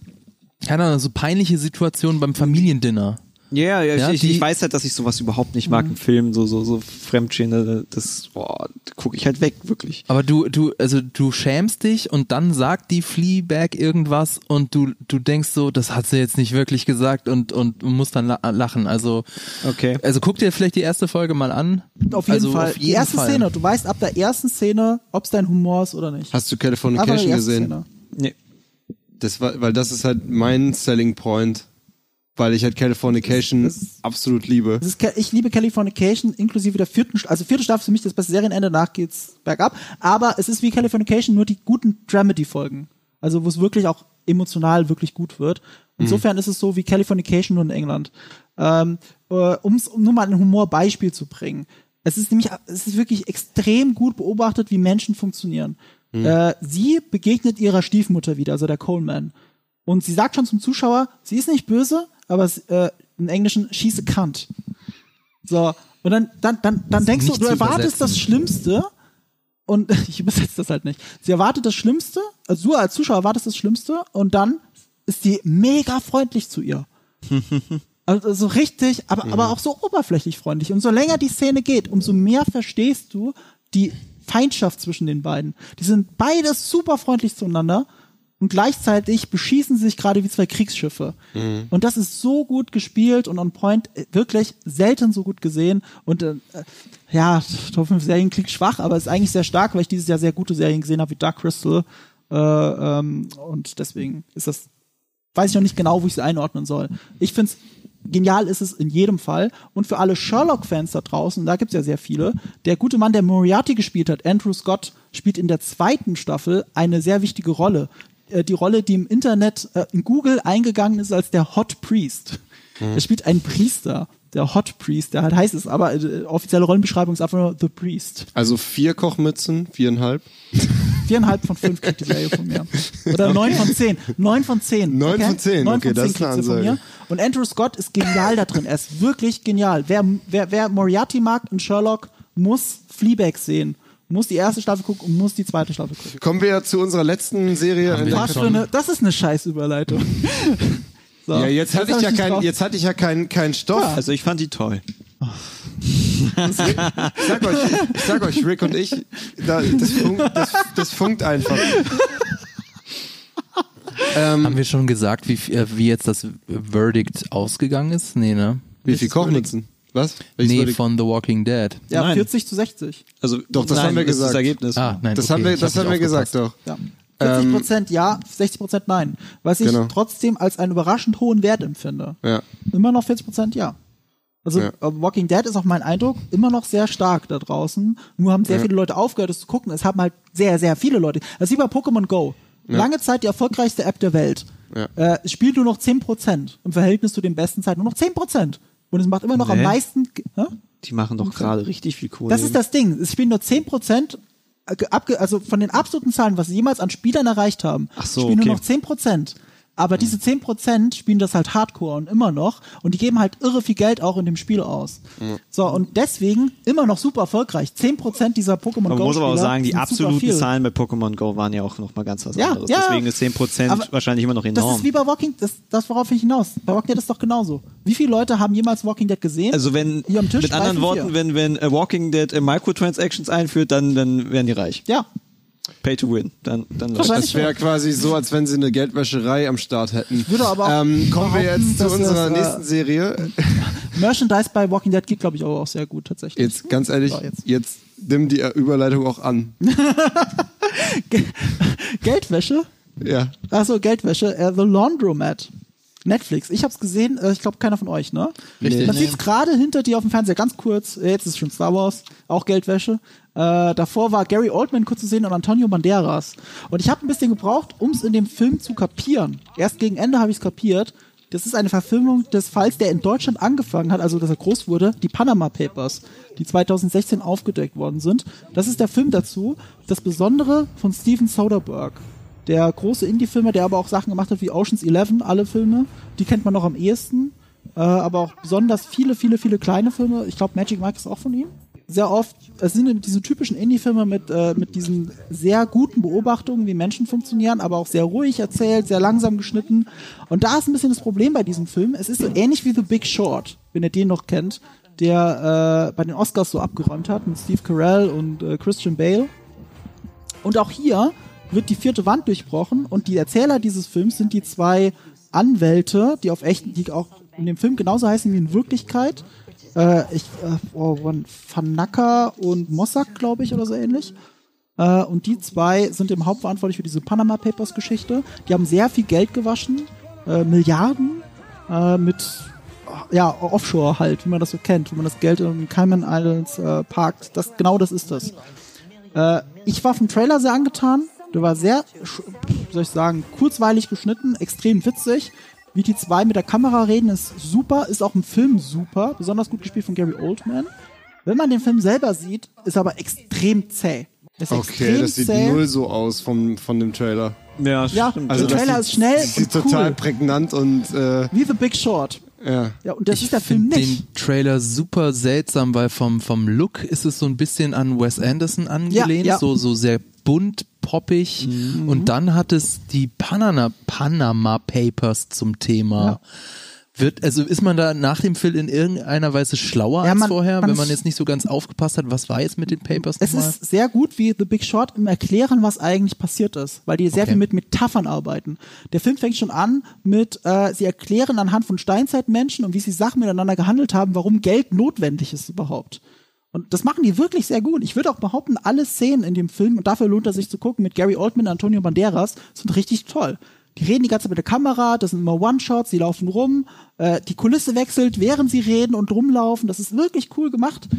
keine Ahnung, so peinliche Situationen beim Familiendinner? Ja, ja, Ja, ich, die- ich weiß halt, dass ich sowas überhaupt nicht mag im Film, so so so Fremdschämen, das boah, gucke ich halt weg, wirklich. Aber du, du, also du schämst dich und dann sagt die Fleabag irgendwas und du, du denkst so, das hat sie jetzt nicht wirklich gesagt und und musst dann la lachen. Also, Okay. also guck dir vielleicht die erste Folge mal an. Auf jeden also Fall. Auf jeden die erste Fall. Szene, du weißt ab der ersten Szene, ob es dein Humor ist oder nicht. Hast du Californication gesehen? Szene. Nee. Das war, weil das ist halt mein Selling Point, weil ich halt Californication Das ist- absolut liebe. Ist, ich liebe Californication inklusive der vierten, also vierte Staffel für mich das beste Serienende, danach geht's bergab. Aber es ist wie Californication nur die guten Dramedy-Folgen. Also wo es wirklich auch emotional wirklich gut wird. Insofern ist es so wie Californication nur in England. Ähm, äh, um's, um nur mal ein Humorbeispiel zu bringen. Es ist nämlich, es ist wirklich extrem gut beobachtet, wie Menschen funktionieren. Äh, sie begegnet ihrer Stiefmutter wieder, also der Coleman. Und sie sagt schon zum Zuschauer, sie ist nicht böse, aber äh, im Englischen, she's a cunt. So, und dann, dann, dann, dann denkst du, du erwartest das. Schlimmste und ich übersetze das halt nicht. Sie erwartet das Schlimmste, also du als Zuschauer erwartest das Schlimmste und dann ist sie mega freundlich zu ihr. Also so richtig, aber, aber auch so oberflächlich freundlich. Und so länger die Szene geht, umso mehr verstehst du die Feindschaft zwischen den beiden. Die sind beide super freundlich zueinander und gleichzeitig beschießen sie sich gerade wie zwei Kriegsschiffe. Und das ist so gut gespielt und on point, äh, wirklich selten so gut gesehen. Und äh, ja, Top 5 Serien klingt schwach, aber ist eigentlich sehr stark, weil ich dieses Jahr sehr gute Serien gesehen habe, wie Dark Crystal. Äh, ähm, und deswegen ist das weiß ich noch nicht genau, wo ich sie einordnen soll. Ich finde es genial ist es in jedem Fall. Und für alle Sherlock-Fans da draußen, da gibt es ja sehr viele, der gute Mann, der Moriarty gespielt hat, Andrew Scott, spielt in der zweiten Staffel eine sehr wichtige Rolle. Äh, die Rolle, die im Internet, äh, in Google eingegangen ist als der Hot Priest. Er spielt einen Priester, der Hot Priest, der halt heißt es, aber äh, offizielle Rollenbeschreibung ist einfach nur The Priest. Also vier Kochmützen, viereinhalb. viereinhalb von fünf kriegt die Serie von mir. Oder neun von zehn. Neun von zehn. Neun okay? von zehn, Neun okay, von das zehn ist eine von mir. Und Andrew Scott ist genial da drin. Er ist wirklich genial. Wer, wer, wer Moriarty mag in Sherlock, muss Fleabag sehen. Muss die erste Staffel gucken und muss die zweite Staffel gucken. Kommen wir zu unserer letzten Serie. in der Was für eine, das ist eine Scheißüberleitung. So, ja, jetzt hatte hab ich ja nicht kein, drauf. jetzt hatte ich ja keinen kein Stoff. Also ich fand die toll. Ich sag euch, ich sag euch, Rick und ich, da, das, funkt, das, das funkt einfach. ähm, Haben wir schon gesagt, wie, äh, wie jetzt das Verdict ausgegangen ist? Nee, ne? wie viel Kochnutzen? Was? Welches Nee, von The Walking Dead. Ja, Nein. 40 zu 60. Also Doch, das nein, haben wir das ist gesagt. Das Ergebnis. Ah, nein, das okay, haben wir, das hab haben wir gesagt, doch. Ja. 40 Prozent ja, 60 Prozent nein. Was ich Genau. trotzdem als einen überraschend hohen Wert empfinde. Ja. Immer noch 40 Prozent ja. Also Ja. äh, Walking Dead ist auch mein Eindruck immer noch sehr stark da draußen. Nur haben sehr Ja. viele Leute aufgehört, es zu gucken. Es haben halt sehr, sehr viele Leute. Das ist wie bei Pokémon Go. Lange Zeit die erfolgreichste App der Welt. Ja. Äh, es spielt nur noch 10 Prozent im Verhältnis zu den besten Zeiten. Nur noch 10 Prozent. Und es macht immer noch am Nee. meisten. Hä? Die machen doch gerade richtig viel Kohle. Das ist das Ding. Es spielen nur 10%, äh, also von den absoluten Zahlen, was sie jemals an Spielern erreicht haben, Ach so, spielen okay. nur noch 10%. Aber diese 10% spielen das halt hardcore und immer noch. Und die geben halt irre viel Geld auch in dem Spiel aus. So, und deswegen immer noch super erfolgreich. 10% dieser Pokémon Man Go muss aber auch sagen, die absoluten. Zahlen bei Pokémon Go waren ja auch noch mal ganz was Ja, anderes. ja. Deswegen ist 10% Aber wahrscheinlich immer noch Das enorm. ist wie bei Walking, das, das worauf ich hinaus. Bei Walking Dead ist doch genauso. Wie viele Leute haben jemals Walking Dead gesehen? also wenn, Hier am Tisch mit anderen Worten, vier. wenn, wenn äh, Walking Dead äh, Microtransactions einführt, dann, dann werden die reich. ja, Pay to win. Dann, dann. Das wäre quasi so, als wenn sie eine Geldwäscherei am Start hätten. würde aber auch ähm, kommen wir jetzt zu unserer das, äh, nächsten Serie. Merchandise bei Walking Dead geht, glaube ich, aber auch sehr gut tatsächlich. Jetzt ganz ehrlich, So, jetzt. jetzt. nimm die Überleitung auch an. Geldwäsche? Ja. Achso, Geldwäsche. Äh, The Laundromat. Netflix. Ich hab's gesehen, äh, ich glaube keiner von euch, ne? Richtig. Man Nee. sieht's gerade hinter dir auf dem Fernseher, ganz kurz. Jetzt ist schon Star Wars, auch Geldwäsche. Äh, davor war Gary Oldman kurz zu sehen und Antonio Banderas. Und ich habe ein bisschen gebraucht, ums in dem Film zu kapieren. Erst gegen Ende habe ich's kapiert. Das ist eine Verfilmung des Falls, der in Deutschland angefangen hat, also dass er groß wurde, die Panama Papers, die 2016 aufgedeckt worden sind. Das ist der Film dazu. Das Besondere von Steven Soderbergh. Der große Indie-Filmer, der aber auch Sachen gemacht hat wie Ocean's Eleven, alle Filme, die kennt man noch am ehesten. Äh, aber auch besonders viele, viele, viele kleine Filme. Ich glaube, Magic Mike ist auch von ihm. Sehr oft, es sind diese typischen Indie-Filme mit, äh, mit diesen sehr guten Beobachtungen, wie Menschen funktionieren, aber auch sehr ruhig erzählt, sehr langsam geschnitten. Und da ist ein bisschen das Problem bei diesem Film. Es ist so ähnlich wie The Big Short, wenn ihr den noch kennt, der äh, bei den Oscars so abgeräumt hat mit Steve Carell und äh, Christian Bale. Und auch hier wird die vierte Wand durchbrochen und die Erzähler dieses Films sind die zwei Anwälte, die auf echten, die auch in dem Film genauso heißen wie in Wirklichkeit. Äh, ich, äh, oh, Fanaka und Mossack, glaube ich, oder so ähnlich. Äh, und die zwei sind im Hauptverantwortlich für diese Panama Papers Geschichte. Die haben sehr viel Geld gewaschen, äh, Milliarden äh, mit ja, Offshore halt, wie man das so kennt, wo man das Geld in Cayman Islands äh, parkt. Das, genau das ist das. Äh, ich war vom Trailer sehr angetan. Der war sehr, soll ich sagen, kurzweilig geschnitten, extrem witzig. Wie die zwei mit der Kamera reden, ist super, ist auch im Film super, besonders gut gespielt von Gary Oldman. Wenn man den Film selber sieht, ist er aber extrem zäh. Ist Okay, extrem das sieht zäh. null so aus vom, von dem Trailer. Ja, Ja, stimmt. also der Trailer sieht- ist schnell das sieht und total cool. prägnant und äh, Wie The Big Short. ja. Ja, und das ich ist der Film nicht. den Trailer super seltsam, weil vom, vom Look ist es so ein bisschen an Wes Anderson angelehnt, Ja, ja. so, so sehr bunt, poppig. Und dann hat es die Panama, Panama Papers zum Thema. Ja. Wird, also ist man da nach dem Film in irgendeiner Weise schlauer Ja, als man- vorher, man wenn man jetzt nicht so ganz aufgepasst hat, was war jetzt mit den Papers Es nochmal? ist sehr gut wie The Big Short im Erklären, was eigentlich passiert ist, weil die sehr Okay. viel mit Metaphern arbeiten. Der Film fängt schon an mit, äh, sie erklären anhand von Steinzeitmenschen und wie sie Sachen miteinander gehandelt haben, warum Geld notwendig ist überhaupt. Und das machen die wirklich sehr gut. Ich würde auch behaupten, alle Szenen in dem Film, und dafür lohnt es sich zu gucken, mit Gary Oldman und Antonio Banderas, sind richtig toll. Die reden die ganze Zeit mit der Kamera, das sind immer One-Shots, die laufen rum, äh, die Kulisse wechselt, während sie reden und rumlaufen. Das ist wirklich cool gemacht.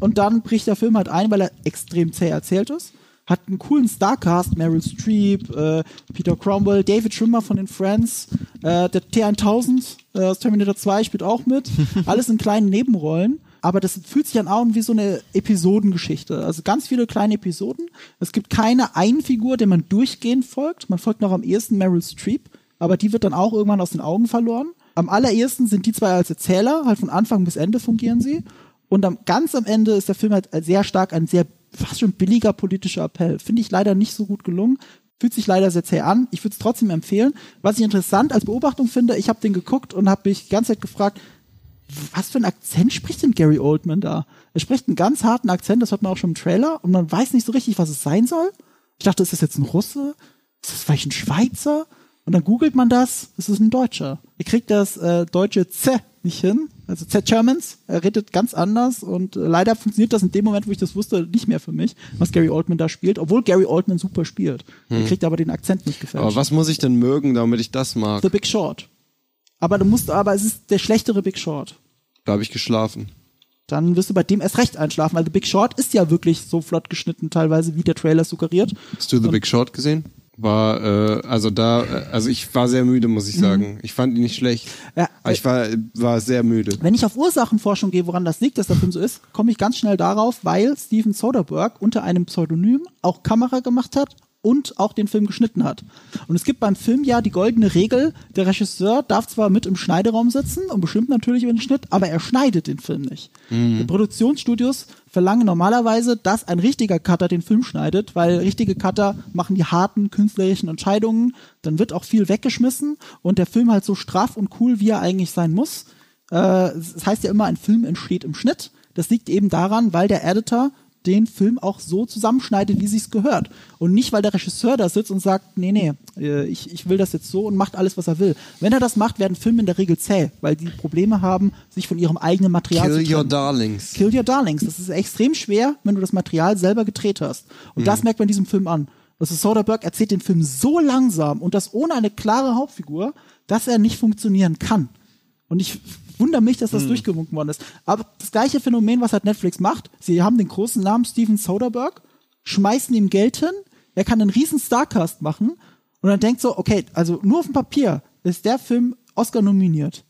Und dann bricht der Film halt ein, weil er extrem zäh erzählt ist. Hat einen coolen Starcast, Meryl Streep, äh, Peter Cromwell, David Schwimmer von den Friends, äh, der T1000 äh, aus Terminator 2 spielt auch mit. Alles in kleinen Nebenrollen. Aber das fühlt sich an an wie so eine Episodengeschichte. Also ganz viele kleine Episoden. Es gibt keine eine Figur, der man durchgehend folgt. Man folgt noch am ehesten Meryl Streep, aber die wird dann auch irgendwann aus den Augen verloren. Am allerersten sind die zwei als Erzähler, halt von Anfang bis Ende fungieren sie. Und am, ganz am Ende ist der Film halt sehr stark ein sehr fast schon billiger politischer Appell. Finde ich leider nicht so gut gelungen. Fühlt sich leider sehr zäh an. Ich würde es trotzdem empfehlen. Was ich interessant als Beobachtung finde, ich habe den geguckt und habe mich die ganze Zeit gefragt, was für ein Akzent spricht denn Gary Oldman da? Er spricht einen ganz harten Akzent, das hört man auch schon im Trailer, und man weiß nicht so richtig, was es sein soll. Ich dachte, ist das jetzt ein Russe? Ist das vielleicht ein Schweizer? Und dann googelt man das, es ist ein Deutscher. Er kriegt das äh, deutsche Z nicht hin, also Z Germans. Er redet ganz anders und äh, leider funktioniert das in dem Moment, wo ich das wusste, nicht mehr für mich, was Gary Oldman da spielt, obwohl Gary Oldman super spielt. Er kriegt aber den Akzent nicht gefällt. Aber was muss ich denn mögen, damit ich das mag? The Big Short. Aber du musst, aber es ist der schlechtere Big Short. Da habe ich geschlafen. Dann wirst du bei dem erst recht einschlafen, weil The Big Short ist ja wirklich so flott geschnitten teilweise, wie der Trailer suggeriert. Hast du The Big Short gesehen? War, äh, also da, äh, also ich war sehr müde, muss ich sagen. Ich fand ihn nicht schlecht. Ja, aber ich war, war sehr müde. Wenn ich auf Ursachenforschung gehe, woran das liegt, dass der Film so ist, komme ich ganz schnell darauf, weil Steven Soderbergh unter einem Pseudonym auch Kamera gemacht hat und auch den Film geschnitten hat. Und es gibt beim Film ja die goldene Regel, der Regisseur darf zwar mit im Schneideraum sitzen und bestimmt natürlich über den Schnitt, aber er schneidet den Film nicht. Die Produktionsstudios verlangen normalerweise, dass ein richtiger Cutter den Film schneidet, weil richtige Cutter machen die harten künstlerischen Entscheidungen, dann wird auch viel weggeschmissen und der Film halt so straff und cool, wie er eigentlich sein muss. Äh, das heißt ja immer, ein Film entsteht im Schnitt. Das liegt eben daran, weil der Editor den Film auch so zusammenschneidet, wie sich's gehört. Und nicht, weil der Regisseur da sitzt und sagt, nee, nee, äh, ich, ich will das jetzt so und macht alles, was er will. Wenn er das macht, werden Filme in der Regel zäh, weil die Probleme haben, sich von ihrem eigenen Material Kill zu Your trennen. Darlings. Kill Your Darlings. Das ist extrem schwer, wenn du das Material selber gedreht hast. Und Mhm. das merkt man in diesem Film an. Also Soderbergh erzählt den Film so langsam und das ohne eine klare Hauptfigur, dass er nicht funktionieren kann. Und ich wundere mich, dass Mhm. das durchgewunken worden ist. Aber das gleiche Phänomen, was halt Netflix macht, sie haben den großen Namen Steven Soderbergh, schmeißen ihm Geld hin, er kann einen riesen Starcast machen und dann denkt so, okay, also nur auf dem Papier ist der Film Oscar nominiert.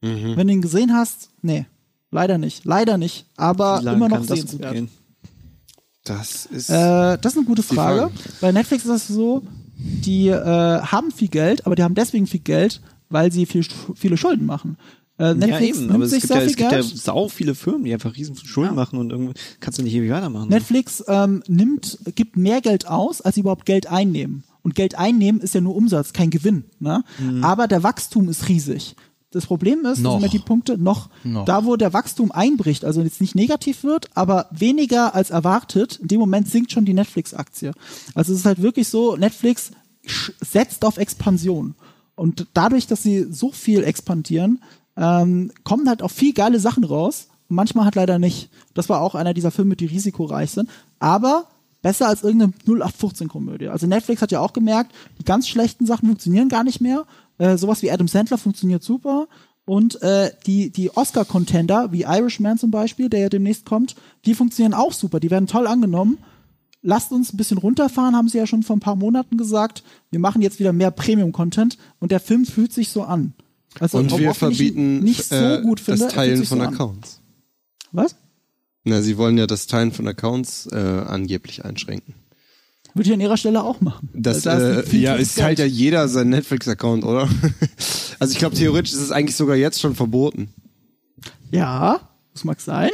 Mhm. Wenn du ihn gesehen hast, nee, leider nicht, leider nicht, aber immer noch das sehenswert. gehen? Das ist. Äh, das ist eine gute Frage. Frage. Bei Netflix ist das so, die äh, haben viel Geld, aber die haben deswegen viel Geld, weil sie viel, viele Schulden machen. Äh, Netflix ja, eben, nimmt aber es sich gibt, sehr ja, viel es gibt ja sau viele Firmen, die einfach riesen Schulden machen und irgendwie kannst du nicht ewig weitermachen. Netflix ähm, nimmt, gibt mehr Geld aus, als sie überhaupt Geld einnehmen. Und Geld einnehmen ist ja nur Umsatz, kein Gewinn. Ne? Mhm. Aber der Wachstum ist riesig. Das Problem ist, das Noch. sind die Punkte, noch, Noch. da wo der Wachstum einbricht, also jetzt nicht negativ wird, aber weniger als erwartet, in dem Moment sinkt schon die Netflix-Aktie. Also es ist halt wirklich so, Netflix setzt auf Expansion. Und dadurch, dass sie so viel expandieren, ähm, kommen halt auch viel geile Sachen raus. Manchmal halt leider nicht. Das war auch einer dieser Filme, die risikoreich sind. Aber besser als irgendeine 0815-Komödie. Also Netflix hat ja auch gemerkt, die ganz schlechten Sachen funktionieren gar nicht mehr. Äh, sowas wie Adam Sandler funktioniert super. Und äh, die, die Oscar-Contender, wie Irishman zum Beispiel, der ja demnächst kommt, die funktionieren auch super. Die werden toll angenommen. Lasst uns ein bisschen runterfahren, haben sie ja schon vor ein paar Monaten gesagt. Wir machen jetzt wieder mehr Premium-Content und der Film fühlt sich so an. Also, und wir verbieten nicht so äh, gut finde, das Teilen von so. Accounts. Was? Na, sie wollen ja das Teilen von Accounts äh, angeblich einschränken. Würde ich an ihrer Stelle auch machen. Das, Weil da äh, ist ja, es teilt ja jeder seinen Netflix-Account, oder? also ich glaube, theoretisch ist es eigentlich sogar jetzt schon verboten. Ja, das mag sein.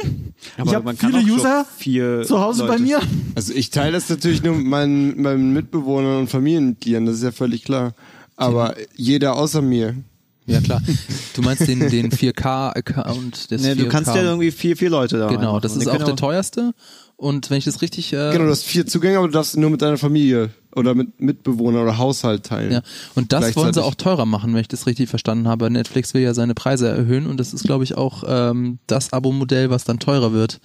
Aber ich habe viele User vier zu Hause bei Leute- mir. Also ich teile das natürlich nur mit meinen, meinen Mitbewohnern und Familienmitgliedern, das ist ja völlig klar. Aber jeder außer mir. Ja klar. Du meinst den, den 4K-Account des Nee, 4K. du kannst ja irgendwie vier, vier Leute da Genau, das ist die auch der teuerste. Und wenn ich das richtig äh, Genau, du hast vier Zugänge, aber du darfst nur mit deiner Familie oder mit Mitbewohner oder Haushalt teilen. Ja, und das wollen sie auch teurer machen, wenn ich das richtig verstanden habe. Netflix will ja seine Preise erhöhen und das ist, glaube ich, auch ähm, das Abo-Modell, was dann teurer wird.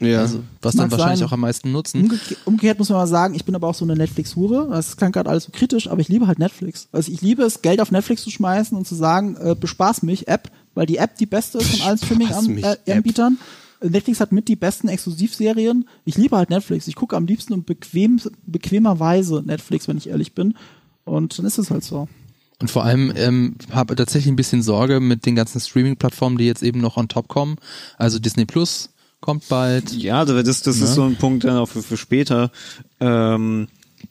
Ja. Also, was dann wahrscheinlich sein. auch am meisten nutzen. Umgeke umgekehrt muss man mal sagen, ich bin aber auch so eine Netflix-Hure. Das klang gerade alles so kritisch, aber ich liebe halt Netflix. Also ich liebe es, Geld auf Netflix zu schmeißen und zu sagen, äh, bespaß mich, App, weil die App die beste ist von allen Streaming-Anbietern. Netflix hat mit die besten Exklusivserien. Ich liebe halt Netflix. Ich gucke am liebsten und bequem, bequemerweise Netflix, wenn ich ehrlich bin. Und dann ist es halt so. Und vor allem ähm, habe tatsächlich ein bisschen Sorge mit den ganzen Streaming-Plattformen, die jetzt eben noch on top kommen. Also Disney Plus kommt bald. Ja, das, das Ja. ist so ein Punkt dann auch für, für später. Ähm,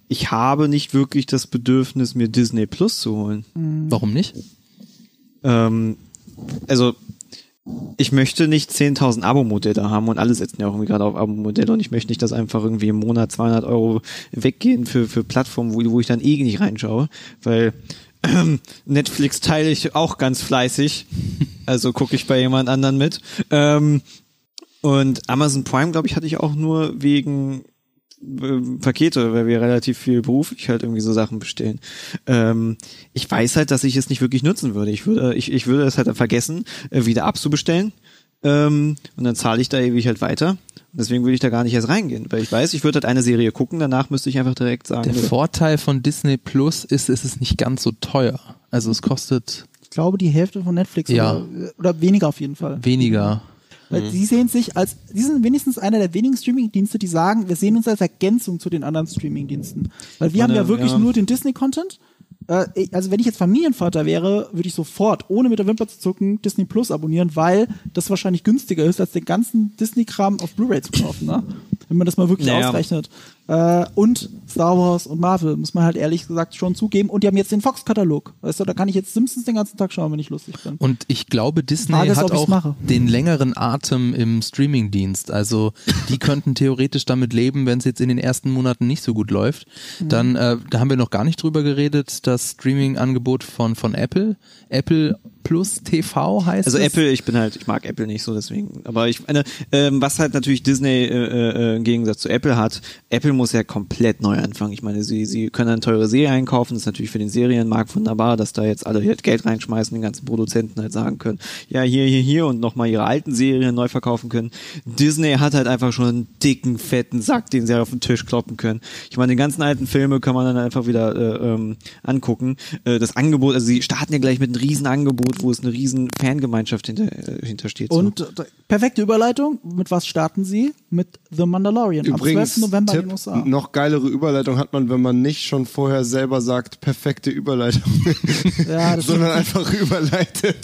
ich habe nicht wirklich das Bedürfnis, mir Disney Plus zu holen. Warum nicht? Ähm, also ich möchte nicht 10.000 Abo-Modelle haben und alle setzen ja auch irgendwie gerade auf Abo-Modelle und ich möchte nicht, dass einfach irgendwie im Monat 200 Euro weggehen für, für Plattformen, wo, wo ich dann eh nicht reinschaue, weil ähm, Netflix teile ich auch ganz fleißig, also gucke ich bei jemand anderen mit. Ähm, und Amazon Prime, glaube ich, hatte ich auch nur wegen äh, Pakete, weil wir relativ viel beruflich halt irgendwie so Sachen bestellen. Ähm, ich weiß halt, dass ich es nicht wirklich nutzen würde. Ich würde, ich, ich würde es halt vergessen, äh, wieder abzubestellen. Ähm, und dann zahle ich da ewig halt weiter. Und deswegen würde ich da gar nicht erst reingehen, weil ich weiß, ich würde halt eine Serie gucken, danach müsste ich einfach direkt sagen, Der Vorteil von Disney Plus ist, es ist nicht ganz so teuer. Also es kostet Ich glaube, die Hälfte von Netflix Ja. oder, oder weniger auf jeden Fall. weniger. Weil sie sehen sich als, sie sind wenigstens einer der wenigen Streaming-Dienste, die sagen, wir sehen uns als Ergänzung zu den anderen Streaming-Diensten. Weil wir haben meine, ja wirklich ja. nur den Disney-Content. Äh, also wenn ich jetzt Familienvater wäre, würde ich sofort, ohne mit der Wimper zu zucken, Disney Plus abonnieren, weil das wahrscheinlich günstiger ist, als den ganzen Disney-Kram auf Blu-ray zu kaufen, ne? Wenn man das mal wirklich Naja. ausrechnet. Äh, und Star Wars und Marvel, muss man halt ehrlich gesagt schon zugeben. Und die haben jetzt den Fox-Katalog. Weißt du, da kann ich jetzt Simpsons den ganzen Tag schauen, wenn ich lustig bin. Und ich glaube, Disney Frage ist, hat ich's auch mache. den längeren Atem im Streamingdienst. Also die könnten theoretisch damit leben, wenn es jetzt in den ersten Monaten nicht so gut läuft. Mhm. Dann, äh, da haben wir noch gar nicht drüber geredet, das Streaming-Angebot von, von Apple. Apple Plus TV heißt Also es. Apple, ich bin halt, ich mag Apple nicht so, deswegen. Aber ich meine, ähm, was halt natürlich Disney äh, äh, im Gegensatz zu Apple hat, Apple muss ja komplett neu anfangen. Ich meine, sie, sie können eine teure Serie einkaufen, das ist natürlich für den Serienmarkt wunderbar, dass da jetzt alle halt Geld reinschmeißen, den ganzen Produzenten halt sagen können, ja, hier, hier, hier und nochmal ihre alten Serien neu verkaufen können. Disney hat halt einfach schon einen dicken, fetten Sack, den sie auf den Tisch kloppen können. Ich meine, die ganzen alten Filme kann man dann einfach wieder äh, ähm, angucken. Äh, das Angebot, also sie starten ja gleich mit einem riesen Angebot, wo es eine riesen Fangemeinschaft hinter, äh, hintersteht. so. Und äh, perfekte Überleitung. Mit was starten sie? Mit The Mandalorian. Übrigens, am 12. November in Tipp, den USA. noch geilere Überleitung hat man, wenn man nicht schon vorher selber sagt, perfekte Überleitung, Ja, sondern einfach überleitet.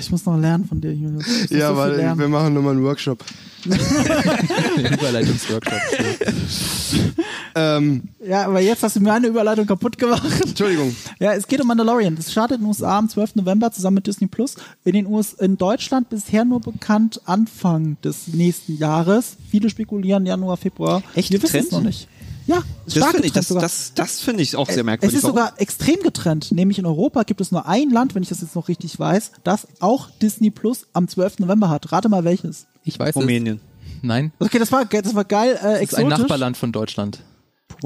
ich muss noch lernen von dir, ja, so weil lernen. wir machen nochmal einen Workshop. Überleitungsworkshop. Ähm, Ja, aber jetzt hast du mir eine Überleitung kaputt gemacht. Entschuldigung. Ja, es geht um Mandalorian. Das startet in den USA am 12. November zusammen mit Disney Plus. In den US in Deutschland bisher nur bekannt Anfang des nächsten Jahres. Viele spekulieren Januar, Februar. Echt Wir wissen es noch nicht. Ja, das stark finde ich, das, sogar. das, das finde ich auch sehr Es merkwürdig. ist Warum? sogar extrem getrennt. Nämlich in Europa gibt es nur ein Land, wenn ich das jetzt noch richtig weiß, das auch Disney Plus am 12. November hat. Rate mal welches. Ich weiß Rumänien. es. Nein, Okay, das war, das war geil, äh, das ist ein exotisch. Nachbarland von Deutschland.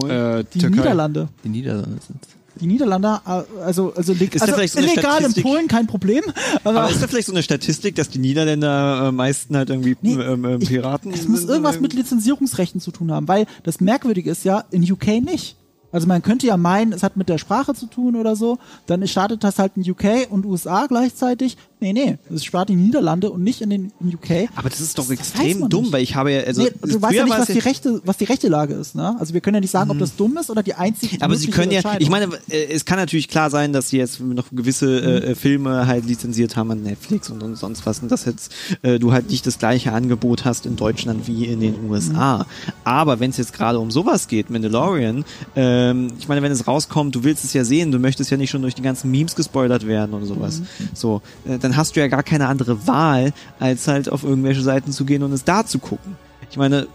Äh, Die Türkei. Niederlande. Die Niederlande sind Die Niederlande, äh, also, also, leg- Ist also vielleicht so eine illegal in Statistik? Polen kein Problem. Aber, Aber ist da vielleicht so eine Statistik, dass die Niederländer äh, meisten halt irgendwie Nee, ähm, ähm, ich- Piraten es muss irgendwas mit Lizenzierungsrechten zu tun haben, weil das Merkwürdige ist ja, in UK nicht. Also man könnte ja meinen, es hat mit der Sprache zu tun oder so, dann startet das halt in UK und USA gleichzeitig. Nee, nee, es in die Niederlande und nicht in den UK. Aber das ist doch Das- extrem dumm, nicht. weil ich habe ja, also nee, du weißt ja nicht, was die Rechte, was die rechte Lage ist, ne? Also wir können ja nicht sagen, ob das dumm ist oder die einzige Aber sie können ja, ich meine, äh, es kann natürlich klar sein, dass sie jetzt noch gewisse äh, Filme halt lizenziert haben an Netflix und, und sonst was und dass jetzt äh, du halt nicht das gleiche Angebot hast in Deutschland wie in den USA. Aber wenn es jetzt gerade um sowas geht, Mandalorian, ähm, ich meine, wenn es rauskommt, du willst es ja sehen, du möchtest ja nicht schon durch die ganzen Memes gespoilert werden und sowas. So, äh, dann hast du ja gar keine andere Wahl, als halt auf irgendwelche Seiten zu gehen und es da zu gucken. Ich meine,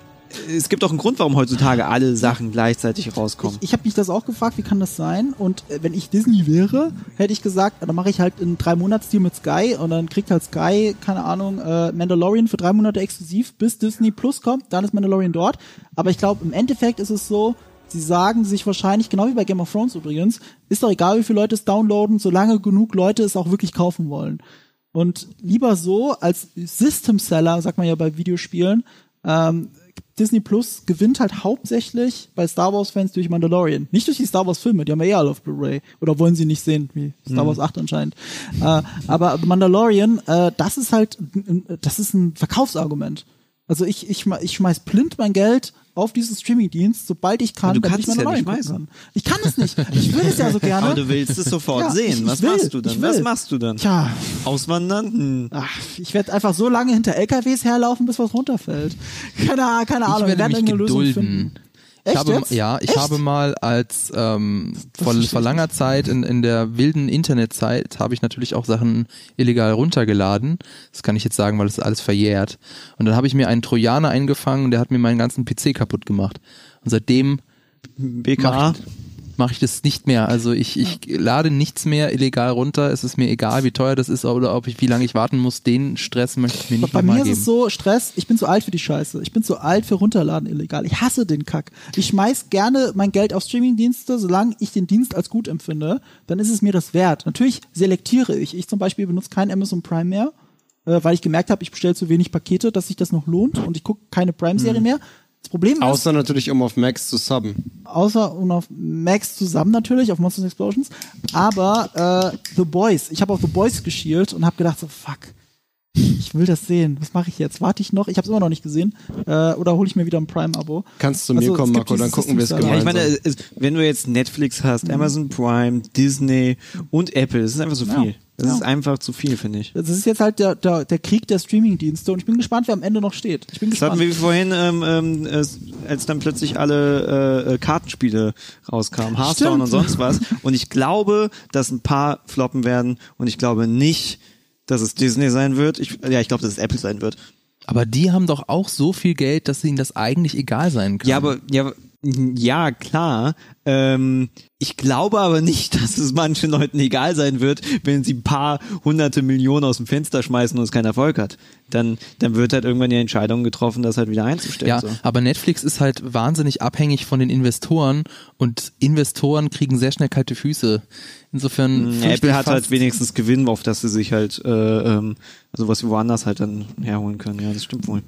es gibt auch einen Grund, warum heutzutage alle Sachen gleichzeitig rauskommen. Ich, ich habe mich das auch gefragt, wie kann das sein? Und äh, wenn ich Disney wäre, hätte ich gesagt, dann mache ich halt einen drei Monats Deal mit Sky und dann kriegt halt Sky, keine Ahnung, äh, Mandalorian für drei Monate exklusiv, bis Disney Plus kommt, dann ist Mandalorian dort. Aber ich glaube, im Endeffekt ist es so, sie sagen sich wahrscheinlich, genau wie bei Game of Thrones übrigens, ist doch egal, wie viele Leute es downloaden, solange genug Leute es auch wirklich kaufen wollen. Und lieber so als System Seller, sagt man ja bei Videospielen, ähm, Disney Plus gewinnt halt hauptsächlich bei Star Wars Fans durch Mandalorian. Nicht durch die Star Wars Filme, die haben wir eh alle auf Blu-ray. Oder wollen sie nicht sehen, wie Star Wars 8 anscheinend. Äh, aber Mandalorian, äh, das ist halt, das ist ein Verkaufsargument. Also ich, ich, ich schmeiß blind mein Geld auf diesen Streamingdienst, sobald ich kann, du damit ich ja meine nicht neuen kann. Ich kann es nicht. Ich will es ja so gerne. Aber du willst es sofort Ja, sehen. ich- Was ich will, machst du dann? ich Was machst du dann? Tja, Auswandern? Hm. ach, ich werde einfach so lange hinter LKWs herlaufen, bis was runterfällt. Keine, keine Ahnung. Ich wir werde werden mich irgendeine Lösung gedulden. Finden. Ich Echt habe, jetzt? ja, ich Echt? habe mal als ähm, vor, vor langer Zeit in, in der wilden Internetzeit habe ich natürlich auch Sachen illegal runtergeladen. Das kann ich jetzt sagen, weil es ist alles verjährt. Und dann habe ich mir einen Trojaner eingefangen und der hat mir meinen ganzen PC kaputt gemacht. Und seitdem BKA? Mache ich, das nicht mehr. Also ich, ich lade nichts mehr illegal runter. Es ist mir egal, wie teuer das ist oder ob ich wie lange ich warten muss. Den Stress möchte ich mir nicht Bei nochmal mir geben. ist es so, Stress, ich bin zu alt für die Scheiße. Ich bin zu alt für Runterladen illegal. Ich hasse den Kack. Ich schmeiß gerne mein Geld auf Streamingdienste, solange ich den Dienst als gut empfinde, dann ist es mir das wert. Natürlich selektiere ich. Ich zum Beispiel benutze kein Amazon Prime mehr, äh, weil ich gemerkt habe, ich bestelle zu wenig Pakete, dass sich das noch lohnt und ich gucke keine Prime-Serie mehr. Das Problem ist, Außer natürlich, um auf Max zu subben. außer und auf Max zusammen natürlich, auf Monsters Explosions, aber äh, The Boys. Ich habe auf The Boys geschielt und habe gedacht so, fuck, ich will das sehen. Was mache ich jetzt? Warte ich noch? Ich habe es immer noch nicht gesehen. Äh, oder hole ich mir wieder ein Prime-Abo? Kannst zu mir Also, kommen, Marco, dann gucken wir es System Ja, ich gemeinsam. meine, wenn du jetzt Netflix hast, Amazon Prime, Disney und Apple, das ist einfach zu Ja. Das Ja. ist einfach zu viel, finde ich. Das ist jetzt halt der, der, der Krieg der Streaming-Dienste und ich bin gespannt, wer am Ende noch steht. Ich bin Das hatten gespannt. wir vorhin, ähm, ähm, als dann plötzlich alle äh, äh, Kartenspiele rauskamen, Hearthstone Stimmt. und sonst was. Und ich glaube, dass ein paar floppen werden und ich glaube nicht, dass es Disney sein wird. Ich, ja, ich glaube, dass es Apple sein wird. Aber die haben doch auch so viel Geld, dass ihnen das eigentlich egal sein kann. Ja, aber ja, aber- ja klar. Ähm, ich glaube aber nicht, dass es manchen Leuten egal sein wird, wenn sie ein paar hunderte Millionen aus dem Fenster schmeißen und es keinen Erfolg hat. Dann, dann wird halt irgendwann die Entscheidung getroffen, das halt wieder einzustellen. Ja, so. aber Netflix ist halt wahnsinnig abhängig von den Investoren und Investoren kriegen sehr schnell kalte Füße. Insofern. Fürchte Apple hat halt wenigstens Gewinn, auf das sie sich halt, äh, ähm, also was wir woanders halt dann herholen können. Ja, das stimmt wohl.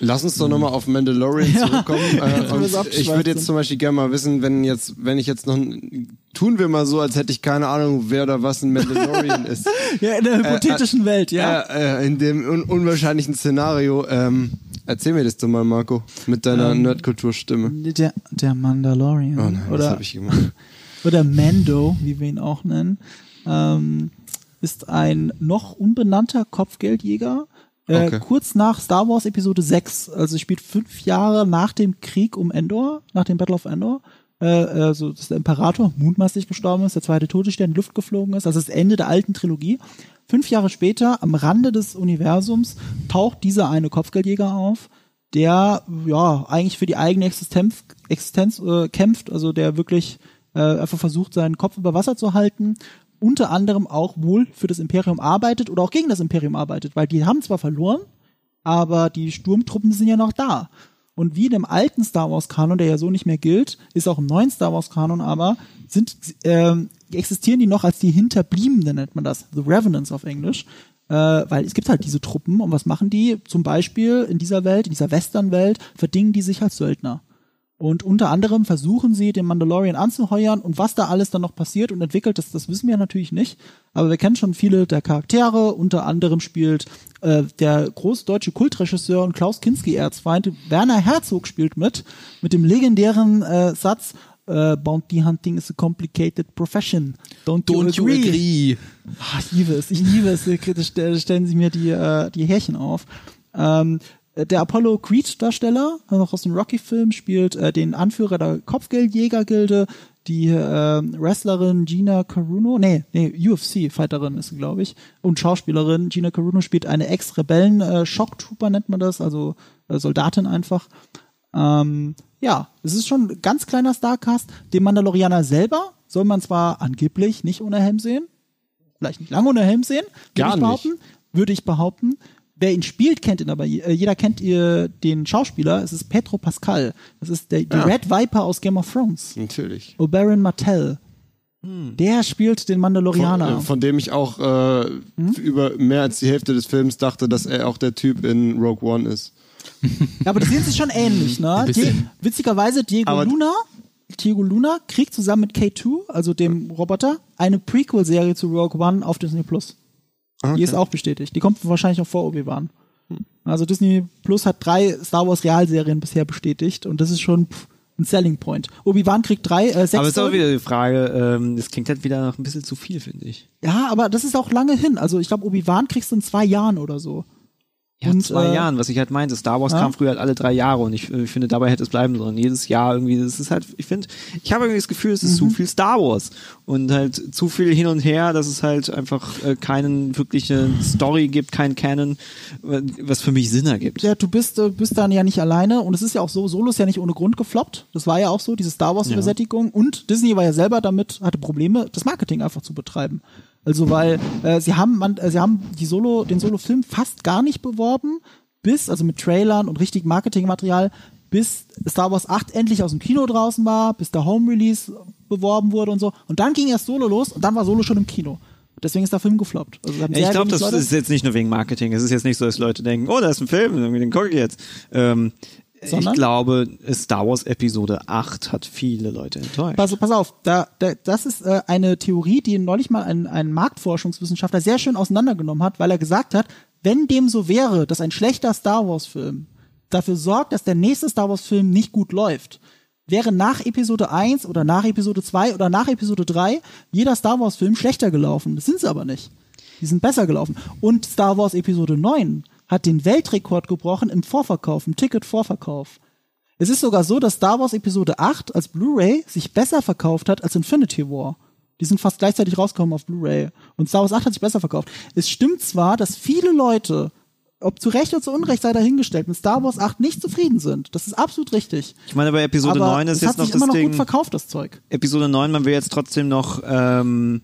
Lass uns doch nochmal auf Mandalorian zurückkommen. äh, das abschweifen. ich würde jetzt zum Beispiel gerne mal wissen, wenn jetzt, wenn ich jetzt noch, tun wir mal so, als hätte ich keine Ahnung, wer oder was ein Mandalorian ist. Ja, in der hypothetischen Welt, ja. Äh, äh, in dem un unwahrscheinlichen Szenario. Ähm, erzähl mir das doch mal, Marco, mit deiner Ähm, Nerdkulturstimme. Der, der Mandalorian. Oh nein, oder, habe ich gemacht? oder Mando, wie wir ihn auch nennen, ähm, ist ein noch unbenannter Kopfgeldjäger. Äh, Okay. Kurz nach Star Wars Episode 6, also spielt fünf Jahre nach dem Krieg um Endor, nach dem Battle of Endor. Äh, also, dass der Imperator mutmaßlich gestorben ist, der zweite Todesstern in die Luft geflogen ist, also das Ende der alten Trilogie. Fünf Jahre später, am Rande des Universums, taucht dieser eine Kopfgeldjäger auf, der ja eigentlich für die eigene Existenz, Existenz äh, kämpft, also der wirklich äh, einfach versucht, seinen Kopf über Wasser zu halten, unter anderem auch wohl für das Imperium arbeitet oder auch gegen das Imperium arbeitet, weil die haben zwar verloren, aber die Sturmtruppen sind ja noch da. Und wie in dem alten Star Wars Kanon, der ja so nicht mehr gilt, ist auch im neuen Star Wars Kanon aber, sind, ähm, existieren die noch als die Hinterbliebenen, nennt man das, The Revenants auf Englisch, äh, weil es gibt halt diese Truppen und was machen die? Zum Beispiel in dieser Welt, in dieser Western-Welt, verdingen die sich als Söldner. Und unter anderem versuchen sie, den Mandalorian anzuheuern und was da alles dann noch passiert und entwickelt, das, das wissen wir natürlich nicht. Aber wir kennen schon viele der Charaktere. Unter anderem spielt äh, der große deutsche Kultregisseur und Klaus Kinski Erzfeind Werner Herzog spielt mit, mit dem legendären äh, Satz äh, Bounty Hunting is a complicated profession. Don't, Don't you agree? Ah, ich liebe es, ich liebe es. Da stell- stellen sie mir die, äh, die Härchen auf. Ähm, der Apollo Creed-Darsteller, noch aus dem Rocky-Film, spielt äh, den Anführer der Kopfgeldjäger-Gilde, die äh, Wrestlerin Gina Carano, nee, nee, UFC-Fighterin ist sie, glaube ich, und Schauspielerin Gina Carano spielt eine Ex-Rebellen-Shock-Trooper, nennt man das, also äh, Soldatin einfach. Ähm, ja, es ist schon ein ganz kleiner Starcast. Den Mandalorianer selber soll man zwar angeblich nicht ohne Helm sehen, vielleicht nicht lange ohne Helm sehen, würde ich behaupten. Würde ich behaupten. Wer ihn spielt, kennt ihn aber. Äh, Jeder kennt ihr den Schauspieler. Es ist Pedro Pascal. Das ist der, die Ja. Red Viper aus Game of Thrones. Natürlich. Oberyn Martell. Der spielt den Mandalorianer. Von, äh, von dem ich auch äh, über mehr als die Hälfte des Films dachte, dass er auch der Typ in Rogue One ist. Ja, aber die sehen sich schon ähnlich, ne? Die, witzigerweise, Diego Aber- Luna, Diego Luna kriegt zusammen mit K2, also dem Roboter, eine Prequel-Serie zu Rogue One auf Disney Plus. Die ist auch bestätigt. Die kommt wahrscheinlich auch vor Obi-Wan. Also Disney Plus hat drei Star Wars Realserien bisher bestätigt und das ist schon pff, ein Selling Point. Obi-Wan kriegt drei, äh, sechs Aber es ist auch wieder die Frage, ähm, das klingt halt wieder noch ein bisschen zu viel, finde ich. Ja, aber das ist auch lange hin. Also ich glaube, Obi-Wan kriegst du in zwei Jahren oder so. Ja, Und, zwei äh, Jahren, was ich halt meinte. Star Wars ja. kam früher halt alle drei Jahre und ich, äh, ich finde, dabei hätte es bleiben sollen. Jedes Jahr irgendwie, das ist halt, ich finde, ich habe irgendwie das Gefühl, es ist Mhm. zu viel Star Wars und halt zu viel hin und her, dass es halt einfach äh, keinen wirkliche Story gibt, kein Canon, was für mich Sinn ergibt. Ja, du bist, äh, bist dann ja nicht alleine und es ist ja auch so, Solo ist ja nicht ohne Grund gefloppt. Das war ja auch so, diese Star Wars Übersättigung und Disney war ja selber damit, hatte Probleme, das Marketing einfach zu betreiben. Also weil äh, sie haben man, äh, sie haben die Solo, den Solo-Film fast gar nicht beworben, bis, also mit Trailern und richtig Marketingmaterial, bis Star Wars 8 endlich aus dem Kino draußen war, bis der Home-Release beworben wurde und so. Und dann ging erst Solo los und dann war Solo schon im Kino. Deswegen ist der Film gefloppt. Also ich glaube, das Leute- ist jetzt nicht nur wegen Marketing. Es ist jetzt nicht so, dass Leute denken, oh, da ist ein Film, den gucke ich jetzt. Ähm, Sondern? ich glaube, Star Wars Episode 8 hat viele Leute enttäuscht. Pass, pass auf, da, da, das ist äh, eine Theorie, die neulich mal ein, ein Marktforschungswissenschaftler sehr schön auseinandergenommen hat, weil er gesagt hat, wenn dem so wäre, dass ein schlechter Star Wars-Film dafür sorgt, dass der nächste Star Wars-Film nicht gut läuft, wäre nach Episode 1 oder nach Episode 2 oder nach Episode 3 jeder Star Wars-Film schlechter gelaufen. Das sind sie aber nicht. Die sind besser gelaufen. Und Star Wars Episode 9 hat den Weltrekord gebrochen im Vorverkauf, im Ticket-Vorverkauf. Es ist sogar so, dass Star Wars Episode 8 als Blu-ray sich besser verkauft hat als Infinity War. Die sind fast gleichzeitig rausgekommen auf Blu-ray. Und Star Wars 8 hat sich besser verkauft. Es stimmt zwar, dass viele Leute, ob zu Recht oder zu Unrecht sei dahingestellt, mit Star Wars 8 nicht zufrieden sind. Das ist absolut richtig. Ich meine, bei Episode Aber 9 ist es jetzt hat noch sich immer das noch Ding. gut verkauft, das Zeug. Episode 9, man will jetzt trotzdem noch ähm,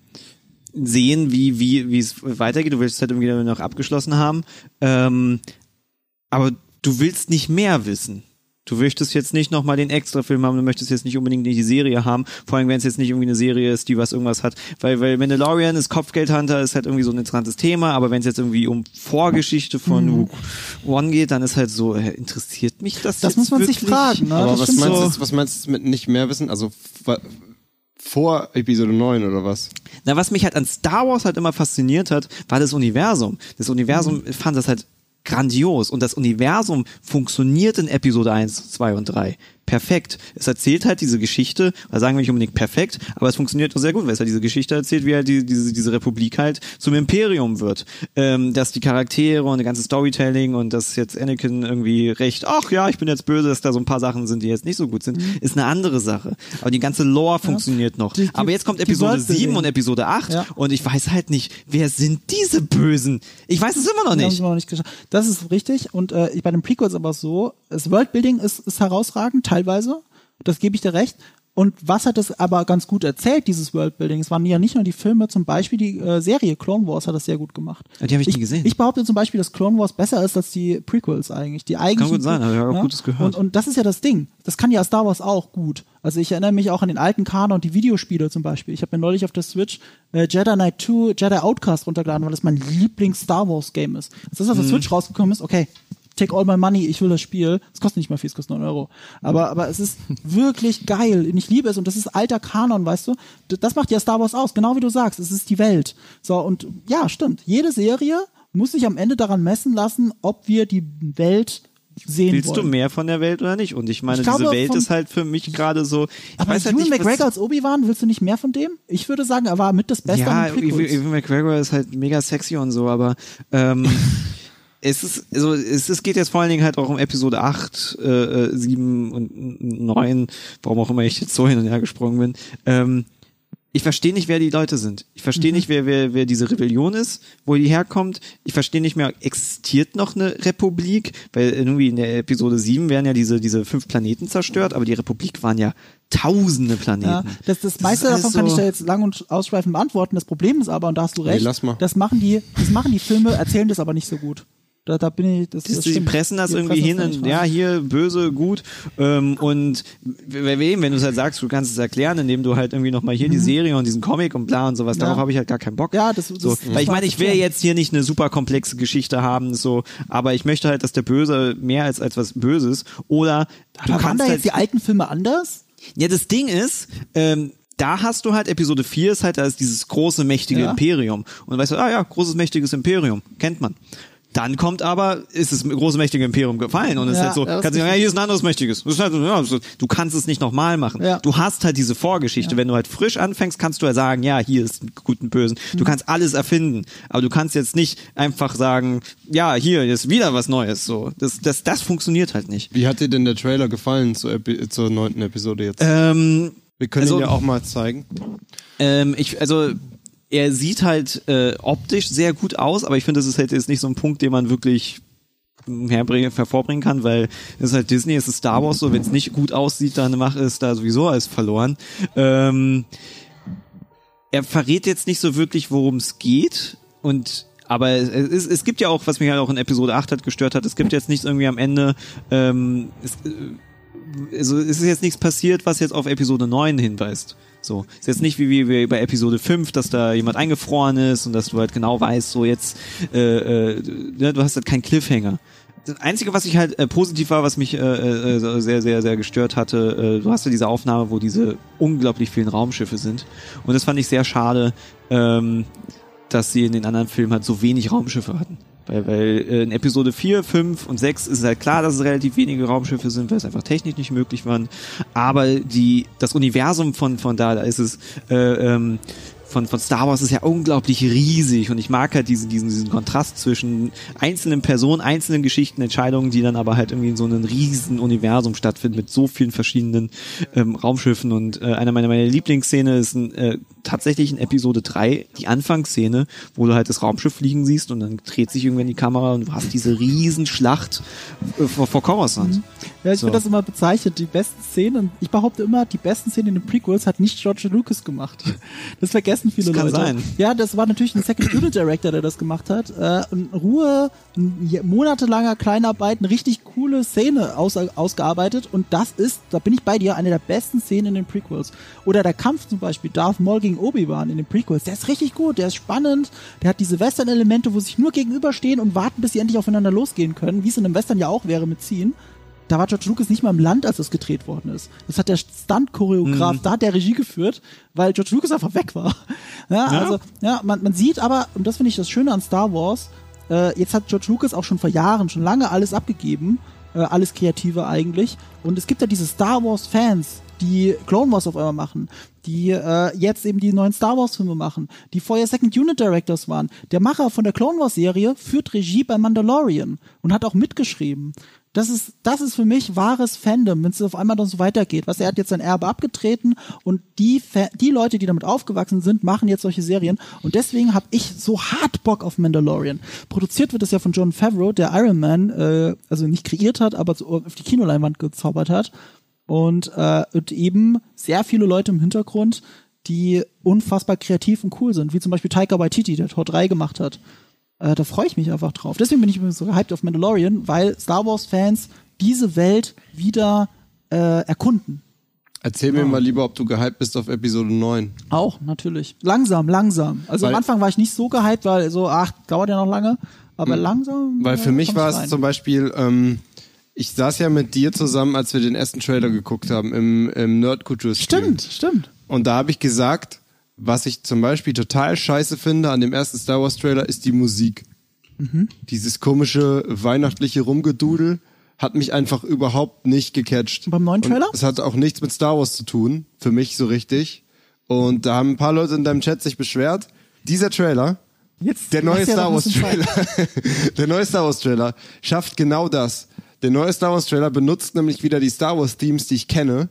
sehen, wie, wie, wie es weitergeht. Du willst es halt irgendwie noch abgeschlossen haben. Ähm, aber du willst nicht mehr wissen. Du möchtest jetzt nicht nochmal den Extra-Film haben, du möchtest jetzt nicht unbedingt die Serie haben, vor allem wenn es jetzt nicht irgendwie eine Serie ist, die was irgendwas hat. Weil, weil Mandalorian ist Kopfgeldhunter, ist halt irgendwie so ein interessantes Thema, aber wenn es jetzt irgendwie um Vorgeschichte von Mhm. One geht, dann ist halt so, äh, interessiert mich das Das jetzt muss man sich wirklich? fragen, ne? Aber das was meinst, du so. jetzt, was meinst du mit nicht mehr wissen? Also wa- vor Episode 9 oder was? Na, was mich halt an Star Wars halt immer fasziniert hat, war das Universum. Das Universum Mhm. fand das halt grandios und das Universum funktioniert in Episode 1, 2 und 3 perfekt. Es erzählt halt diese Geschichte, oder sagen wir nicht unbedingt perfekt, aber es funktioniert auch sehr gut, weil es halt diese Geschichte erzählt, wie halt die, diese, diese Republik halt zum Imperium wird. Ähm, dass die Charaktere und die ganze Storytelling und dass jetzt Anakin irgendwie recht, ach ja, ich bin jetzt böse, dass da so ein paar Sachen sind, die jetzt nicht so gut sind, ist eine andere Sache. Aber die ganze Lore funktioniert noch. Die- die- aber jetzt kommt Episode Worldbuilding. 7 und Episode 8 Ja. und ich weiß halt nicht, wer sind diese Bösen? Ich weiß es immer noch nicht. noch nicht. Das ist richtig. Und äh, bei den Prequels aber so, das Worldbuilding ist, ist herausragend, teilweise. Das gebe ich dir recht. Und was hat es aber ganz gut erzählt, dieses Worldbuilding? Es waren ja nicht nur die Filme, zum Beispiel die äh, Serie Clone Wars hat das sehr gut gemacht. Ja, die habe ich nie gesehen. Ich behaupte zum Beispiel, dass Clone Wars besser ist als die Prequels eigentlich. Die eigentlichen gut sein, habe ich auch Gutes gehört. Und, und das ist ja das Ding. Das kann ja Star Wars auch gut. Also ich erinnere mich auch an den alten Kanon, die Videospiele zum Beispiel. Ich habe mir neulich auf der Switch äh, Jedi Knight 2, Jedi Outcast runtergeladen, weil das mein Lieblings-Star Wars-Game ist. Als das auf der Mhm. Switch rausgekommen ist, okay, take all my money, ich will das Spiel. Es kostet nicht mal viel, es kostet 9 Euro. Aber, aber es ist wirklich geil. Und ich liebe es. Und das ist alter Kanon, weißt du? Das macht ja Star Wars aus, genau wie du sagst. Es ist die Welt. So, und ja, stimmt. Jede Serie muss sich am Ende daran messen lassen, ob wir die Welt sehen Willst wollen. du mehr von der Welt oder nicht? Und ich meine, Ich glaube, diese Welt ist halt für mich gerade so. Ich Aber weiß halt Ewan McGregor als Obi-Wan, willst du nicht mehr von dem? Ich würde sagen, er war mit das Beste ja. Ewan McGregor ist halt mega sexy und so, aber ähm, es ist, also es, es geht jetzt vor allen Dingen halt auch um Episode 8, äh, 7 und 9, warum auch immer ich jetzt so hin und her gesprungen bin. Ähm, ich verstehe nicht, wer die Leute sind. Ich verstehe nicht, wer, wer, wer diese Rebellion ist, wo die herkommt. Ich verstehe nicht mehr, existiert noch eine Republik? Weil irgendwie in der Episode 7 werden ja diese, diese fünf Planeten zerstört, aber die Republik waren ja tausende Planeten. Ja, das, das meiste ist alles davon kann ich so- da jetzt lang und ausschweifend beantworten. Das Problem ist aber, und da hast du recht, lass mal. das machen die, das machen die Filme, erzählen das aber nicht so gut. Da, da bin ich, das, Das, das die pressen das Die irgendwie pressen hin das und ja, hier böse, gut. Ähm, und wer wem, wenn du es halt sagst, du kannst es erklären, indem du halt irgendwie nochmal hier die Serie und diesen Comic und bla und sowas, Mhm. Ja. darauf habe ich halt gar keinen Bock. Ja, das- das- so. das Weil ich meine, ich will jetzt hier nicht eine super komplexe Geschichte haben, so, aber ich möchte halt, dass der Böse mehr als als was Böses oder du Aber waren kannst da halt jetzt die alten Filme anders? ja, das Ding ist, ähm, da hast du halt Episode 4 ist halt da ist dieses große mächtige Ja. Imperium und weißt du, ah ja, großes mächtiges Imperium, kennt man. Dann kommt aber, ist das große mächtige Imperium gefallen und es Ja, ist halt so, kannst du sagen, ja, hier ist ein anderes mächtiges. Das ist halt, so, ja, so, du kannst es nicht nochmal machen. Ja. Du hast halt diese Vorgeschichte. Wenn du halt frisch anfängst, kannst du ja sagen, ja, hier ist ein gut und bösen. Mhm. Du kannst alles erfinden, aber du kannst jetzt nicht einfach sagen, ja, hier ist wieder was Neues. So, das, das, das funktioniert halt nicht. Wie hat dir denn der Trailer gefallen zur, Epi zur neunten Episode jetzt? Ähm, Wir können also- ihn ja auch mal zeigen. Ähm, ich, also er sieht halt äh, optisch sehr gut aus, aber ich finde, das ist halt jetzt nicht so ein Punkt, den man wirklich herbringen, hervorbringen kann, weil es ist halt Disney, es ist Star Wars so, wenn es nicht gut aussieht, dann macht es da sowieso alles verloren. Ähm, er verrät jetzt nicht so wirklich, worum es geht und aber es, es, es gibt ja auch, was mich halt auch in Episode 8 hat gestört hat, es gibt jetzt nicht irgendwie am Ende ähm, es, äh, also es ist jetzt nichts passiert, was jetzt auf Episode 9 hinweist. So, ist jetzt nicht wie, wie, bei Episode 5, dass da jemand eingefroren ist und dass du halt genau weißt, so jetzt, äh, äh, ne, du hast halt keinen Cliffhanger. Das Einzige, was ich halt äh, positiv war, was mich äh, äh, sehr, sehr, sehr gestört hatte, äh, du hast ja diese Aufnahme, wo diese unglaublich vielen Raumschiffe sind. Und das fand ich sehr schade, ähm, dass sie in den anderen Filmen halt so wenig Raumschiffe hatten. Weil, weil äh, in Episode 4, 5 und 6 ist halt klar, dass es relativ wenige Raumschiffe sind, weil es einfach technisch nicht möglich waren. Aber die, das Universum von, von da, da ist es, äh, ähm, von, von Star Wars ist ja unglaublich riesig und ich mag halt diesen, diesen, diesen Kontrast zwischen einzelnen Personen, einzelnen Geschichten, Entscheidungen, die dann aber halt irgendwie in so einem riesen Universum stattfinden mit so vielen verschiedenen ähm, Raumschiffen und äh, einer meiner, meiner Lieblingsszene ist ein, äh, tatsächlich in Episode 3 die Anfangsszene, wo du halt das Raumschiff fliegen siehst und dann dreht sich irgendwann die Kamera und du hast diese riesen Schlacht äh, vor, vor Coruscant. Ja, ich So. finde das immer bezeichnet, die besten Szenen. Ich behaupte immer, die besten Szenen in den Prequels hat nicht George Lucas gemacht. Das vergessen viele Das kann Leute. sein. Ja, das war natürlich ein Second Unit Director, der das gemacht hat. Äh, und Ruhe, ein monatelanger Kleinarbeit, eine richtig coole Szene aus, ausgearbeitet. Und das ist, da bin ich bei dir, eine der besten Szenen in den Prequels. Oder der Kampf zum Beispiel, Darth Maul gegen Obi-Wan in den Prequels. Der ist richtig gut, der ist spannend. Der hat diese Western-Elemente, wo sich nur gegenüberstehen und warten, bis sie endlich aufeinander losgehen können, wie es in einem Western ja auch wäre mit Ziehen. Da war George Lucas nicht mal im Land, als das gedreht worden ist. Das hat der Stunt-Choreograf, Mhm. da hat der Regie geführt, weil George Lucas einfach weg war. Ja, also, ja, man, man sieht aber, und das finde ich das Schöne an Star Wars, äh, jetzt hat George Lucas auch schon vor Jahren, schon lange alles abgegeben, äh, alles Kreative eigentlich. Und es gibt ja diese Star Wars-Fans, die Clone Wars auf einmal machen, die äh, jetzt eben die neuen Star Wars Filme machen, die vorher Second Unit Directors waren. Der Macher von der Clone Wars Serie führt Regie bei Mandalorian und hat auch mitgeschrieben. Das ist, das ist für mich wahres Fandom, wenn es auf einmal dann so weitergeht. Was er hat jetzt sein Erbe abgetreten und die, Fa die Leute, die damit aufgewachsen sind, machen jetzt solche Serien. Und deswegen habe ich so hart Bock auf Mandalorian. Produziert wird es ja von John Favreau, der Iron Man, äh, also nicht kreiert hat, aber so auf die Kinoleinwand gezaubert hat. Und, äh, und eben sehr viele Leute im Hintergrund, die unfassbar kreativ und cool sind, wie zum Beispiel Taika Waititi, der Tor 3 gemacht hat. Äh, da freue ich mich einfach drauf. Deswegen bin ich übrigens so gehypt auf Mandalorian, weil Star Wars-Fans diese Welt wieder äh, erkunden. Erzähl mir mal lieber, ob du gehypt bist auf Episode 9. Auch, natürlich. Langsam, langsam. Also Weil- am Anfang war ich nicht so gehypt, weil so, ach, dauert ja noch lange. Aber langsam. Weil äh, für mich komm war es zum Beispiel, ähm, ich saß ja mit dir zusammen, als wir den ersten Trailer geguckt haben im, im Nerdkultur Stimmt, stimmt. Und da habe ich gesagt, was ich zum Beispiel total scheiße finde an dem ersten Star Wars Trailer, ist die Musik. Mhm. Dieses komische weihnachtliche Rumgedudel hat mich einfach überhaupt nicht gecatcht. Beim neuen Trailer? Und es hatte auch nichts mit Star Wars zu tun, für mich so richtig. Und da haben ein paar Leute in deinem Chat sich beschwert. Dieser Trailer, Jetzt der neue Star Wars. Trailer, der neue Star Wars Trailer schafft genau das. Der neue Star Wars Trailer benutzt nämlich wieder die Star Wars Themes, die ich kenne.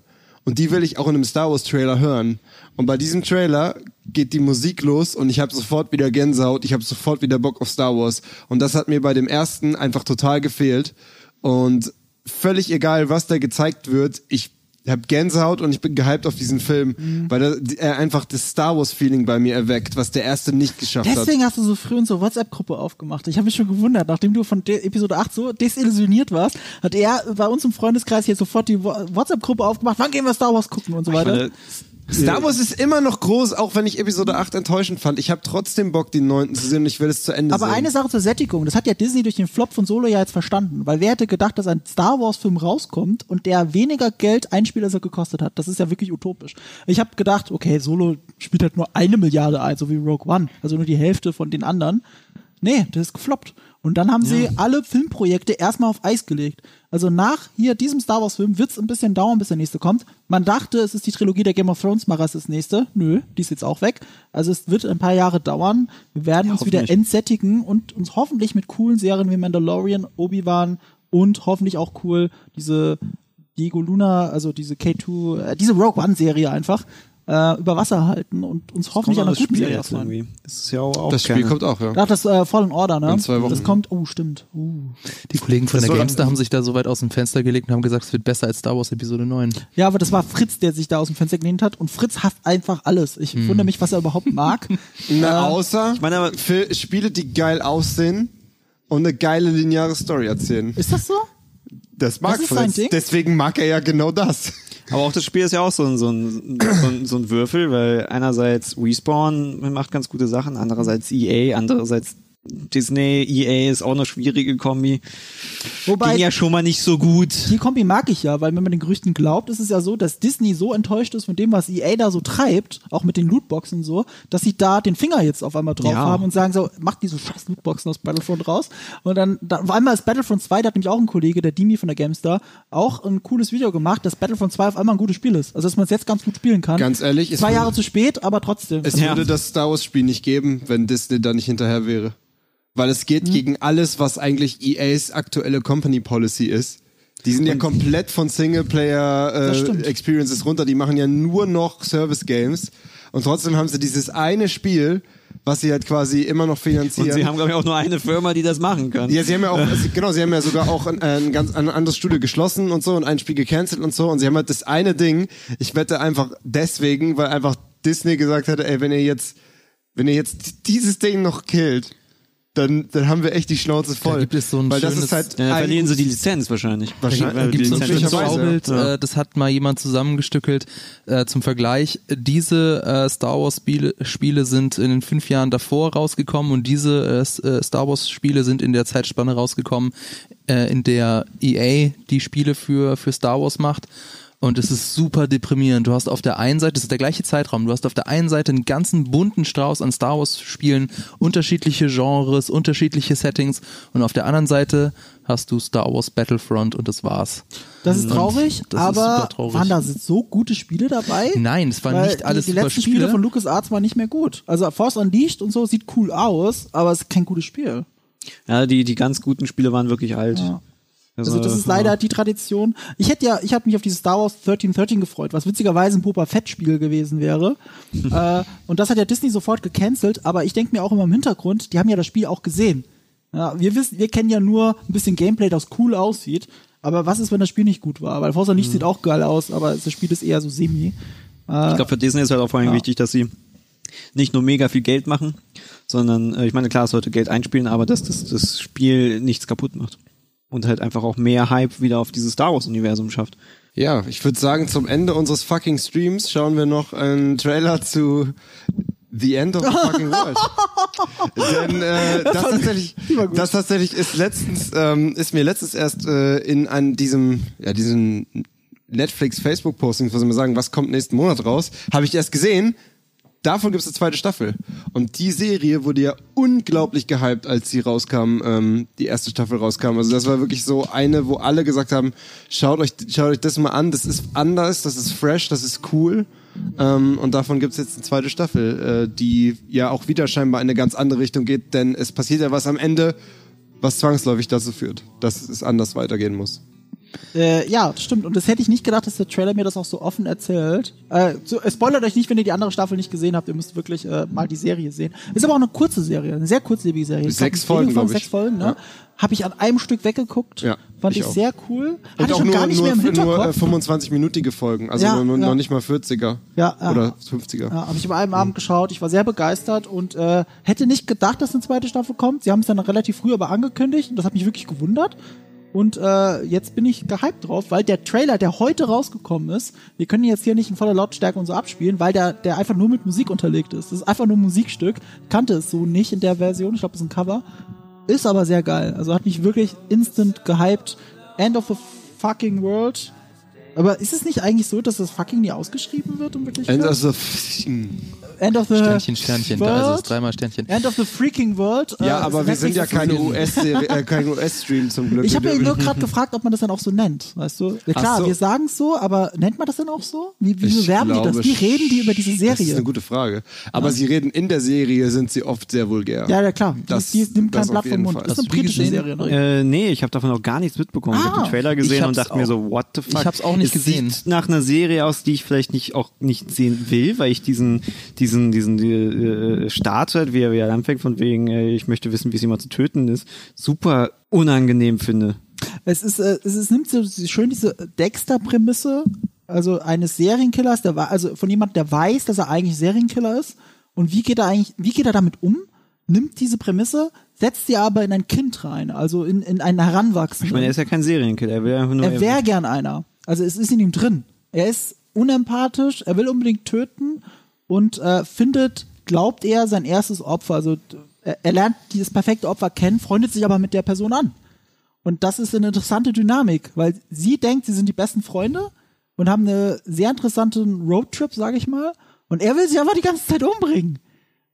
Und die will ich auch in einem Star Wars Trailer hören. Und bei diesem Trailer geht die Musik los und ich habe sofort wieder Gänsehaut, ich habe sofort wieder Bock auf Star Wars. Und das hat mir bei dem ersten einfach total gefehlt. Und völlig egal, was da gezeigt wird, ich habe Gänsehaut und ich bin gehypt auf diesen Film, weil er, er einfach das Star Wars Feeling bei mir erweckt, was der erste nicht geschafft hat. Deswegen hast du so früh unsere WhatsApp-Gruppe aufgemacht. Ich habe mich schon gewundert, nachdem du von Episode 8 so desillusioniert warst, hat er bei uns im Freundeskreis hier sofort die Wa- WhatsApp-Gruppe aufgemacht. Wann gehen wir Star Wars gucken und so weiter? meine, Star Wars ist immer noch groß, auch wenn ich Episode 8 enttäuschend fand. Ich habe trotzdem Bock, den neunten zu sehen und ich will es zu Ende Aber sehen. eine Sache zur Sättigung, das hat ja Disney durch den Flop von Solo ja jetzt verstanden, weil wer hätte gedacht, dass ein Star Wars Film rauskommt und der weniger Geld einspielt, als er gekostet hat. Das ist ja wirklich utopisch. Ich habe gedacht, okay, Solo spielt halt nur eine Milliarde ein, so wie Rogue One, also nur die Hälfte von den anderen. Nee, das ist gefloppt. Und dann haben sie alle Filmprojekte erstmal auf Eis gelegt. Also nach hier diesem Star Wars Film wird es ein bisschen dauern, bis der nächste kommt. Man dachte, es ist die Trilogie der Game of Thrones Macher, ist das nächste. Nö, die ist jetzt auch weg. Also es wird ein paar Jahre dauern. Wir werden uns wieder entsättigen und uns hoffentlich mit coolen Serien wie Mandalorian, Obi-Wan und hoffentlich auch cool diese Diego Luna, also diese K2, äh, diese Rogue One Serie einfach äh, über Wasser halten und uns hoffentlich an einer guten Serie jetzt erfreuen. Das ist ja auch Das Spiel keine- kommt auch, ja. Ach, das äh, Fallen Order, ne? In zwei Wochen. Das kommt, oh, stimmt. Uh. Die Kollegen von Das der Gamestar haben sich da so weit aus dem Fenster gelegt und haben gesagt, es wird besser als Star Wars Episode 9. Ja, aber das war Fritz, der sich da aus dem Fenster gelehnt hat und Fritz hasst einfach alles. Ich wundere mich, was er überhaupt mag. Na, außer Ich meine aber- für Spiele, die geil aussehen und eine geile lineare Story erzählen. Ist das so? Das mag Das ist sein Fritz. Ding? Deswegen mag er ja genau das. Aber auch das Spiel ist ja auch so ein, so ein, so ein, so ein Würfel, weil einerseits Respawn macht ganz gute Sachen, andererseits EA, andererseits Disney, EA ist auch eine schwierige Kombi. Wobei, Ging ja schon mal nicht so gut. die Kombi mag ich ja, weil wenn man den Gerüchten glaubt, ist es ja so, dass Disney so enttäuscht ist von dem, was EA da so treibt, auch mit den Lootboxen und so, dass sie da den Finger jetzt auf einmal drauf Ja. haben und sagen so, macht diese scheiß Lootboxen aus Battlefront raus. Und dann, dann auf einmal ist Battlefront 2, da hat nämlich auch ein Kollege, der Dimi von der GameStar, auch ein cooles Video gemacht, dass Battlefront 2 auf einmal ein gutes Spiel ist. Also dass man es jetzt ganz gut spielen kann. Ganz ehrlich, es Zwei Jahre zu spät, aber trotzdem. Es Ja. würde das Star Wars Spiel nicht geben, wenn Disney da nicht hinterher wäre. Weil es geht gegen alles, was eigentlich EAs aktuelle Company Policy ist. Die sind ja komplett von Singleplayer äh. Experiences runter. Die machen ja nur noch Service Games. Und trotzdem haben sie dieses eine Spiel, was sie halt quasi immer noch finanzieren. Und sie haben, glaube ich, auch nur eine Firma, die das machen kann. Ja, sie haben ja auch, sie- genau, sie haben ja sogar auch ein, ein ganz ein anderes Studio geschlossen und so und ein Spiel gecancelt und so und sie haben halt das eine Ding, ich wette einfach deswegen, weil einfach Disney gesagt hatte, ey, wenn ihr jetzt, wenn ihr jetzt dieses Ding noch killt, dann, dann haben wir echt die Schnauze voll. gibt es so ein weil das schönes- ist halt Ja, verlieren sie die Lizenz wahrscheinlich. Wahrscheinlich. Da gibt die es so ein Lizenz schönes möglicherweise, Vorbild, ja. äh, das hat mal jemand zusammengestückelt äh, zum Vergleich. Diese äh, Star Wars Spiele, Spiele sind in den fünf Jahren davor rausgekommen und diese äh, äh, Star Wars Spiele sind in der Zeitspanne rausgekommen, äh, in der EA die Spiele für, für Star Wars macht. Und es ist super deprimierend. Du hast auf der einen Seite, das ist der gleiche Zeitraum, du hast auf der einen Seite einen ganzen bunten Strauß an Star Wars Spielen, unterschiedliche Genres, unterschiedliche Settings und auf der anderen Seite hast du Star Wars Battlefront und das war's. Das ist traurig, das ist aber super traurig. waren da so gute Spiele dabei? Nein, es waren Weil nicht alles die, die super letzten Spiele. Spiele von LucasArts waren nicht mehr gut. Also Force Unleashed und so sieht cool aus, aber es ist kein gutes Spiel. Ja, die, die ganz guten Spiele waren wirklich alt. Ja. Also das ist leider die Tradition. Ich hätte ja, ich habe mich auf dieses Star Wars 1313 gefreut, was witzigerweise ein Boba Fett Spiel gewesen wäre. äh, und das hat ja Disney sofort gecancelt, aber ich denke mir auch immer im Hintergrund, die haben ja das Spiel auch gesehen. Ja, wir wissen, wir kennen ja nur ein bisschen Gameplay, das cool aussieht. Aber was ist, wenn das Spiel nicht gut war? Weil Forza Mhm. nicht sieht auch geil aus, aber das Spiel ist eher so semi. Ich glaube, für Disney ist halt auch vor allem Ja. wichtig, dass sie nicht nur mega viel Geld machen, sondern, äh, ich meine, klar, es sollte Geld einspielen, aber dass das, das Spiel nichts kaputt macht. Und halt einfach auch mehr Hype wieder auf dieses Star Wars-Universum schafft. Ja, ich würde sagen, zum Ende unseres fucking Streams schauen wir noch einen Trailer zu The End of the Fucking World. Denn äh, das, tatsächlich, das tatsächlich ist letztens, ähm, ist mir letztens erst äh, in an diesem, ja, diesen Netflix Facebook Posting, wo sie mir sagen, was kommt nächsten Monat raus, habe ich erst gesehen. Davon gibt es eine zweite Staffel. Und die Serie wurde ja unglaublich gehypt, als sie rauskam, ähm, die erste Staffel rauskam. Also das war wirklich so eine, wo alle gesagt haben, schaut euch, schaut euch das mal an, das ist anders, das ist fresh, das ist cool. Ähm, und davon gibt es jetzt eine zweite Staffel, äh, die ja auch wieder scheinbar in eine ganz andere Richtung geht, denn es passiert ja was am Ende, was zwangsläufig dazu führt, dass es anders weitergehen muss. Äh, ja, das stimmt. Und das hätte ich nicht gedacht, dass der Trailer mir das auch so offen erzählt. Äh, so, spoilert euch nicht, wenn ihr die andere Staffel nicht gesehen habt. Ihr müsst wirklich äh, mal die Serie sehen. Ist aber auch eine kurze Serie, eine sehr kurzlebige Serie. Ich Sechs Folgen, wenige glaub ich. Sechs Folgen, ne? Ja. Habe ich an einem Stück weggeguckt. Ja, Fand ich ich, sehr cool. Und Hatte ich auch schon nur, gar nicht mehr nur, im nur äh, Hinterkopf. 25-minütige Folgen, also Ja, nur, ja. noch nicht mal 40er. Ja, ja. Oder 50er. Ja, habe ich über einem Abend geschaut. Ich war sehr begeistert und äh, hätte nicht gedacht, dass eine zweite Staffel kommt. Sie haben es dann relativ früh aber angekündigt und das hat mich wirklich gewundert. Und äh, jetzt bin ich gehypt drauf, weil der Trailer, der heute rausgekommen ist, wir können jetzt hier nicht in voller Lautstärke und so abspielen, weil der, der einfach nur mit Musik unterlegt ist. Das ist einfach nur ein Musikstück. Ich kannte es so nicht in der Version. Ich glaube, es ist ein Cover. Ist aber sehr geil. Also hat mich wirklich instant gehypt. End of the fucking world. Aber ist es nicht eigentlich so, dass das fucking nie ausgeschrieben wird? Um wirklich And für- also, End of the Sternchen, Sternchen, da ist es, World. dreimal Sternchen. End of the Freaking World. Ja, äh, aber wir sind ja keine. US-Serie, äh, kein US-Stream zum Glück. Ich habe ja nur gerade gefragt, ob man das dann auch so nennt, weißt du? Ja, klar, so. wir sagen es so, aber nennt man das dann auch so? Wie, wie Ich bewerben die das? Wie reden die über diese Das ist eine Serie? gute Frage. Aber sie reden in der Serie, sind sie oft sehr vulgär. Ja, ja, klar. Das- die, die nimmt kein Blatt vom Mund. Fall. Das ist eine britische? Serie. Ne? Äh, nee, ich habe davon auch gar nichts mitbekommen. ich habe Ah, den Trailer gesehen und dachte mir auch- so, what the fuck? ich hab's auch nicht es gesehen. Sieht nach einer Serie aus, die ich vielleicht nicht auch nicht sehen will, weil ich diesen diesen diesen äh, Start halt, wie er, wie er anfängt von wegen, äh, ich möchte wissen, wie es jemand zu töten ist, super unangenehm finde. Es ist, äh, es ist, nimmt so schön diese Dexter-Prämisse, also eines Serienkillers, der war, also von jemandem, der weiß, dass er eigentlich Serienkiller ist. Und wie geht er eigentlich, wie geht er damit um? Nimmt diese Prämisse, setzt sie aber in ein Kind rein, also in, in einen Heranwachsenden. Ich meine, er ist ja kein Serienkiller, er will einfach nur er wäre gern einer. Also es ist in ihm drin. Er ist unempathisch, er will unbedingt töten und äh, findet, glaubt er, sein erstes Opfer. Also d- er, er lernt dieses perfekte Opfer kennen, freundet sich aber mit der Person an. Und das ist eine interessante Dynamik, weil sie denkt, sie sind die besten Freunde und haben eine sehr interessanten Roadtrip, sage ich mal. Und er will sich einfach die ganze Zeit umbringen.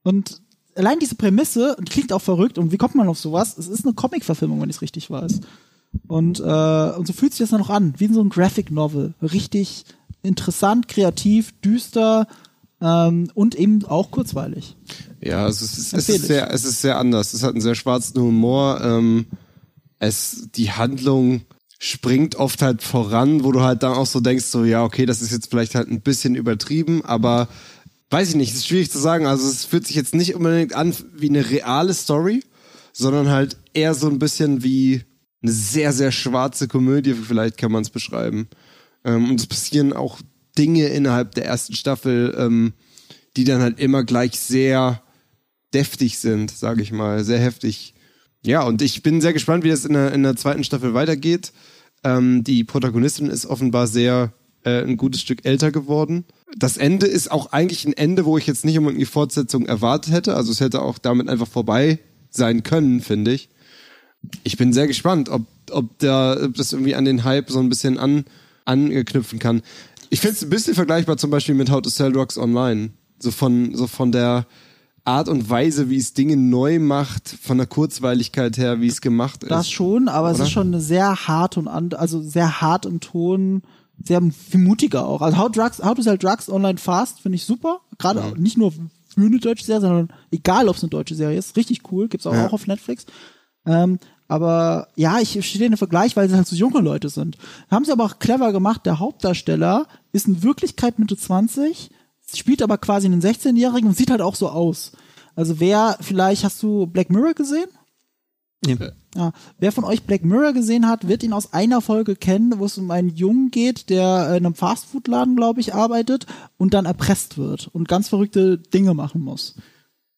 Und allein diese Prämisse und klingt auch verrückt. Und wie kommt man auf sowas? Es ist eine Comic-Verfilmung, wenn ich es richtig weiß. Und, äh, und so fühlt sich das dann noch an, wie in so ein Graphic Novel. Richtig interessant, kreativ, düster ähm, und eben auch kurzweilig. Ja, es ist, es ist sehr, es ist sehr anders. Es hat einen sehr schwarzen Humor. Ähm, es, die Handlung springt oft halt voran, wo du halt dann auch so denkst, so, ja, okay, das ist jetzt vielleicht halt ein bisschen übertrieben, aber weiß ich nicht, es ist schwierig zu sagen. Also es fühlt sich jetzt nicht unbedingt an wie eine reale Story, sondern halt eher so ein bisschen wie eine sehr, sehr schwarze Komödie, vielleicht kann man es beschreiben. Ähm, und es passieren auch Dinge innerhalb der ersten Staffel, ähm, die dann halt immer gleich sehr deftig sind, sage ich mal, sehr heftig. Ja, und ich bin sehr gespannt, wie das in der, in der zweiten Staffel weitergeht. Ähm, die Protagonistin ist offenbar sehr äh, ein gutes Stück älter geworden. Das Ende ist auch eigentlich ein Ende, wo ich jetzt nicht unbedingt die Fortsetzung erwartet hätte. Also es hätte auch damit einfach vorbei sein können, finde ich. Ich bin sehr gespannt, ob, ob, da, ob das irgendwie an den Hype so ein bisschen an, anknüpfen kann. Ich finde es ein bisschen vergleichbar zum Beispiel mit How to Sell Drugs Online. So von, so von der Art und Weise, wie es Dinge neu macht, von der Kurzweiligkeit her, wie es gemacht ist. Das schon, aber es Oder? ist schon eine sehr hart und and, also sehr hart im Ton, sehr viel mutiger auch. Also How, Drugs, How to Sell Drugs Online Fast finde ich super. Gerade auch nicht nur für eine deutsche Serie, sondern egal, ob es eine deutsche Serie ist. Richtig cool. Gibt's auch, Ja. auch auf Netflix. Ähm, aber ja, ich stehe in den Vergleich, weil sie halt so junge Leute sind. Haben sie aber auch clever gemacht. Der Hauptdarsteller ist in Wirklichkeit Mitte 20, spielt aber quasi einen 16-Jährigen und sieht halt auch so aus. Also wer, vielleicht hast du Black Mirror gesehen? Nee. Ja, wer von euch Black Mirror gesehen hat, wird ihn aus einer Folge kennen, wo es um einen Jungen geht, der in einem Fastfood-Laden, glaube ich, arbeitet und dann erpresst wird und ganz verrückte Dinge machen muss.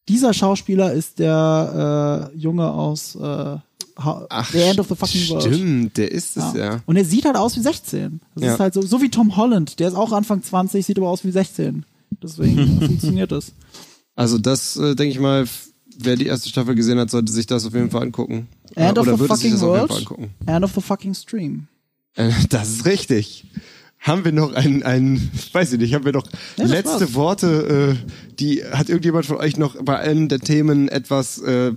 Dieser Schauspieler ist der äh, Junge aus äh, Ach, The End of the Fucking World. Stimmt, der ist es ja. Und er sieht halt aus wie 16. Das Ja. ist halt so, so wie Tom Holland, der ist auch Anfang 20, sieht aber aus wie 16. Deswegen funktioniert das. Also das, äh, denke ich mal, wer die erste Staffel gesehen hat, sollte sich das auf jeden Fall angucken. End Äh, of Oder the würde sich fucking world. End of the fucking stream. Äh, Das ist richtig. Haben wir noch ein, ein weiß ich nicht, haben wir noch das letzte war's. Worte, äh, die, hat irgendjemand von euch noch bei allen der Themen etwas äh,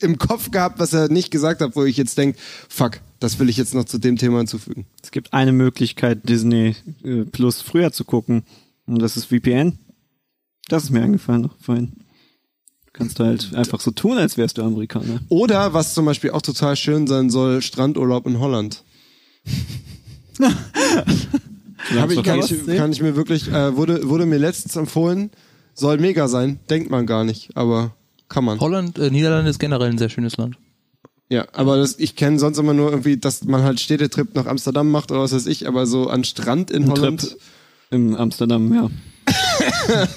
im Kopf gehabt, was er nicht gesagt hat, wo ich jetzt denke, fuck, das will ich jetzt noch zu dem Thema hinzufügen. Es gibt eine Möglichkeit, Disney äh, Plus früher zu gucken. Und das ist VPN. Das ist mir eingefallen noch vorhin. Du kannst halt einfach so tun, als wärst du Amerikaner. Oder, was zum Beispiel auch total schön sein soll, Strandurlaub in Holland. Hab ich, kann, ich, kann ich mir wirklich, äh, wurde, wurde mir letztens empfohlen, soll mega sein, denkt man gar nicht, aber kann man. Holland, äh, Niederlande ist generell ein sehr schönes Land. Ja, aber das, ich kenne sonst immer nur irgendwie, dass man halt Städtetrip nach Amsterdam macht oder was weiß ich, aber so an Strand in Holland. Trip in Amsterdam, ja.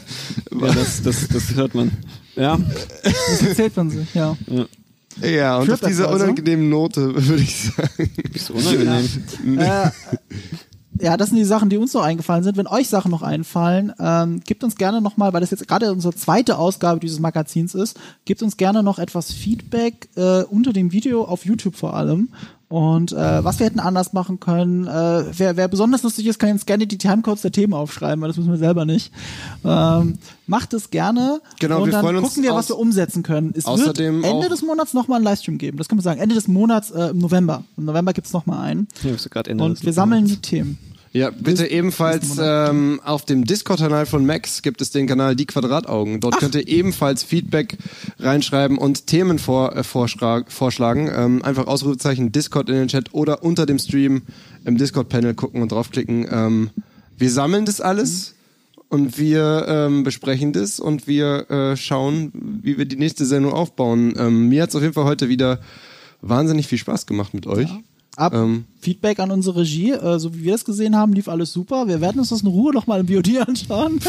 ja, das, das, das hört man. Ja, Das erzählt man sich, ja. Ja, und auf Trip dieser also? unangenehmen Note würde ich sagen. ist unangenehm. äh, ja, das sind die Sachen, die uns noch eingefallen sind. Wenn euch Sachen noch einfallen, ähm, gebt uns gerne nochmal, weil das jetzt gerade unsere zweite Ausgabe dieses Magazins ist, gebt uns gerne noch etwas Feedback äh, unter dem Video auf YouTube vor allem, Und äh, was wir hätten anders machen können, äh, wer, wer besonders lustig ist, kann jetzt gerne die Timecodes der Themen aufschreiben, weil das müssen wir selber nicht. Ähm, macht es gerne Genau, und wir dann freuen uns gucken wir, was wir umsetzen können. Es außerdem wird Ende auch- des Monats nochmal einen Livestream geben, das können wir sagen. Ende des Monats äh, im November. Im November gibt's noch mal einen. Hier bist du gerade Ende Und wir sammeln die Themen. Ja, bitte ebenfalls nächsten Monat. ähm, auf dem Discord-Kanal von Max gibt es den Kanal Die Quadrataugen. Dort könnt ihr ebenfalls Feedback reinschreiben und Themen vor, äh, vorschlagen. Ähm, einfach Ausrufezeichen Discord in den Chat oder unter dem Stream im Discord-Panel gucken und draufklicken. Ähm, wir sammeln das alles und wir ähm, besprechen das und wir äh, schauen, wie wir die nächste Sendung aufbauen. Ähm, mir hat es auf jeden Fall heute wieder wahnsinnig viel Spaß gemacht mit euch. Ab Ähm, Feedback an unsere Regie, äh, so wie wir das gesehen haben, lief alles super. Wir werden uns das in Ruhe nochmal im BOD anschauen.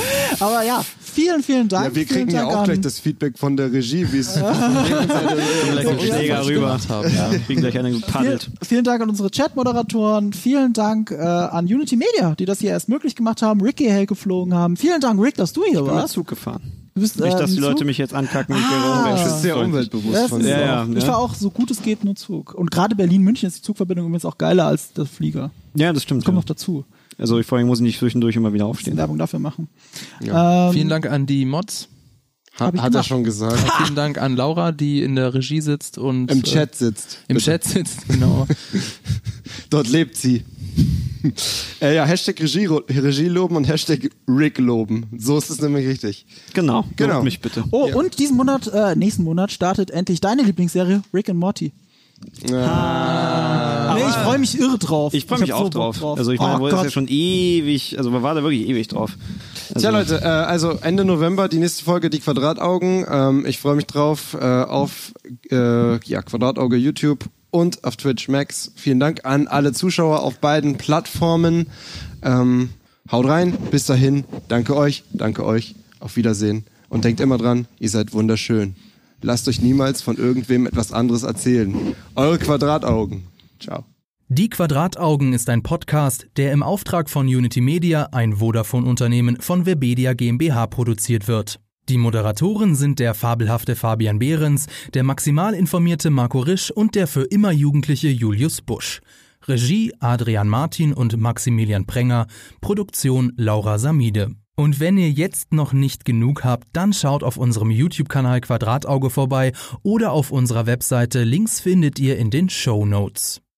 Aber ja, vielen, vielen Dank. Ja, wir kriegen ja auch gleich das Feedback von der Regie, wie es gleich einen Schläger rüber. gemacht haben. Ja. Wir kriegen gleich einen Vielen, gepaddelt. vielen Dank an unsere Chat-Moderatoren. Vielen Dank äh, an Unity Media, die das hier erst möglich gemacht haben. Ricky hell geflogen haben. Vielen Dank, Rick, dass du hier Ich bin warst. Zug gefahren. Du bist, Nicht, äh, dass die im Leute mich jetzt ankacken. Ich Ah. wäre Das ist sehr umweltbewusst Das von ist dir. Ja, auch, ja, Ich ne? war auch so gut es geht nur Zug. Und gerade Berlin-München ist die Zugverbindung übrigens auch geiler als der Flieger. Ja, das stimmt. Das kommt Ja. noch dazu. Also ich vor allem muss ich nicht zwischendurch immer wieder aufstehen. Werbung dafür machen. Ja. Ähm, Vielen Dank an die Mods. Hat, ich hat er schon gesagt. Vielen Dank an Laura, die in der Regie sitzt und Im äh, Chat sitzt. im Bitte. Chat sitzt, genau. Dort lebt sie. äh, ja, Hashtag Regie, Regie loben und Hashtag Rick loben. So ist es nämlich richtig. Genau. Genau. Mich bitte. Oh, Ja. und diesen Monat, äh, nächsten Monat startet endlich deine Lieblingsserie, Rick and Morty. Nee, ich freue mich irre drauf. Ich freue mich auch so Bock drauf. Also ich meine, oh wo ist ja schon ewig, also man war da wirklich ewig drauf. Also, Tja, Leute, äh, also Ende November die nächste Folge, die Quadrataugen. Ähm, ich freue mich drauf äh, auf äh, ja, Quadratauge YouTube und auf Twitch Max. Vielen Dank an alle Zuschauer auf beiden Plattformen. Ähm, haut rein, bis dahin. Danke euch, danke euch. Auf Wiedersehen. Und denkt immer dran, ihr seid wunderschön. Lasst euch niemals von irgendwem etwas anderes erzählen. Eure Quadrataugen. Ciao. Die Quadrataugen ist ein Podcast, der im Auftrag von Unity Media, ein Vodafone-Unternehmen von Webedia GmbH produziert wird. Die Moderatoren sind der fabelhafte Fabian Behrens, der maximal informierte Marco Risch und der für immer jugendliche Julius Busch. Regie Adrian Martin und Maximilian Prenger, Produktion Laura Samide. Und wenn ihr jetzt noch nicht genug habt, dann schaut auf unserem YouTube-Kanal Quadratauge vorbei oder auf unserer Webseite. Links findet ihr in den Show Notes.